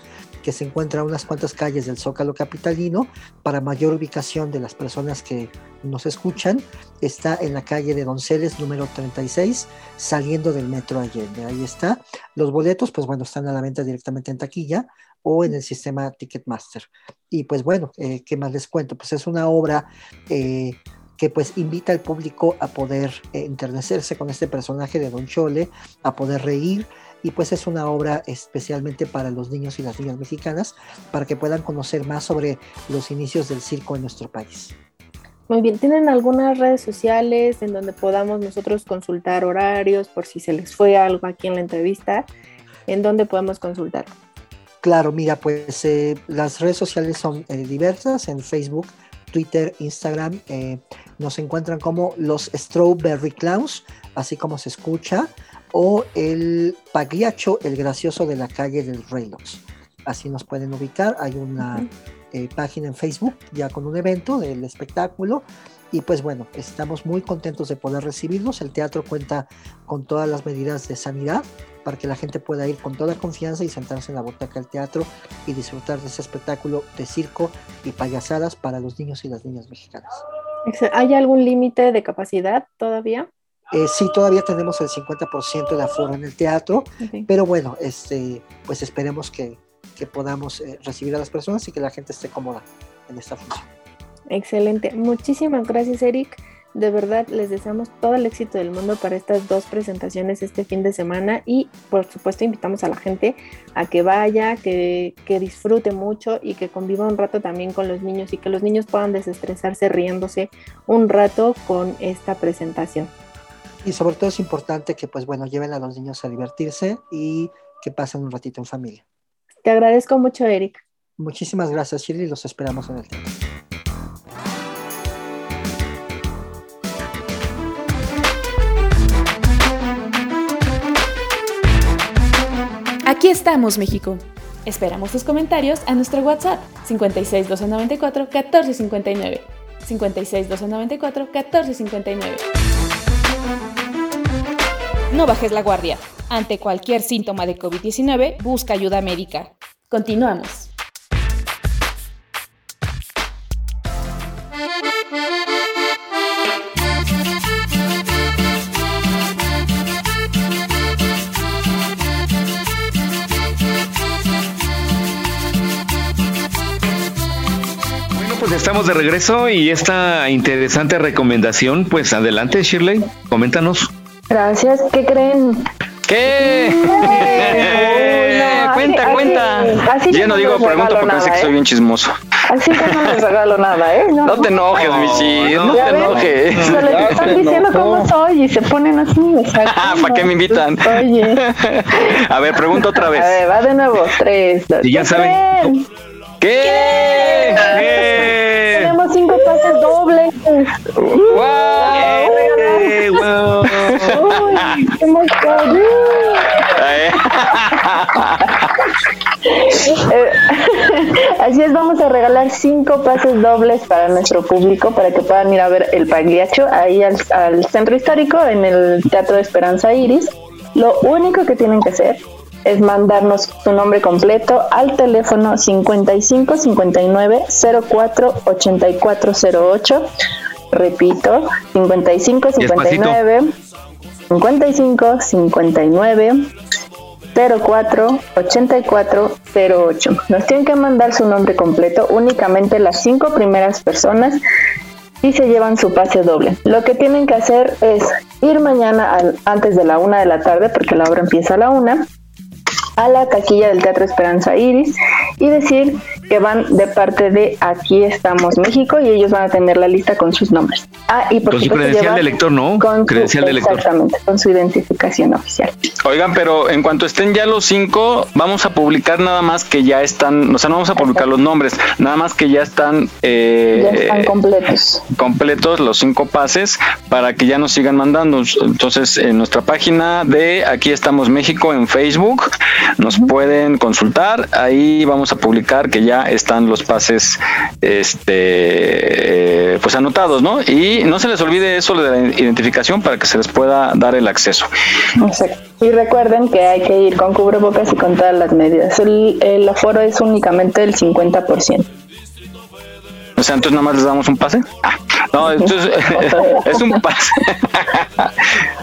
que se encuentra a unas cuantas calles del Zócalo Capitalino. Para mayor ubicación de las personas que nos escuchan, está en la calle de Donceles número 36, saliendo del Metro Allende. Ahí está. Los boletos, pues bueno, están a la venta directamente en taquilla o en el sistema Ticketmaster. Y pues bueno, eh, ¿qué más les cuento? Pues es una obra eh, que pues invita al público a poder eh, enternecerse con este personaje de Don Chole, a poder reír. Y pues es una obra especialmente para los niños y las niñas mexicanas, para que puedan conocer más sobre los inicios del circo en nuestro país. Muy bien, ¿tienen algunas redes sociales en donde podamos nosotros consultar horarios por si se les fue algo aquí en la entrevista? ¿En dónde podemos consultar? Claro, mira, pues eh, las redes sociales son eh, diversas, en Facebook, Twitter, Instagram, eh, nos encuentran como los Strawberry Clowns, así como se escucha, o el Pagliacho, el gracioso de la calle del Reynolds. Así nos pueden ubicar, hay una página en Facebook ya con un evento del espectáculo. Y pues bueno, estamos muy contentos de poder recibirlos. El teatro cuenta con todas las medidas de sanidad para que la gente pueda ir con toda confianza y sentarse en la butaca del teatro y disfrutar de ese espectáculo de circo y payasadas para los niños y las niñas mexicanas. ¿Hay algún límite de capacidad todavía? Eh, sí, todavía tenemos el 50% de aforo en el teatro, pero bueno, este, pues esperemos que, que podamos eh, recibir a las personas y que la gente esté cómoda en esta función. Excelente. Muchísimas gracias, Eric. De verdad, les deseamos todo el éxito del mundo para estas dos presentaciones este fin de semana y por supuesto invitamos a la gente a que vaya, que, que disfrute mucho y que conviva un rato también con los niños y que los niños puedan desestresarse riéndose un rato con esta presentación. Y sobre todo es importante que, pues bueno, lleven a los niños a divertirse y que pasen un ratito en familia. Te agradezco mucho, Eric. Muchísimas gracias, Shirley, los esperamos en el teatro. Aquí estamos, México. Esperamos tus comentarios a nuestro WhatsApp 56 294 1459. 56 294 1459. No bajes la guardia. Ante cualquier síntoma de COVID-19, busca ayuda médica. Continuamos. Estamos de regreso y esta interesante recomendación, pues adelante Shirley, coméntanos. Gracias, ¿qué creen? ¿Qué? no, cuenta, así- cuenta. así Yo que no digo regalo porque sé que soy ¿eh? bien chismoso. Así que no les regalo nada, ¿eh? No te enojes, No, Michi, no, no, te enojes. Se les están diciendo cómo soy y se ponen así. Ah, ¿Para qué me invitan? Oye. A ver, pregunto otra A vez. ver, va de nuevo. Tres, dos. Y ya ¿qué saben. ¿Qué? ¿Qué? Eh, wow. Uy, Así es, vamos a regalar cinco pases dobles para nuestro público para que puedan ir a ver el Pagliacho ahí al, al centro histórico en el Teatro de Esperanza Iris. Lo único que tienen que hacer es mandarnos su nombre completo al teléfono 55 59 04 84 08. Repito, 55 59 55 59 04 84 08. Nos tienen que mandar su nombre completo, únicamente las cinco primeras personas y se llevan su pase doble. Lo que tienen que hacer es ir mañana al- antes de la una de la tarde, porque la obra empieza a la una, a la taquilla del Teatro Esperanza Iris y decir que van de parte de Aquí estamos México y ellos van a tener la lista con sus nombres. Ah, y por Con su credencial de lector, ¿no? con su- Credencial de lector. Exactamente, con su identificación oficial. Oigan, pero en cuanto estén ya los cinco, vamos a publicar nada más que ya están, o sea, no vamos a publicar los nombres, nada más que ya están, eh, Ya están completos. completos los cinco pases para que ya nos sigan mandando. Entonces, en nuestra página de Aquí estamos México en Facebook, nos pueden consultar. Ahí vamos a publicar que ya están los pases, este, eh, pues anotados, ¿no? Y no se les olvide eso de la identificación para que se les pueda dar el acceso. Exacto. Y recuerden que hay que ir con cubrebocas y con todas las medidas. El, el aforo es únicamente el 50%. O sea, entonces nada más les damos un pase. Ah, no, entonces es un pase.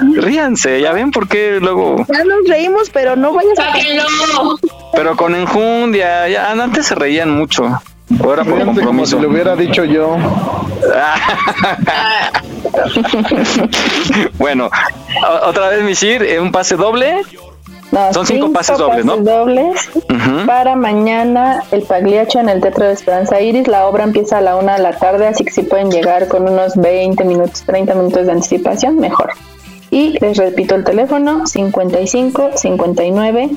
Ríanse, ya ven por qué luego. Ya nos reímos, pero no vayas a... Pero con enjundia, ya antes se reían mucho. Ahora por Fíjate como compromiso. si lo hubiera dicho yo. bueno, otra vez, Michir, eh, un pase doble. No, Son cinco pases dobles, ¿no? dobles Ujú. para mañana el Pagliacho en el Teatro de Esperanza Iris. La obra empieza a la una de la tarde, así que si pueden llegar con unos 20 minutos, 30 minutos de anticipación, mejor. Y les repito el teléfono 55 59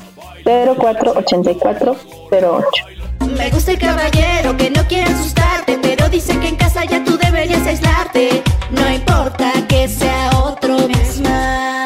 048408. Me gusta el caballero que no quiere asustarte, pero dice que en casa ya tú deberías aislarte. No importa que sea otro mes más.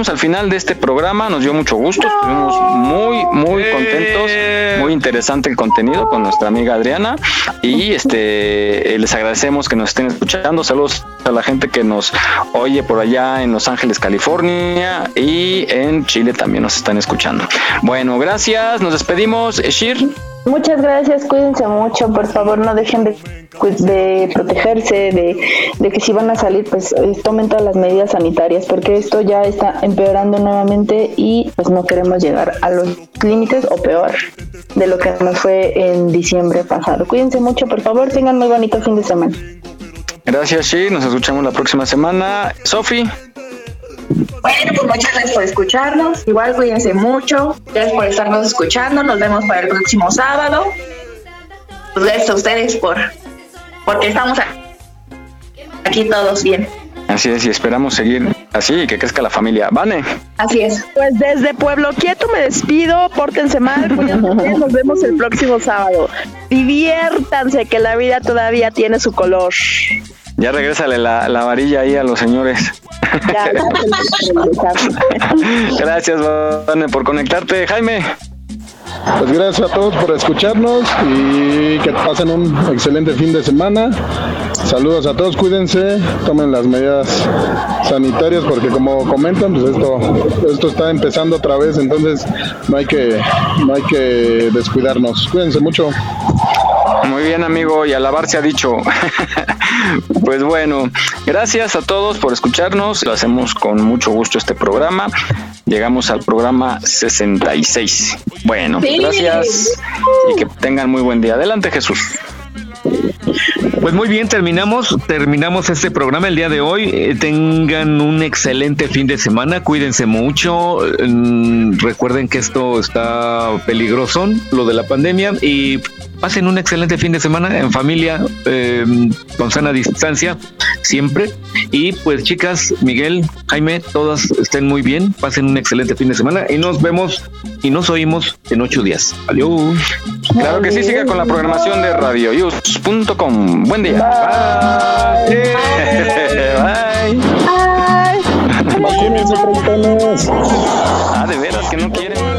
Llegamos al final de este programa, nos dio mucho gusto, estuvimos muy, muy contentos, muy interesante el contenido con nuestra amiga Adriana y este eh, les agradecemos que nos estén escuchando, saludos a la gente que nos oye por allá en Los Ángeles, California y en Chile también nos están escuchando. Bueno, gracias, nos despedimos, Shir. Muchas gracias, cuídense mucho, por favor no dejen de, de protegerse, de, de que si van a salir pues eh, tomen todas las medidas sanitarias porque esto ya está empeorando nuevamente y pues no queremos llegar a los límites o peor de lo que nos fue en diciembre pasado. Cuídense mucho, por favor, tengan muy bonito fin de semana. Gracias, Shir, nos escuchamos la próxima semana. Sofi. Bueno, pues muchas gracias por escucharnos. Igual cuídense mucho. Gracias por estarnos escuchando. Nos vemos para el próximo sábado. Pues gracias a ustedes por porque estamos aquí todos bien. Así es, y esperamos seguir así y que crezca la familia. Vane. Así es. Pues desde Pueblo Quieto me despido, pórtense mal, cuídense bien, nos vemos el próximo sábado. Diviértanse, que la vida todavía tiene su color. Ya regrésale la, la varilla ahí a los señores. Gracias, Vane, por conectarte. Jaime. Pues gracias a todos por escucharnos y que pasen un excelente fin de semana. Saludos a todos, cuídense, tomen las medidas sanitarias porque como comentan, pues esto, esto está empezando otra vez, entonces no hay que, no hay que descuidarnos. Cuídense mucho. Muy bien, amigo, y alabar se ha dicho. pues bueno, gracias a todos por escucharnos. Lo hacemos con mucho gusto este programa. Llegamos al programa 66. Bueno, Sí. gracias y que tengan muy buen día. Adelante, Jesús. Pues muy bien, terminamos, terminamos este programa el día de hoy. Eh, tengan un excelente fin de semana, cuídense mucho. Mm, recuerden que esto está peligroso, lo de la pandemia, y pasen un excelente fin de semana en familia, eh, con sana distancia, siempre. Y pues chicas, Miguel, Jaime, todas estén muy bien, pasen un excelente fin de semana y nos vemos y nos oímos en ocho días. Adiós. Claro que sí, siga con la programación de radioyus.com. Buen día. Bye. Bye. Vacúnense, treintones. Ah, de veras que no quieren.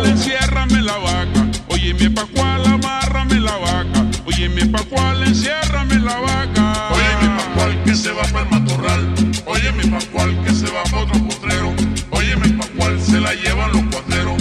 Pascual, enciérrame la vaca. Óyeme Pascual que se va para el matorral, óyeme Pascual que se va para otro potrero, óyeme Pascual se la llevan los cuadreros,